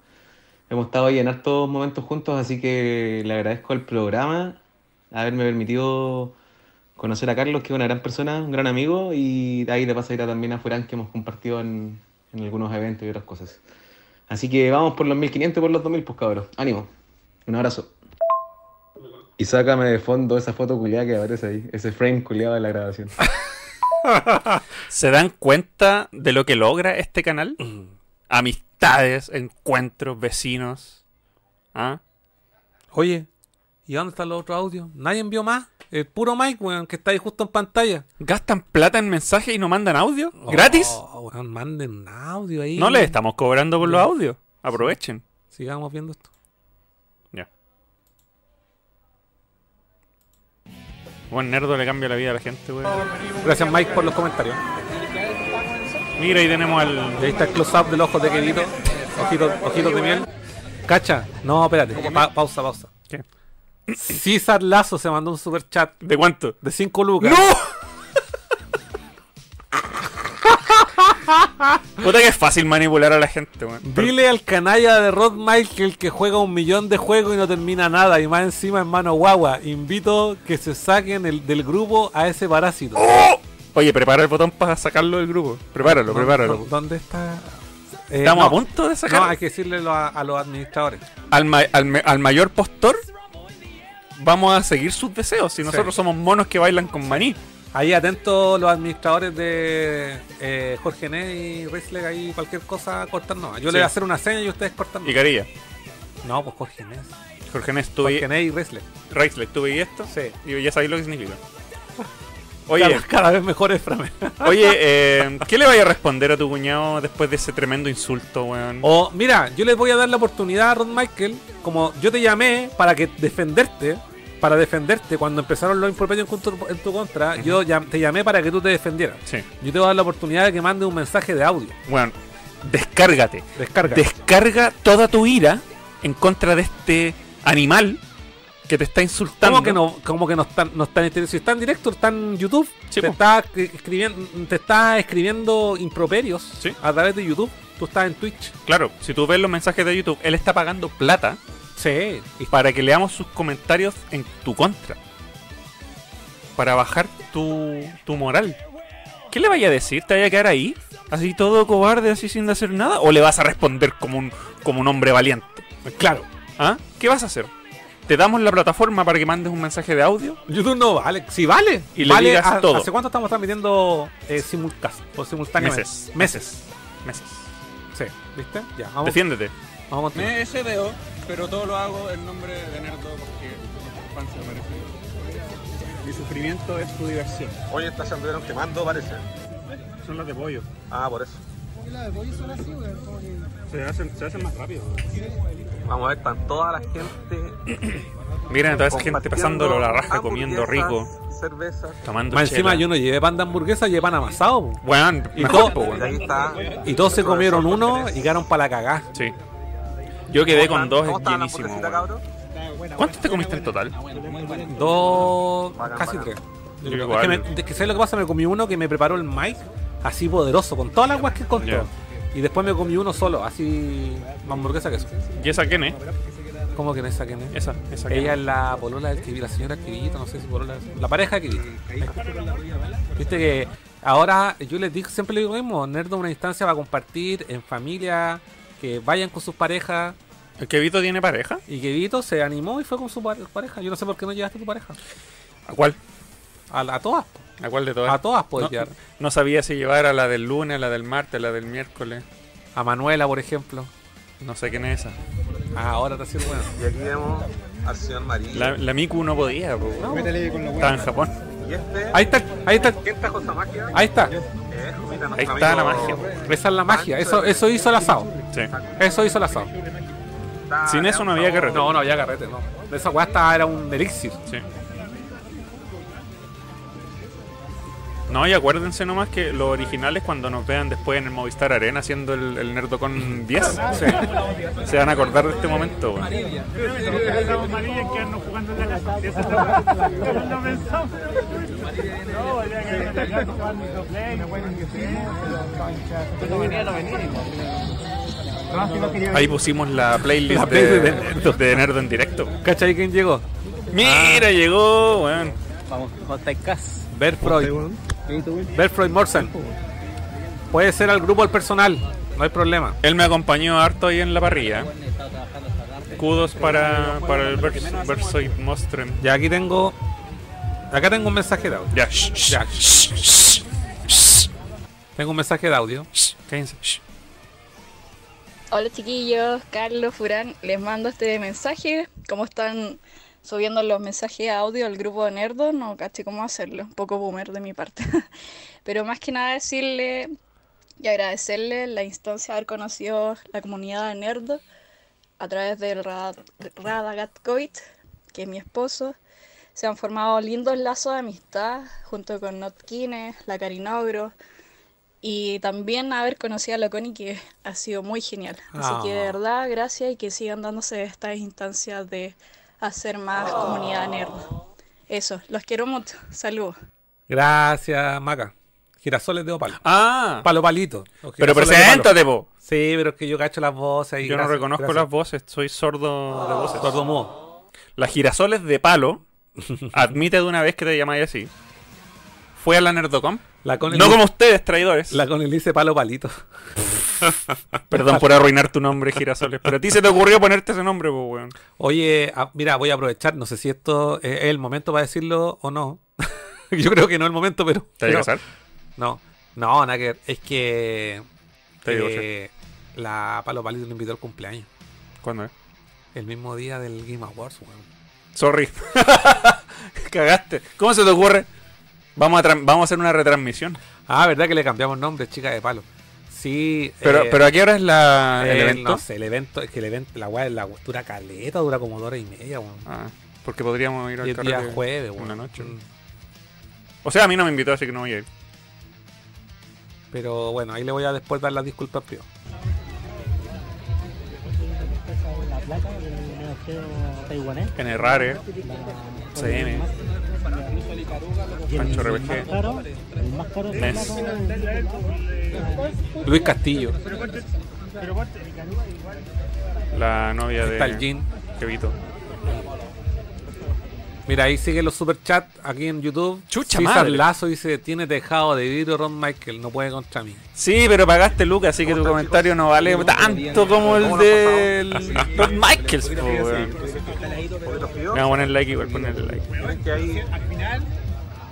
Hemos estado ahí en hartos momentos juntos, así que le agradezco el programa haberme permitido conocer a Carlos, que es una gran persona, un gran amigo, y de ahí de paso irá también a Furán, que hemos compartido en, en algunos eventos y otras cosas. Así que vamos por los 1500 y por los 2000, pues cabros. Ánimo. Un abrazo. Y sácame de fondo esa foto culiada que aparece ahí, ese frame culiado de la grabación. ¿Se dan cuenta de lo que logra este canal? Amistades, encuentros, vecinos. ¿Ah? Oye, ¿y dónde están los otros audios? ¿Nadie envió más? El puro Mike, weón, que está ahí justo en pantalla. ¿Gastan plata en mensajes y no mandan audio? ¿Gratis? Oh, weón, manden un audio ahí. No les estamos cobrando por los audios. Aprovechen. Sigamos viendo esto. Buen nerdo le cambia la vida a la gente, weón. Gracias, Mike, por los comentarios. Mira, ahí tenemos al. Ahí está el close-up del ojo de Quedito. Ojitos, ojitos de miel. Cacha. No, espérate. Pa- pausa, pausa. ¿Qué? César Lazo se mandó un super chat ¿De cuánto? de 5 lucas. Puta que es fácil manipular a la gente, weón. Dile al canalla de Rod Michael que juega un millón de juegos y no termina nada y más encima en mano guagua. Invito que se saquen el, del grupo a ese parásito. Oye, prepara el botón para sacarlo del grupo. Prepáralo, ¿Dó- prepáralo. dó- ¿Dónde está? Eh, Estamos no, a punto de sacar. No, hay que decirle a, a los administradores. al, ma- al me- al mayor postor, vamos a seguir sus deseos. Si nosotros somos monos que bailan con maní. Ahí atentos los administradores de eh, Jorge Ney y Riesler, ahí cualquier cosa cortan no. Yo Sí. le voy a hacer una seña y ustedes cortan Y Carilla. No, pues Jorge Ney. Jorge Nés, tú Jorge Ney y Riesler. Reisler, ¿tú veías esto? Sí. Y ya sabéis lo que significa. Oye, Cada, cada vez mejor es Frame. oye, eh, ¿qué le vaya a responder a tu cuñado después de ese tremendo insulto, weón? O mira, yo les voy a dar la oportunidad a Ron Michael, como yo te llamé para que defenderte, para defenderte cuando empezaron los improperios en tu, en tu contra, yo llam- te llamé para que tú te defendieras. Sí. Yo te voy a dar la oportunidad de que mande un mensaje de audio. Bueno, descárgate. Descarga. Descarga toda tu ira en contra de este animal que te está insultando. ¿Cómo que no, cómo que no están, no están en Si está en directo, está en YouTube, Sí, te, po. está escribiendo, te está escribiendo improperios Sí. a través de YouTube. Tú estás en Twitch. Claro, si tú ves los mensajes de YouTube, él está pagando plata Sí. para que leamos sus comentarios en tu contra. Para bajar tu, tu moral. ¿Qué le vaya a decir? ¿Te vaya a quedar ahí? ¿Así todo cobarde, así sin hacer nada? ¿O le vas a responder como un, como un hombre valiente? Claro. ¿Ah? ¿Qué vas a hacer? ¿Te damos la plataforma para que mandes un mensaje de audio? YouTube no vale. Sí, vale. Y le digas ¿ha- todo. ¿Hace cuánto estamos transmitiendo eh, simulcast? O simultáneamente? Meses. Meses. Meses. Sí, ¿viste? Ya, vamos. Defiéndete. Vamos a. Me SDO, pero todo lo hago en nombre de Nerdo porque fan se lo merece. Mi sufrimiento es tu diversión. Oye, estas se anduvieron quemando, parece. Son las de pollo. Ah, por eso. las de pollo son así. Se hacen, se hacen más rápido. Vamos a ver, están toda la gente. Miren a toda esa gente pasándolo la raja, comiendo rico, Cervezas. tomando Más encima yo no llevé pan de hamburguesa, llevé pan amasado. Weón, Y mejor, todo- po. Y ahí está. Y todos se comieron uno y quedaron para la cagá. Sí. Yo quedé con dos ¿Cómo estaban las llenísimo. ¿Cuántos te comiste en total? Dos, casi tres. Es que, igual. me, es que ¿sabes lo que pasa? Me comí uno que me preparó el Mike, así poderoso, con todas las guas que contó. Y después me comí uno solo, así hamburguesa que eso. ¿Y esa quién es? ¿Cómo que no es esa quién es? Esa, esa Ella es. es la polola del Kibito, la señora Kibito, no sé si polola. La pareja de Kibito. Viste que ahora yo les digo, siempre le digo lo mismo, Nerdo es una instancia para compartir en familia, que vayan con sus parejas. ¿El Kevito tiene pareja? Y Kibito se animó y fue con su pare- pareja. Yo no sé por qué no llevaste a tu pareja. ¿A cuál? A, a todas. ¿A cuál de todas? A todas puedes no, llevar. no sabía si llevar a la del lunes, a la del martes, a la del miércoles. A Manuela, por ejemplo. No sé quién es esa. Ah, ahora está siendo bueno. Y aquí vemos al señor María. La, la Miku no podía, po. Con Estaba bueno. en Japón. Y este. Ahí está, ahí está, ¿Quién trajo esa magia? ahí está. Eh, Ahí está la magia. Esa es la magia. Eso, eso hizo el asado. Sí. Eso hizo el asado. Sin eso no había carrete. No, no había carrete, no. Esa weá estaba- era un elixir. Sí. No, y acuérdense nomás que los originales cuando nos vean después en el Movistar Arena haciendo el, el Nerdocon 10, se van a acordar de este momento. weón. Ahí pusimos la playlist La de, playlist de Nerdo. de Nerdo en directo. ¿Cachai quién llegó? Mira, llegó, weón. Vamos, Freud. Bert Freud Morsen. Puede ser al grupo del personal, no hay problema. Él me acompañó harto ahí en la parrilla. Kudos para, para el Versoid Monstrum. Ya aquí tengo. Acá tengo un mensaje de audio. Ya, shh, shh, Ya. shh, shh, shh. Tengo un mensaje de audio. Cállense, shh. Hola chiquillos, Carlos Furán, les mando este mensaje. ¿Cómo están subiendo los mensajes audio al grupo de Nerdo? No caché cómo hacerlo, un poco boomer de mi parte. Pero más que nada decirle y agradecerle la instancia de haber conocido la comunidad de Nerdo a través del Rad- que es mi esposo. Se han formado lindos lazos de amistad junto con Notkine, la Carinogro, y también haber conocido a la Connie que ha sido muy genial. Así que de Ah. verdad, gracias y que sigan dándose estas instancias de hacer más comunidad nerd. Eso, los quiero mucho. Saludos. Gracias, Maca. Girasoles de opalo. Ah, Palo palito. Pero preséntate, po. Sí, pero es que yo cacho las voces ahí. Yo no reconozco gracias. las voces, soy sordo de voces. Sordo mudo. Las girasoles de palo, admite de una vez que te llamáis así. Fue a la Nerdocom. La No dice- como ustedes, traidores. La con el dice palo palito. Perdón por arruinar tu nombre, girasoles. Pero a ti se te ocurrió ponerte ese nombre, pues, weón. Oye, mira, voy a aprovechar. No sé si esto es el momento para decirlo o no. yo creo que no es el momento, pero. ¿Te vas a casar? No, no, nada que. Es que. Te digo, eh, la Palo Palito le invitó al cumpleaños. ¿Cuándo es? El mismo día del Game Awards, weón. Sorry. Cagaste. ¿Cómo se te ocurre? Vamos a, tran- vamos a hacer una retransmisión. Ah, ¿verdad que le cambiamos nombre, chica de palo? Sí. Pero, eh, pero ¿a qué hora es la, el eh, evento? No sé, el evento, es que el evento, la weá, la dura caleta, dura como dos horas y media, weón. Ah, porque podríamos ir Y al el día jueves, weón. una noche. Mm. O sea, a mí no me invitó, así que no voy a ir. Pero bueno, ahí le voy a después dar las disculpas taiwanés. En Errare, el Pancho de Mes. Luis Castillo. la novia de Está el Jin. Kevito. Mira, ahí siguen los superchats aquí en YouTube. Chucha César madre. Lazo dice, tiene tejado de vidrio Ron Michael, no puede contra mí. Sí, pero pagaste Lucas, así que tu comentario no vale tanto como el del Ron Michaels, po. Le vamos a poner like igual, ponerle like. Al final,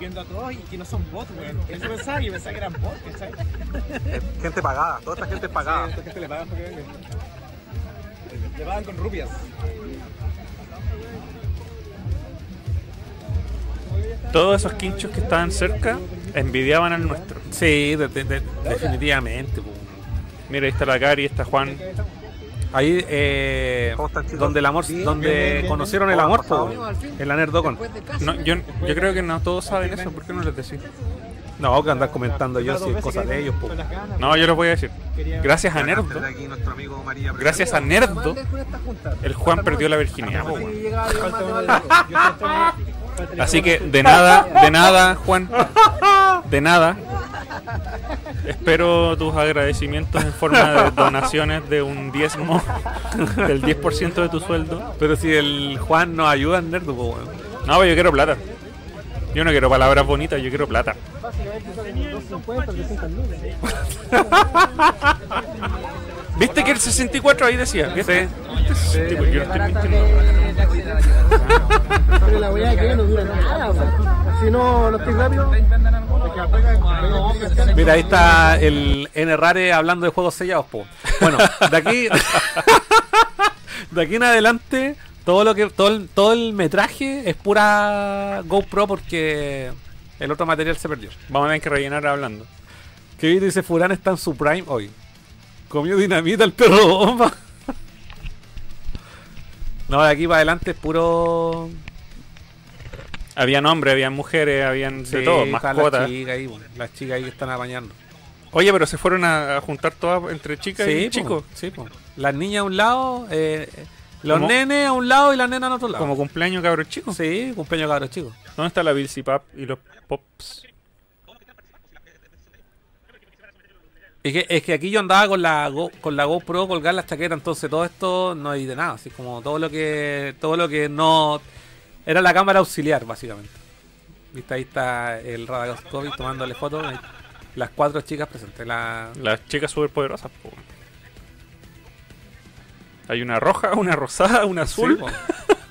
viendo a todos y que no son bots, weón. Eso pensaba, yo pensaba que eran bots, ¿cachai? Gente pagada, toda esta gente pagada. Esta gente le pagan vengan. Le pagan con rupias. Todos esos quinchos que estaban cerca envidiaban al nuestro. Sí, de- de- de- definitivamente. Mira, ahí está la Cari, está Juan. Ahí, eh, donde el amor, donde conocieron el amor, en la Nerdocon. No, yo, yo creo que no todos saben eso, ¿por qué no les decís? No, que andar comentando yo si es cosa de ellos, po. No, yo les voy a decir. Gracias a Nerdo, gracias a Nerdo, el Juan perdió la virginidad. po. Así que de nada, de nada, Juan, de nada. Espero tus agradecimientos en forma de donaciones de un diezmo del 10% de tu sueldo. Pero si el Juan nos ayuda en Nerdo, po, weón. No, pero yo quiero plata. Yo no quiero palabras bonitas, yo quiero plata. ¿Viste que el 64 ahí decía? ¿Viste? Sí. Yo no estoy. Pero la weá que no dura nada, weón. Si no lo estoy rápido. Mira, ahí está el N Rare hablando de juegos sellados, po. Bueno, de aquí de aquí en adelante todo lo que todo el, todo el metraje es pura GoPro porque el otro material se perdió. Vamos a tener que rellenar hablando. Que dice Furán está en su prime hoy. Comió dinamita el perro bomba. No, de aquí para adelante es puro Habían hombres, habían mujeres, habían de Sí, todo, está mascotas. Las chicas ahí, bueno, las chicas ahí que están apañando. Oye, pero se fueron a, juntar todas entre chicas y po, chicos. Sí, po. Las niñas a un lado, eh, los ¿Cómo? nenes a un lado y las nenas a otro lado. Como cumpleaños cabros chicos. Sí, cumpleaños cabros chicos. ¿Dónde está la Bilsy Pap y los Pops? Es que, es que aquí yo andaba con la Go- con la GoPro colgar la chaqueta, entonces todo esto no hay de nada, así como todo lo que todo lo que no Era la cámara auxiliar, básicamente. Viste, ahí está el Radagoscovic tomándole fotos. Las cuatro chicas presentes. La... Las chicas superpoderosas, po. Hay una roja, una rosada, una azul. Sí,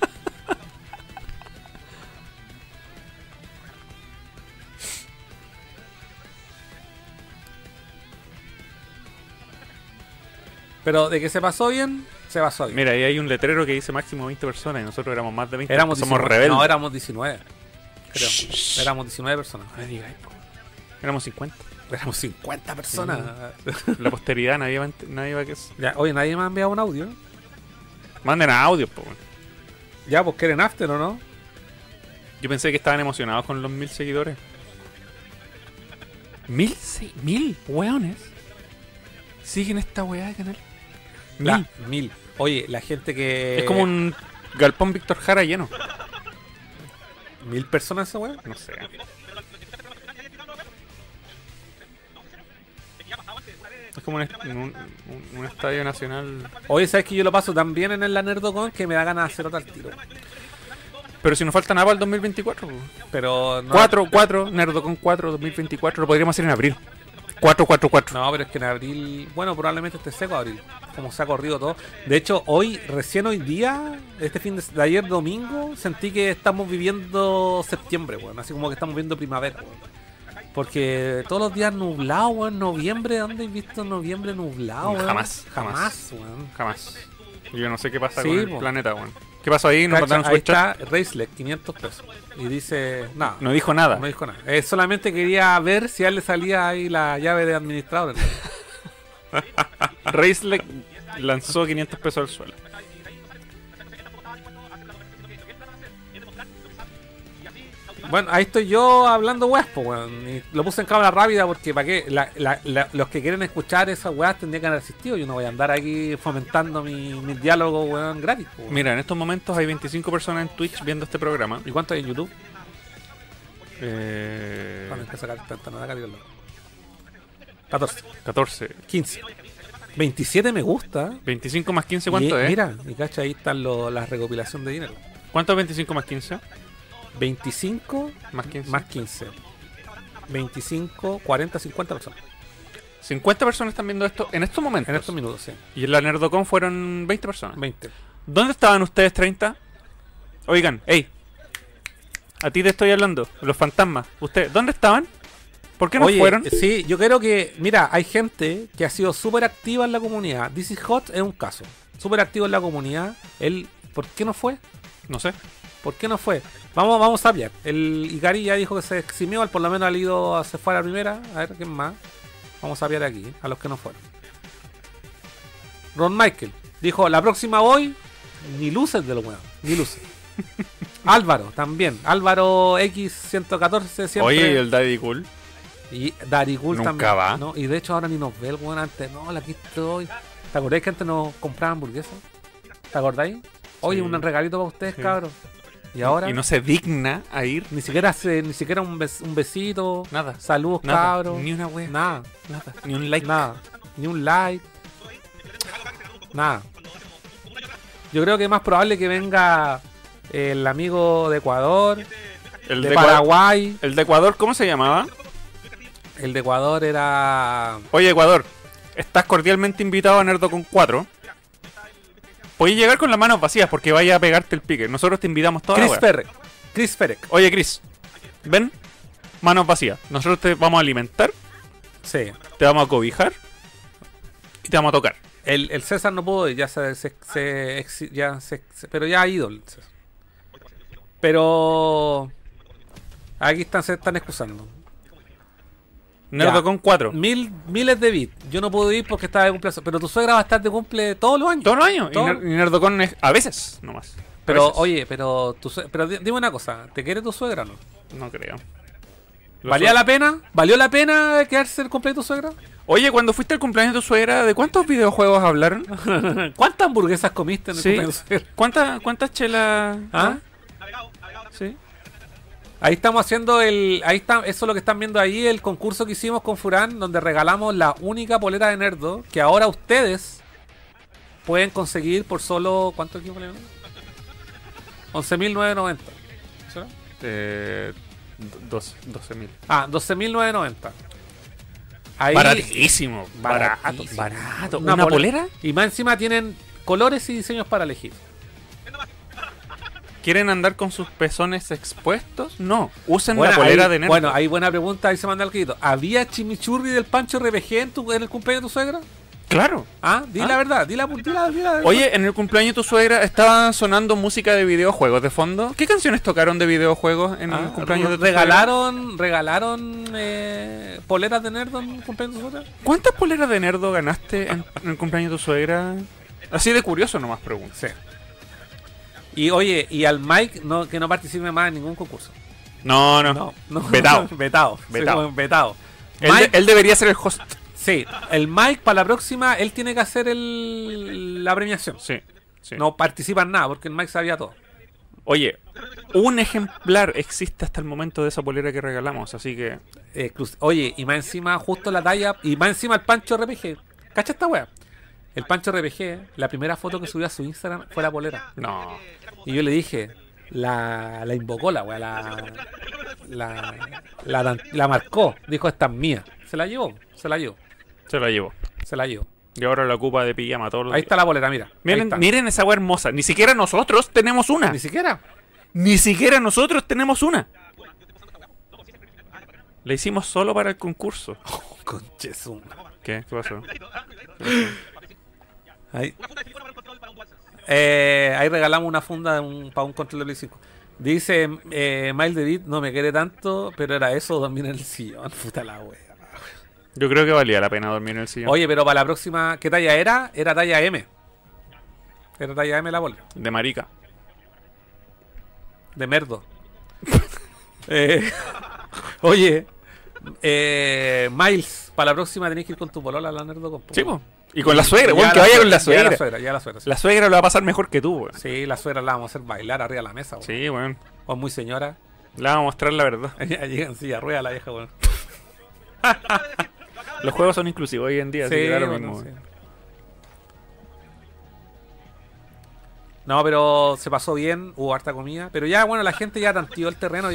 Pero de que se pasó bien, se pasó bien. Mira, ahí hay un letrero que dice máximo 20 personas y nosotros éramos más de 20. Éramos somos 19. rebeldes. No, éramos 19. Creo. Éramos 19 personas. No po. Éramos 50. Éramos 50 personas. La posteridad, nadie va, a nadie va a que... Ya, oye, nadie me ha enviado un audio. Manden audio, po. Ya, pues quieren after o no. Yo pensé que estaban emocionados con los mil seguidores. ¿Mil? se- ¿Mil? ¿Weones? ¿Siguen esta weá de canal? Mil. La- mil. Oye, la gente que. Es como un galpón Víctor Jara lleno. ¿Mil personas esa weá? No sé. Es como un, est- un- un- un estadio nacional. Oye, ¿sabes que yo lo paso tan bien en el Nerdocon que me da ganas de hacer otro al tiro? Pero si nos falta nada para el 2024. po. Pero no. 4, 4, Nerdocon 4, 2024. Lo podríamos hacer en abril. 4, 4, 4. No, pero es que en abril. Bueno, probablemente esté seco abril. Como se ha corrido todo. De hecho, hoy, recién hoy día, este fin de, de ayer domingo, sentí que estamos viviendo septiembre, weón. Así como que estamos viendo primavera, weón. Porque todos los días nublado, weón. Noviembre, ¿dónde he visto noviembre nublado, weón? Jamás, jamás. Jamás, weón. Jamás. Yo no sé qué pasa Sí, con el planeta, weón. ¿Qué pasó ahí? Nos mandaron ahí está Racelet, 500 pesos. Y dice, nada. No dijo nada. No dijo nada. Eh, solamente quería ver si a él le salía ahí la llave de administrador. Raceleg lanzó 500 pesos al suelo. Bueno, ahí estoy yo hablando weas, pues, weón. Y lo puse en cámara rápida porque para qué. La- la- la- los que quieren escuchar esas weas tendrían que haber asistido. Yo no voy a andar aquí fomentando mi, mi diálogo, weón, gratis. weón. Mira, en estos momentos hay 25 personas en Twitch viendo este programa. ¿Y cuánto hay en YouTube? Eh, a sacar tanta nada acá, dígalo. 14, 14. 15, 27 me gusta. 25 más 15, ¿cuánto Y, es? Mira, y cacha, ahí están lo- la recopilación de dinero. ¿Cuánto es 25 más 15? 25 Más 15. más 15. 25, 40, 50 personas. 50 personas están viendo esto en estos momentos. En estos minutos, sí. Y en la Nerdocon fueron 20 personas. 20. ¿Dónde estaban ustedes 30? Oigan, hey. A ti te estoy hablando, los fantasmas. ¿Ustedes dónde estaban? ¿Por qué no Oye, fueron? Sí, yo creo que, mira, hay gente que ha sido súper activa en la comunidad. Is Hot es un caso. Súper activo en la comunidad. Él, ¿por qué no fue? No sé. ¿Por qué no fue? Vamos, vamos a saber. El Ikari ya dijo que se eximió, él por lo menos ha ido, a- se fue a la primera. A ver, ¿quién más? Vamos a ver aquí, a los que no fueron. Ron Michael dijo, la próxima voy, ni luces de lo bueno, ni luces. Álvaro, también. Álvaro X114 siempre. Oye, ¿y el Daddy Cool? Y Dari Cool Nunca también. va. ¿no? Y de hecho ahora ni nos ve el weón antes. No, aquí estoy. ¿Te acordáis que antes nos compraban hamburguesas? ¿Te acordáis? Oye, Sí. un regalito para ustedes, Sí. cabros. Y ahora Y no se digna a ir. ni siquiera hace- ni siquiera un, bes- un besito. Nada. Saludos, Nada. cabros. Ni una wea. Nada. Nada. Ni un like. Nada. Ni un like. Nada. Yo creo que es más probable que venga el amigo de Ecuador, El de, de, Paraguay. El de Ecuador, ¿cómo se llamaba? El de Ecuador era. Oye, Ecuador, estás cordialmente invitado a Nerdo con 4. Puedes llegar con las manos vacías porque vaya a pegarte el pique. Nosotros te invitamos toda la Chris. Ferrek. Chris Ferrek. Oye, Chris, ven, manos vacías. Nosotros te vamos a alimentar, Sí. te vamos a cobijar y te vamos a tocar. El, el César no pudo ya se, se- se ya se- se- pero ya ha ido el César. Pero aquí están, se están excusando. Nerdo Ya. con 4. Mil, miles de bits. Yo no puedo ir porque estaba de cumpleaños. Pero tu suegra va a estar de cumple todos los años. Todos los años. Y, Todo- Ner- y Nerdocon es a veces nomás. Pero, veces. oye, pero tu pero di- dime una cosa, ¿te quiere tu suegra o no? No creo. ¿Valía la pena? ¿Valió la pena quedarse el cumpleaños de tu suegra? Oye, cuando fuiste al cumpleaños de tu suegra, ¿de cuántos videojuegos hablaron? ¿Cuántas hamburguesas comiste en el Sí. cumpleaños de tu suegra? ¿Cuántas cuántas chelas? ¿Ah? Sí. Ahí estamos haciendo el. Ahí está, eso es lo que están viendo ahí, el concurso que hicimos con Furán, donde regalamos la única polera de Nerdo, que ahora ustedes pueden conseguir por solo. ¿Cuánto equipo le 11.990. será? Eh, dos- 12.000. Ah, 12.990. Ahí- Baratísimo. Barato. Baratísimo. Barato. ¿Una, polera? Y más encima tienen colores y diseños para elegir. ¿Quieren andar con sus pezones expuestos? No. Usen Bueno, la polera de Nerdo. Bueno, hay buena pregunta, ahí se manda el grito. ¿Había chimichurri del Pancho RBG en, tu, en el cumpleaños de tu suegra? Claro. Ah, di Ah. la verdad, di la, di la- di la- Oye, en el cumpleaños de tu suegra estaba sonando música de videojuegos de fondo. ¿Qué canciones tocaron de videojuegos en el Ah, cumpleaños de tu suegra? regalaron, regalaron eh, poleras de Nerdo en el cumpleaños de tu suegra. ¿Cuántas poleras de nerdo ganaste en, en el cumpleaños de tu suegra? Así de curioso nomás pregunto. Sí. Y oye, y al Mike no, que no participe más en ningún concurso. No, no. No, no. Vetado. vetado. Vetado. Sí, vetado. Él, de- él debería ser el host. Sí, el Mike para la próxima, él tiene que hacer el, la premiación. Sí, sí. No participa en nada, porque el Mike sabía todo. Oye, un ejemplar existe hasta el momento de esa polera que regalamos, así que... Exclus- Oye, y más encima, justo la talla, y más encima el Pancho RPG. ¿Cacha esta wea? El Pancho RPG, la primera foto que subió a su Instagram fue la polera. No. Y yo le dije, la, la invocó la wea, la, la, la, la marcó. Dijo, esta es mía. Se la llevó, se la llevó, Se la llevó. se la llevó. Y ahora la ocupa de pijama todos los Ahí días. está la polera, mira. Miren, miren esa wea hermosa. Ni siquiera nosotros tenemos una. Ni siquiera. Ni siquiera nosotros tenemos una. La hicimos solo para el concurso. Conchesum. ¿Qué? ¿Qué pasó? Ahí. Eh, ahí regalamos una funda un- para un control de Play 5. Dice eh, Miles David, no me quiere tanto, pero era eso, dormir en el sillón. Puta la wea. Yo creo que valía la pena dormir en el sillón. Oye, pero para la próxima, ¿qué talla era? Era talla M. Era talla M la bola. De marica. De merdo. Eh, oye, eh, Miles, para la próxima tenés que ir con tu polola a la. Sí, po. Y con la suegra, weón, que vaya con la Ya suegra. la suegra, ya la suegra. sí. La suegra lo va a pasar mejor que tú, weón. Sí, la suegra la vamos a hacer bailar arriba de la mesa. weón. Sí, weón. O muy señora. Le vamos a mostrar la verdad. Llega en silla rueda la vieja, weón. Los juegos son inclusivos hoy en día, así Sí, que da lo bueno, mismo. sí. No, pero se pasó bien, hubo harta comida. Pero ya, bueno, la gente ya tanteó el terreno.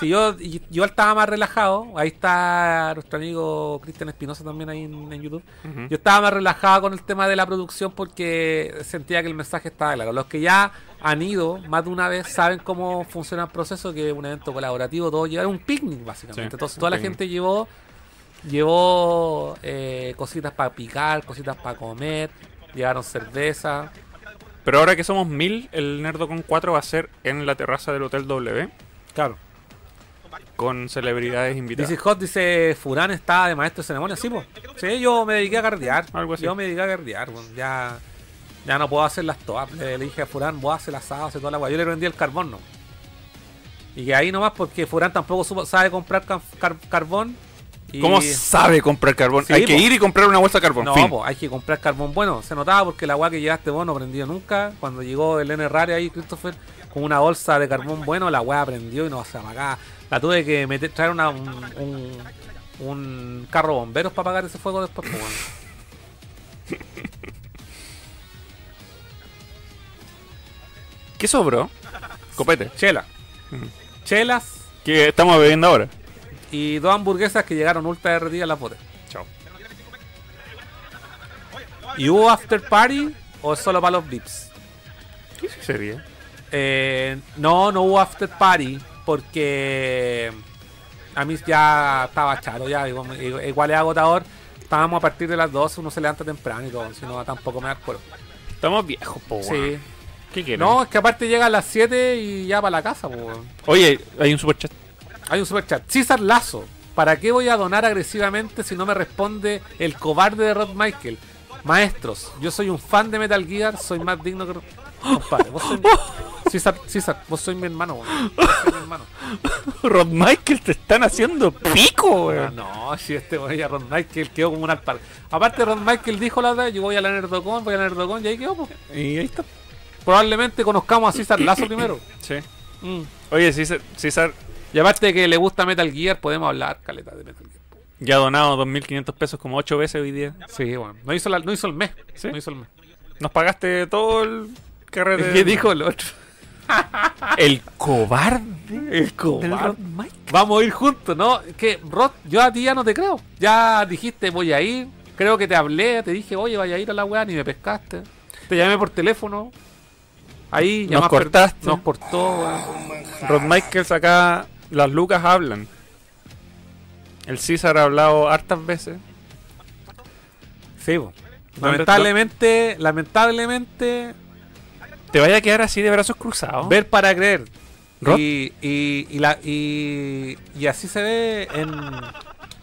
Si yo, yo estaba más relajado, ahí está nuestro amigo Cristian Espinosa también ahí en, en YouTube. Yo estaba más relajado con el tema de la producción porque sentía que el mensaje estaba claro. Los que ya han ido más de una vez saben cómo funciona el proceso, que es un evento colaborativo, todo llevar un picnic básicamente. Sí, Entonces toda la picnic. gente llevó llevó eh, cositas para picar, cositas para comer, llevaron cerveza. Pero ahora que somos mil, el Nerdocon 4 va a ser en la terraza del Hotel W. Claro. Con celebridades invitadas. Dice Hot, dice Furán está de maestro de ceremonia, sí, pues. Sí, yo me dediqué a cardear. Algo así. Yo me dediqué a cardear. Ya, ya no puedo hacerlas todas. Le, le dije a Furán, voy a hacer asado, hacer toda la weá. Yo le vendí el carbón, no. Y que ahí nomás porque Furán tampoco sabe comprar car- car- carbón. Y- ¿Cómo sabe comprar carbón? Sí, Hay que ir y comprar una bolsa de carbón. No, po, hay que comprar carbón bueno. Se notaba porque la weá que llevaste vos no prendió nunca. Cuando llegó el N rare ahí, Christopher, con una bolsa de carbón bueno, la weá prendió y no se apagaba. La tuve que meter, traer una, un, un, un carro bomberos para apagar ese fuego después. po, weón. ¿Qué sobró? Copete. Chela. Chelas ¿Qué estamos bebiendo ahora? Y dos hamburguesas que llegaron ultra derretidas las boté. Chao. ¿Y hubo after party o solo para los VIPs? ¿Qué sería? Eh, no, no hubo after party porque a mí ya estaba chato, ya igual igual es agotador. Estábamos a partir de las 12, uno se levanta temprano y todo, si no tampoco me da cuero. Estamos viejos, po, Sí. ¿Qué quieren? No, es que aparte llega a las 7 y ya para la casa, po. Oye, hay un superchat. Hay un super chat. César Lazo. ¿Para qué voy a donar agresivamente si no me responde el cobarde de Rod Michael? Maestros, yo soy un fan de Metal Gear, soy más digno que... Compadre, vos soy... César, César, vos sois mi hermano, weón. Vos sois mi hermano. Rod Michael te están haciendo pico, Ah, weón. no, si este voy a Ron Michael quedó como un alpar. Aparte, Ron Michael dijo la otra yo voy a la Nerdocon, voy a la Nerdocon y ahí quedó, pues. Y ahí está. Probablemente conozcamos a César Lazo primero. Sí. Mm. Oye, César, César Y aparte de que le gusta Metal Gear, podemos hablar, caleta, de Metal Gear. ya ha donado 2.500 pesos como 8 veces hoy día. Sí, bueno. No hizo, la- no hizo el mes. ¿Sí? No hizo el mes. Nos pagaste todo el carrete. ¿Qué dijo el otro? El cobarde. El cobarde. Vamos a ir juntos, ¿no? Que, Rod, yo a ti ya no te creo. Ya dijiste, voy a ir. Creo que te hablé, te dije, oye, vaya a ir a la weá, ni me pescaste. Te llamé por teléfono. Ahí, Nos llamaste- cortaste. Nos cortó, weón. Rod Michaels acá, las lucas hablan. El César ha hablado hartas veces. Sí. ¿Dónde Lamentablemente, lamentablemente, ¿Te vaya a quedar así de brazos cruzados? ver para creer. Y, y, y, la, y, y así se ve en.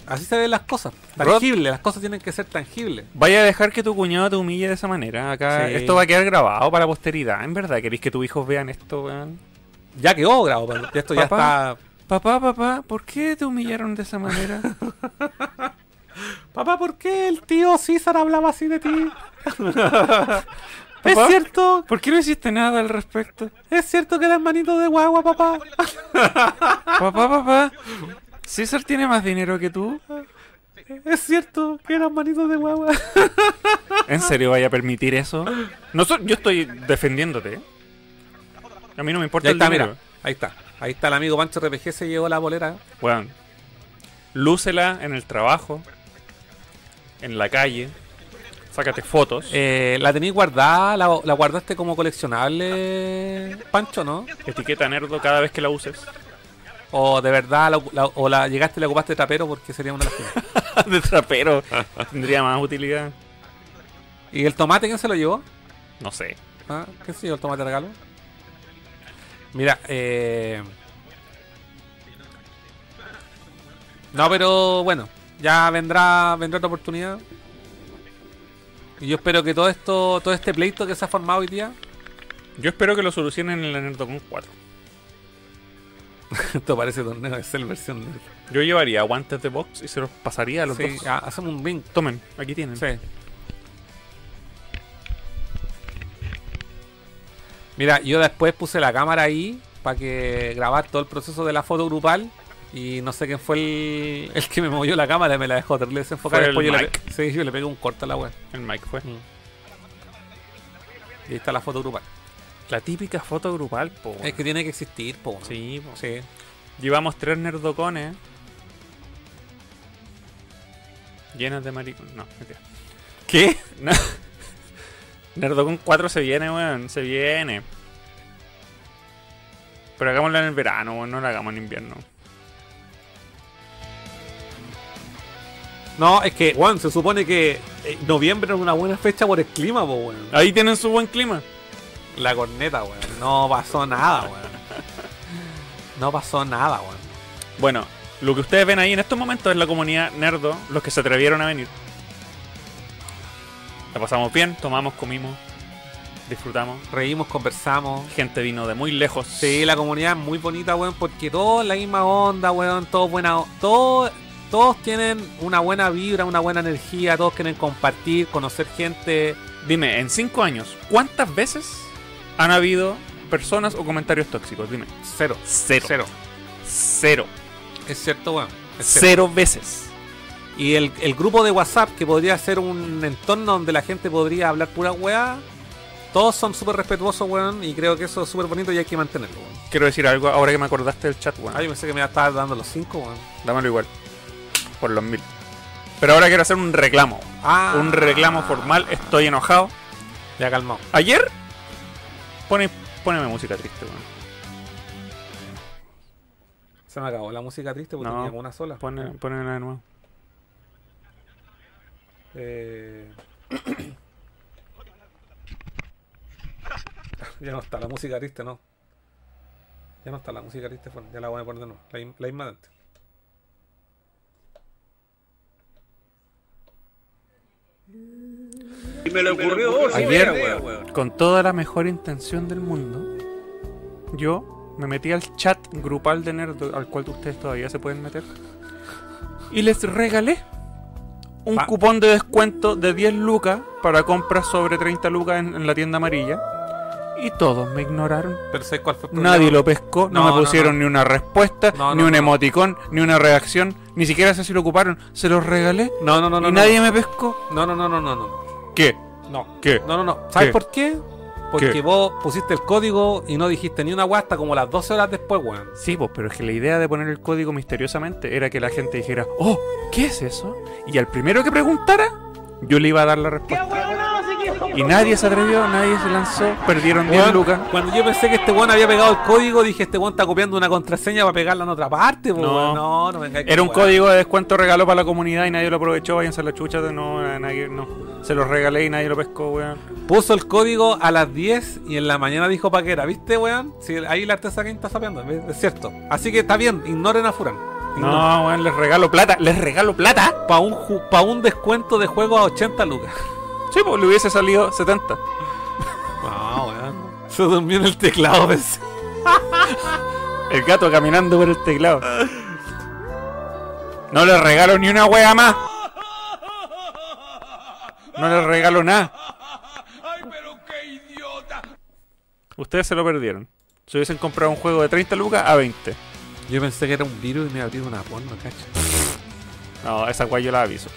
Así se ven las cosas. Rod. Tangibles, las cosas tienen que ser tangibles. Vaya a dejar que tu cuñado te humille de esa manera. Acá Sí. esto va a quedar grabado para la posteridad. ¿En verdad queréis que tus hijos vean esto, weón? Ya quedó grabado, esto ya está. Papá, papá, ¿por qué te humillaron de esa manera? Papá, ¿por qué el tío César hablaba así de ti? ¿Es cierto? ¿Por qué no hiciste nada al respecto? ¿Es cierto que eres manito de guagua, papá? Papá, papá, ¿César tiene más dinero que tú? ¿Es cierto que eras manito de guagua? ¿En serio vaya a permitir eso? No yo estoy defendiéndote. A mí no me importa ahí el está, dinero. mira. Ahí está. Ahí está el amigo Pancho RPG, se llevó la bolera. Weón, lúcela en el trabajo, en la calle, sácate fotos. Eh, ¿La tenéis guardada? ¿La, la guardaste como coleccionable, Pancho, no? Etiqueta nerdo cada vez que la uses. ¿O de verdad la, la- o la llegaste y la ocupaste de tapero porque sería una primeras? de trapero. Tendría más utilidad. ¿Y el tomate quién se lo llevó? No sé. ¿Ah? ¿Qué se llevó el tomate regalo? Mira, eh... No, pero bueno, ya vendrá vendrá otra oportunidad. Y yo espero que todo esto, todo este pleito que se ha formado hoy día, Yo espero que lo solucionen en la Nerdocon 4. esto parece torneo de Cell versión nerd. Yo llevaría guantes de box y se los pasaría a los Sí, dos. ha- hacemos un ring. Tomen, aquí tienen. Sí. Mira, yo después puse la cámara ahí para que grabar todo el proceso de la foto grupal. Y no sé quién fue el, el que me movió la cámara y me la dejó. Fue Después el yo Mike. sí, yo le pegué un corte a la web. El mic fue. Y ahí está la foto grupal. La típica foto grupal, po. Es que tiene que existir, po. Sí, po. Sí. Llevamos tres nerdocones. Llenas de maricones. No, mentira. ¿Qué? No. Nerdocon 4 se viene, weón. Se viene. Pero hagámoslo en el verano, weón. No lo hagamos en invierno. No, es que, Juan, se supone que eh, noviembre es una buena fecha por el clima, po, weón. Ahí tienen su buen clima. La corneta, weón. No pasó nada, weón. No pasó nada, weón. Bueno, lo que ustedes ven ahí en estos momentos es la comunidad nerdo, los que se atrevieron a venir. La pasamos bien, tomamos, comimos, disfrutamos. Reímos, conversamos. Gente vino de muy lejos. Sí, la comunidad es muy bonita, weón, porque todos la misma onda, weón, todos buena, todos, todos tienen una buena vibra, una buena energía, todos quieren compartir, conocer gente. Dime, en cinco años, ¿cuántas veces han habido personas o comentarios tóxicos? Dime. Cero. Cero. Cero. Cero. Es cierto, weón. es cierto. Cero veces. Y el, el grupo de WhatsApp, que podría ser un entorno donde la gente podría hablar pura weá, todos son súper respetuosos, weón, y creo que eso es súper bonito y hay que mantenerlo, weón. Quiero decir algo ahora que me acordaste del chat, weón. Yo pensé que me estar dando los cinco, weón. Dámelo igual. Por los mil. Pero ahora quiero hacer un reclamo. Ah. Un reclamo formal. Estoy enojado. Ya calmado. Ayer. Pone, poneme música triste, weón. Se me acabó la música triste porque No, tenía una sola. Pone, ponela de nuevo. Eh... ya no está la música triste, no. Ya no está la música triste, fue- ya la voy a poner de nuevo. La, la misma de antes. Y me le ocurrió vos, Ayer, idea, weón. con toda la mejor intención del mundo, yo me metí al chat grupal de Nerd al cual ustedes todavía se pueden meter y les regalé un cupón de descuento de 10 lucas para compras sobre 30 lucas en, en la tienda amarilla y todos me ignoraron. Pero ¿sabes cuál fue el? Nadie lo pescó, no, No, me pusieron no. ni una respuesta, ni un emoticón, ni una reacción, ni siquiera sé si lo ocuparon. Se los regalé No, no, no, no. y nadie me pescó. No, no, no, no, no, no. ¿Qué? No. ¿Qué? No, no, no. ¿Sabes ¿Qué? por qué? Porque ¿Qué? vos pusiste el código y no dijiste ni una weá hasta como las 12 horas después, weón. Sí, pues, pero es que la idea de poner el código misteriosamente era que la gente dijera, oh, ¿qué es eso? Y al primero que preguntara, yo le iba a dar la respuesta. Y nadie se atrevió, nadie se lanzó, perdieron 10 Weón, lucas. Cuando yo pensé que este weón había pegado el código, dije este weón está copiando una contraseña para pegarla en otra parte, po, No. no, no Era un código de descuento regalo para la comunidad y nadie lo aprovechó, váyanse a la chucha, no, nadie, no. Se los regalé y nadie lo pescó, weón. Puso el código a las 10 y en la mañana dijo pa' qué era, ¿viste, weón? Sí, ahí la artesa Game está sapeando, es cierto. Así que está bien, ignoren a Furan. No, weón, les regalo plata, les regalo plata. Para un, pa' un descuento de juego a 80 lucas. Sí, pues le hubiese salido 70. No, weón. Se durmió en el teclado, pensé. El gato caminando por el teclado. No le regalo ni una wea más. No le regalo nada. Ustedes se lo perdieron. Se hubiesen comprado un juego de 30 lucas a 20. Yo pensé que era un virus y me abrió una porno, cacho. No, esa wea yo la aviso.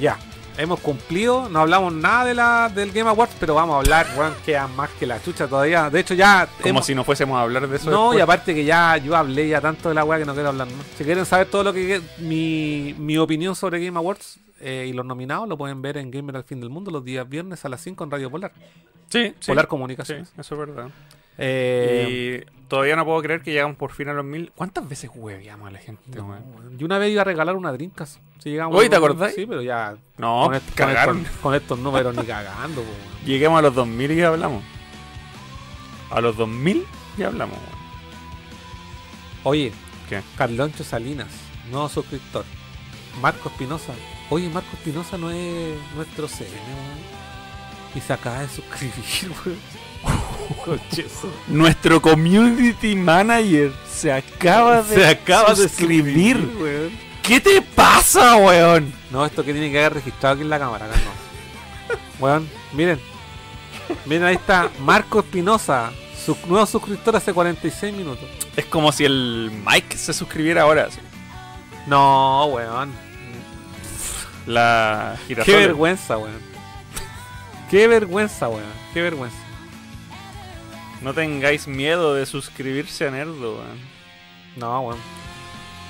Ya, hemos cumplido, no hablamos nada de la, del Game Awards, pero vamos a hablar, weón, queda más que la chucha todavía. De hecho, ya. Como hemos- si no fuésemos a hablar de eso. No, después. y aparte que ya yo hablé ya tanto de la weá que no quiero hablar más. Si quieren saber todo lo que mi, mi opinión sobre Game Awards eh, y los nominados, lo pueden ver en Gamer al fin del mundo los días viernes a las 5 en Radio Polar. Sí, sí. Polar Comunicaciones. Sí, eso es verdad. Eh, y todavía no puedo creer que llegamos por fin a los mil. ¿Cuántas veces hueveamos a la gente, weón? Yo una vez iba a regalar una Dreamcast. Si llegamos ¿te acordás? Sí, pero ya. No, con, estos, con estos números ni cagando, po. Lleguemos a los 2000 y ya hablamos. A los 2000 ya hablamos. Oye, ¿Qué? Carloncho Salinas, nuevo suscriptor. Marco Espinosa. Oye, Marco Espinosa no es nuestro weón. Y se acaba de suscribir, weón. Nuestro community manager se acaba de Se acaba de suscribir. weón. ¿Qué te pasa, weón? No, esto que tiene que haber registrado aquí en la cámara, acá no. Weón, miren. Miren, ahí está Marco Espinosa, su nuevo suscriptor hace 46 minutos. Es como si el Mike se suscribiera ahora. así. No, weón. La Qué vergüenza, weón. Qué vergüenza, weón. Qué vergüenza. No tengáis miedo de suscribirse a Nerdo, weón. No, weón.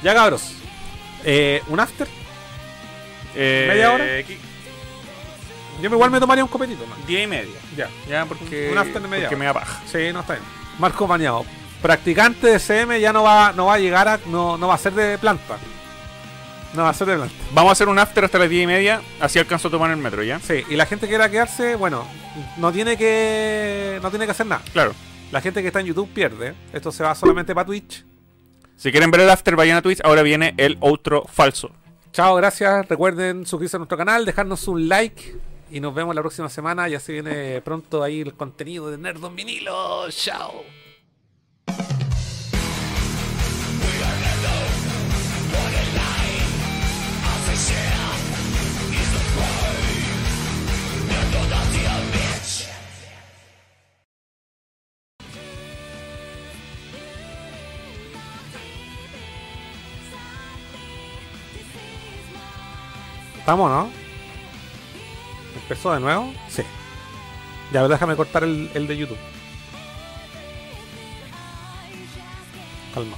Ya cabros. Eh, ¿Un after? Eh, ¿Media hora? Yo igual me tomaría un copetito, man. Diez y media. Ya. Ya, porque. Un after de media Porque hora. me da paja. Sí, no está bien. Marco Mañado. Practicante de CM ya no va, no va a llegar a. No, no va a ser de planta. No va a ser de planta. Vamos a hacer un after hasta las diez y media. Así alcanzo a tomar el metro, ¿ya? Sí, y la gente que quiera quedarse, bueno, no tiene que. No tiene que hacer nada. Claro. La gente que está en YouTube pierde. Esto se va solamente para Twitch. Si quieren ver el after, vayan a Twitch. Ahora viene el outro falso. Chao, gracias. Recuerden suscribirse a nuestro canal, dejarnos un like. Y nos vemos la próxima semana. Ya se viene pronto ahí el contenido de Nerdon Vinilo. Chao. ¿Estamos, no? ¿Empezó de nuevo? Sí. Ya, déjame cortar el, el de YouTube. Calma.